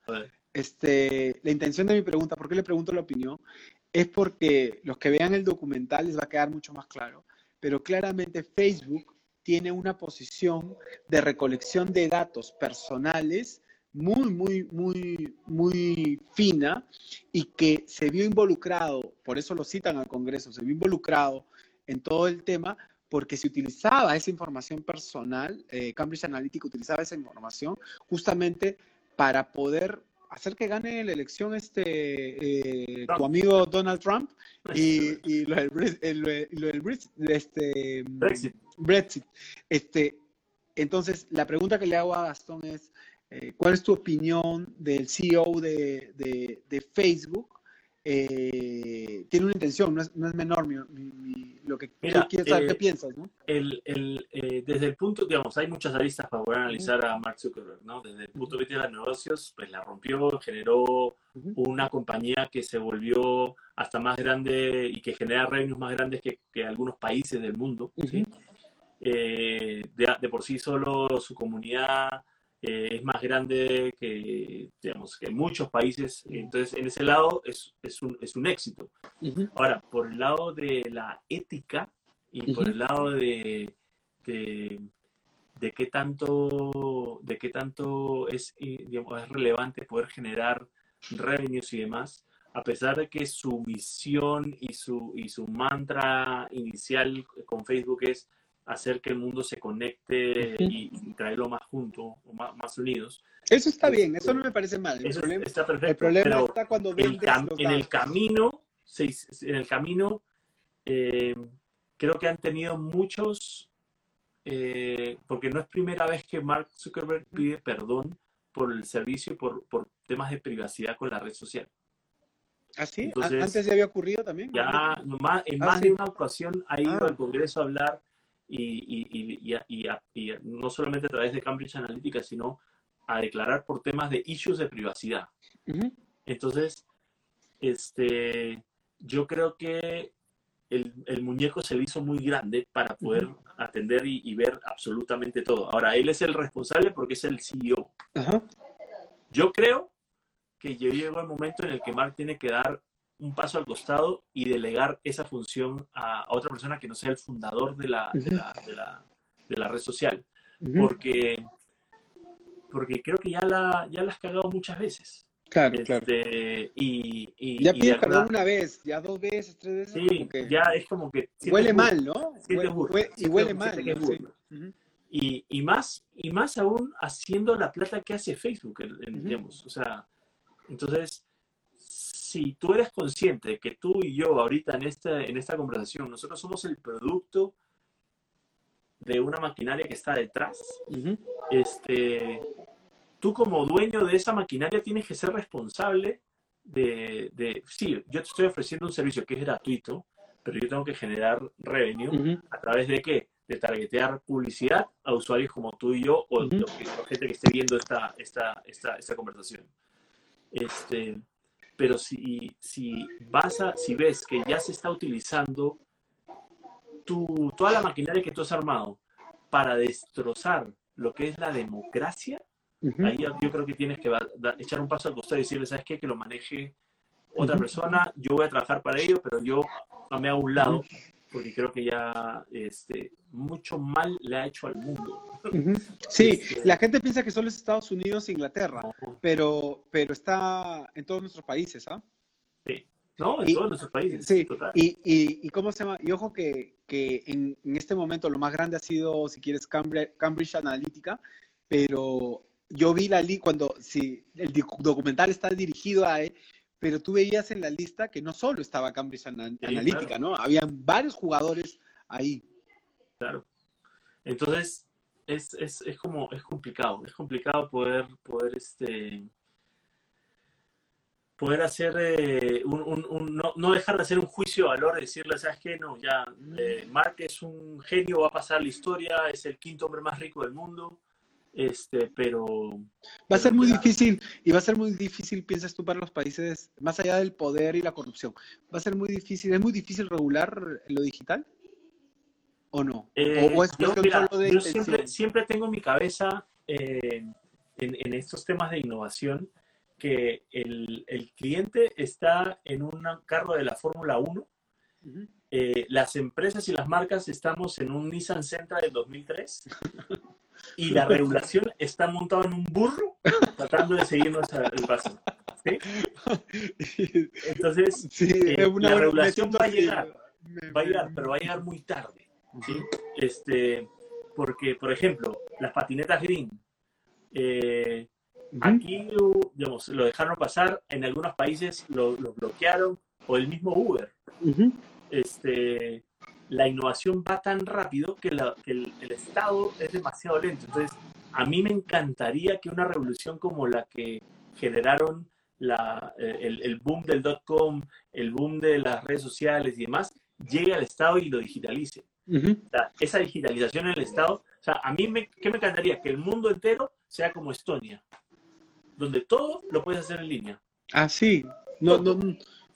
Este, la intención de mi pregunta, ¿por qué le pregunto la opinión? Es porque los que vean el documental les va a quedar mucho más claro, pero claramente Facebook tiene una posición de recolección de datos personales muy, muy, muy, muy fina y que se vio involucrado, por eso lo citan al Congreso, se vio involucrado en todo el tema porque se utilizaba esa información personal, eh, Cambridge Analytica utilizaba esa información justamente para poder hacer que gane la elección este eh, tu amigo Donald Trump y, lo del, este, Brexit. Brexit. Este, entonces, la pregunta que le hago a Gastón es, eh, ¿cuál es tu opinión del CEO de, de Facebook eh, tiene una intención, no es, menor lo que quieres saber, ¿qué eh, piensas? ¿no? El, el, eh, desde el punto, digamos, hay muchas aristas para poder analizar a Mark Zuckerberg, ¿no? Desde el punto de vista de los negocios, pues la rompió, generó una compañía que se volvió hasta más grande y que genera revenues más grandes que, que algunos países del mundo. de, de, por sí solo su comunidad eh, es más grande que, digamos, que muchos países. Entonces, en ese lado es, es, un, es un, éxito. Ahora, por el lado de la ética y por el lado de, de, de, qué tanto, de qué tanto es, digamos, es relevante poder generar revenues y demás, a pesar de que su misión y su, y su mantra inicial con Facebook es hacer que el mundo se conecte y, traerlo más juntos, o más, unidos. Eso está bien, eso no me parece mal. El problema, está perfecto. El problema está cuando el en el camino, en el camino, eh, creo que han tenido muchos, eh, porque no es primera vez que Mark Zuckerberg pide perdón por el servicio y por, por temas de privacidad con la red social. ¿Ah, sí? ¿Antes ya había ocurrido también? Ya, en ah, más de una ocasión ha ido ah. al Congreso a hablar y, y, no solamente a través de Cambridge Analytica, sino a declarar por temas de issues de privacidad. Entonces, este, yo creo que el, el, muñeco se le hizo muy grande para poder atender y, ver absolutamente todo. Ahora, él es el responsable porque es el CEO. Yo creo que llegó el momento en el que Mark tiene que dar un paso al costado y delegar esa función a, otra persona que no sea el fundador de la, de la, de la, red social. Porque, porque creo que ya la, ya la has cagado muchas veces. Claro, claro. Este, y, y, ya pides perdón una vez, ya dos veces, tres veces. Sí, ya es como que. Huele mal, ¿no? y huele mal. y, y, más, y más aún haciendo la plata que hace Facebook, digamos. O sea, entonces si tú eres consciente de que tú y yo ahorita en esta, en esta conversación, nosotros somos el producto de una maquinaria que está detrás, este, tú como dueño de esa maquinaria tienes que ser responsable de, de, sí, yo te estoy ofreciendo un servicio que es gratuito, pero yo tengo que generar revenue a través de qué? De targetear publicidad a usuarios como tú y yo o, gente que esté viendo esta, esta, esta, esta conversación. Este, pero si, si, vas a, si ves que ya se está utilizando tu, toda la maquinaria que tú has armado para destrozar lo que es la democracia, ahí yo creo que tienes que echar un paso al costado y decirle, ¿sabes qué? Que lo maneje otra persona, yo voy a trabajar para ello, pero yo me hago un lado porque creo que ya este, mucho mal le ha hecho al mundo. <laughs> Sí, este, la gente piensa que solo es Estados Unidos e Inglaterra, pero, pero está en todos nuestros países, ¿ah? Sí, no, en todos nuestros países. Sí, Y, y, y, cómo se llama, y ojo que, que en, en, este momento lo más grande ha sido, si quieres, Cambridge, Cambridge Analytica, pero yo vi la cuando si el documental está dirigido a pero tú veías en la lista que no solo estaba Cambridge Analytica, ¿no? Habían varios jugadores ahí. Claro. Entonces, es, es, es, como, es complicado, es complicado poder, poder este, poder hacer eh, un, un, no, no, dejar de hacer un juicio de valor, decirle, ¿sabes qué? No, ya, eh, Mark es un genio, va a pasar la historia, es el quinto hombre más rico del mundo, este, pero... Va a ser muy difícil, y va a ser muy difícil, piensas tú, para los países, más allá del poder y la corrupción, va a ser muy difícil, ¿es muy difícil regular lo digital? ¿O no? Eh, ¿O es yo, yo siempre, siempre, tengo mi cabeza eh, en, en, estos temas de innovación, que el, el, cliente está en un carro de la Fórmula 1, eh, las empresas y las marcas estamos en un Nissan Sentra del 2003. <laughs> y la <laughs> regulación está montada en un burro tratando de seguirnos el paso. ¿sí? Entonces, Sí, eh, una- la regulación va a llegar, me- va a llegar, pero va a llegar muy tarde. ¿sí? Este, porque, por ejemplo, las patinetas green, eh, aquí digamos, lo dejaron pasar, en algunos países lo, lo bloquearon, o el mismo Uber. Este, la innovación va tan rápido que, la- que el, el Estado es demasiado lento. Entonces, a mí me encantaría que una revolución como la que generaron la, eh, el, el boom del dot-com, el boom de las redes sociales y demás, llegue al Estado y lo digitalice. Ujú. O sea, esa digitalización en el Estado, o sea, a mí me, ¿qué me encantaría? Que el mundo entero sea como Estonia, donde todo lo puedes hacer en línea. Ah, sí. No, no, no.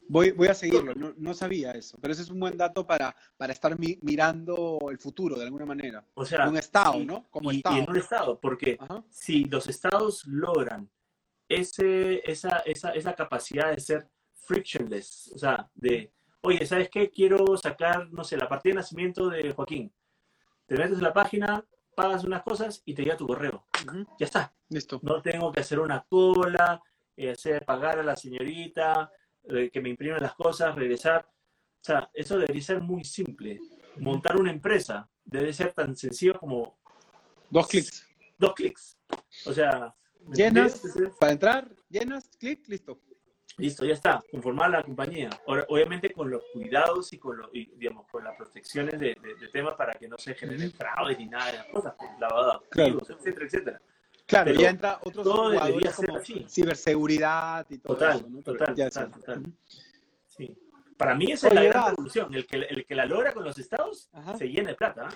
Voy, voy a seguirlo. No, no sabía eso. Pero ese es un buen dato para, para estar mi- mirando el futuro de alguna manera. O sea, un estado, y- ¿no? Como y, y estado. en un Estado, porque Ajá. si los estados logran ese, esa, esa, esa capacidad de ser frictionless, o sea, de, oye, ¿sabes qué? Quiero sacar, no sé, la partida de nacimiento de Joaquín. Te metes en la página, pagas unas cosas y te llega tu correo. Ya está. Listo. No tengo que hacer una cola, eh, hacer pagar a la señorita, que me imprimen las cosas, regresar. O sea, eso debería ser muy simple. Montar una empresa debe ser tan sencillo como Dos clics. dos clics. O sea, Llenas. Para entrar, llenas, clic, listo. listo, ya está, conformar la compañía. Ahora, obviamente con los cuidados y con, lo, y, digamos, con las protecciones de, de- de temas para que no se generen fraudes ni nada de las cosas, pues, lavado de Claro. activos, etcétera, etcétera. Claro, Pero ya entra otros todo debería ser como así. ciberseguridad y todo Total, eso, ¿no? Total, ya total, sí. total. Ujú. Sí. Para mí esa es la gran revolución. El que, el que la logra con los estados Ajá. se llena de plata.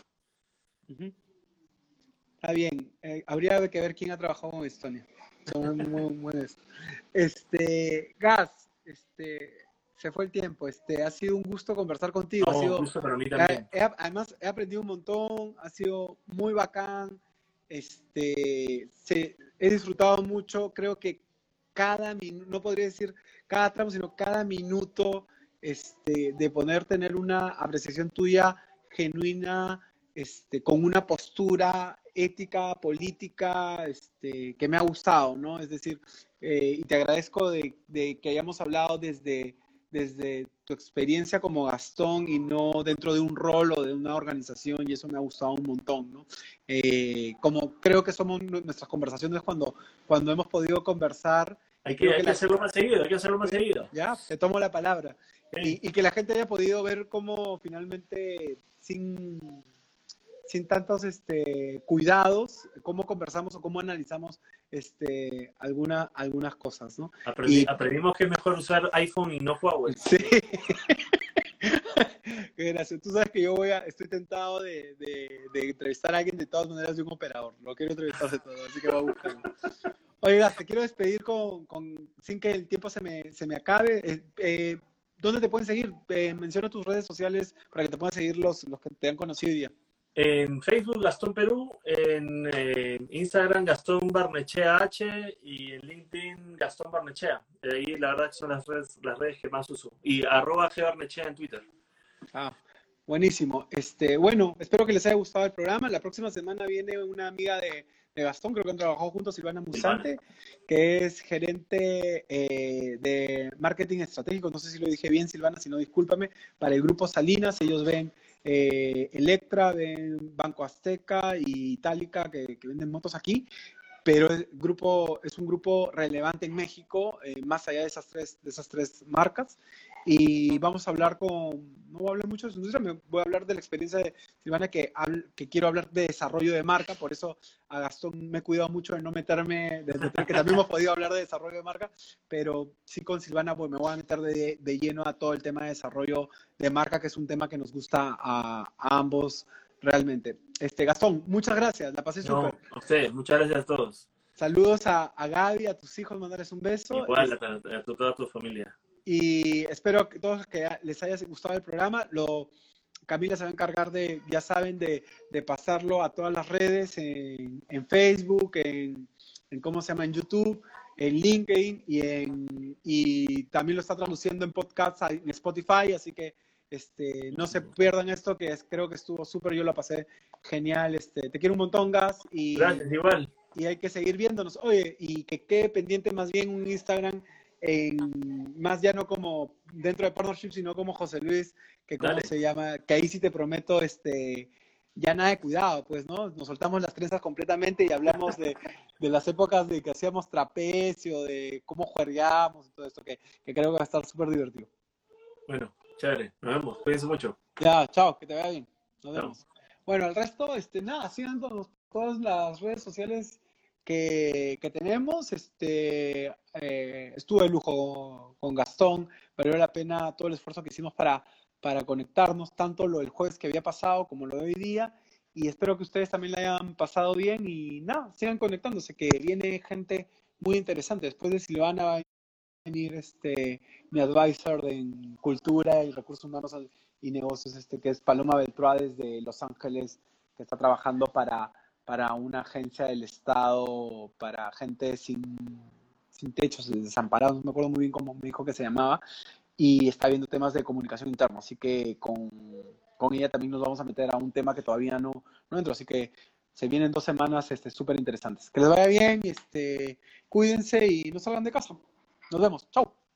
Ujú. Está bien. Eh, habría que ver quién ha trabajado con Estonia. Son muy <laughs> buenos. Este, Gas, este, se fue el tiempo. Este, ha sido un gusto conversar contigo. ha sido, justo para mí también. he- he- además, he aprendido un montón. Ha sido muy bacán. Este, he disfrutado mucho. Creo que cada minuto, no podría decir cada tramo, sino cada minuto este, de poder tener una apreciación tuya genuina, este, con una postura ética, política, este, que me ha gustado, ¿no? Es decir, eh, y te agradezco de, de que hayamos hablado desde, desde tu experiencia como Gastón y no dentro de un rol o de una organización, y eso me ha gustado un montón, ¿no? Eh, como creo que somos nu- nuestras conversaciones cuando, cuando hemos podido conversar, Hay que, creo hay que que la- hacerlo más seguido, hay que hacerlo más seguido. ya, te tomo la palabra. Sí. Y, y que la gente haya podido ver cómo finalmente, sin, sin tantos este, cuidados, cómo conversamos o cómo analizamos este, alguna, algunas cosas, ¿no? Aprendi- Y- aprendimos que es mejor usar iPhone y no Huawei. Sí. <laughs> Gracias. Tú sabes que yo voy a, estoy tentado de, de- de entrevistar a alguien de todas maneras de un operador. Lo quiero entrevistar de todo, así que voy a buscarlo. Oiga, te quiero despedir con, con- sin que el tiempo se me, se me acabe. Eh, eh, ¿Dónde te pueden seguir? Eh, menciona tus redes sociales para que te puedan seguir los, los que te han conocido hoy día. En Facebook Gastón Perú, en eh, Instagram Gastón Barnechea H y en LinkedIn Gastón Barnechea. Ahí la verdad son las redes, las redes que más uso. Y arroba G Barnechea en Twitter. Ah, buenísimo. Este, bueno, espero que les haya gustado el programa. La próxima semana viene una amiga de, de Gastón, creo que han trabajado juntos, Silvana Musante, que es gerente eh, de marketing estratégico. No sé si lo dije bien, Silvana, si no, discúlpame. Para el grupo Salinas, ellos ven eh, Electra, ven Banco Azteca y Itálica, que, que venden motos aquí. Pero el grupo es un grupo relevante en México, eh, más allá de esas tres, de esas tres marcas y vamos a hablar con, no voy a hablar mucho de su industria, me voy a hablar de la experiencia de Silvana que, que quiero hablar de desarrollo de marca, por eso a Gastón me he cuidado mucho de no meterme, de meter- que también hemos podido hablar de desarrollo de marca, pero sí con Silvana pues me voy a meter de, de lleno a todo el tema de desarrollo de marca, que es un tema que nos gusta a, a ambos realmente. Este, Gastón, muchas gracias, la pasé No, súper. a ustedes, muchas gracias a todos. Saludos a, a Gaby, a tus hijos, mandarles un beso. Igual a toda tu familia. Y espero que todos que les haya gustado el programa. Lo, Camila se va a encargar de, ya saben, de, de pasarlo a todas las redes, en, en Facebook, en, en, ¿cómo se llama? En YouTube, en LinkedIn y, en, y también lo está traduciendo en podcasts en Spotify, así que Este, no se pierdan esto, que es, creo que estuvo súper, yo la pasé genial. Este, te quiero un montón, Gas. Y, Gracias, igual. Y hay que seguir viéndonos. Oye, y que quede pendiente más bien un Instagram, en, más ya no como dentro de Partnership, sino como José Luis, que como se llama, que ahí sí te prometo, este, ya nada de cuidado, pues, ¿no? Nos soltamos las trenzas completamente y hablamos de, <laughs> de las épocas de que hacíamos trapecio, de cómo juegueamos y todo esto, que, que creo que va a estar súper divertido. Bueno, chévere, nos vemos, cuídense mucho. Ya, chao, que te vaya bien. Nos vemos. Bueno, el resto, este, nada, sigan todas las redes sociales que, que tenemos. Este, eh, estuvo de lujo con Gastón, valió la pena todo el esfuerzo que hicimos para para conectarnos, tanto lo del jueves que había pasado como lo de hoy día. Y espero que ustedes también la hayan pasado bien y nada, sigan conectándose, que viene gente muy interesante. Después de Silvana va a venir este, mi advisor en cultura y recursos humanos y negocios, este, que es Paloma Beltrades de Los Ángeles, que está trabajando para, para una agencia del Estado, para gente sin, sin techos, desamparados, no me acuerdo muy bien cómo me dijo que se llamaba, y está viendo temas de comunicación interna, así que con, con ella también nos vamos a meter a un tema que todavía no, no entro, así que se vienen dos semanas este, súper interesantes. Que les vaya bien, este, cuídense y no salgan de casa. Nos vemos. Chao.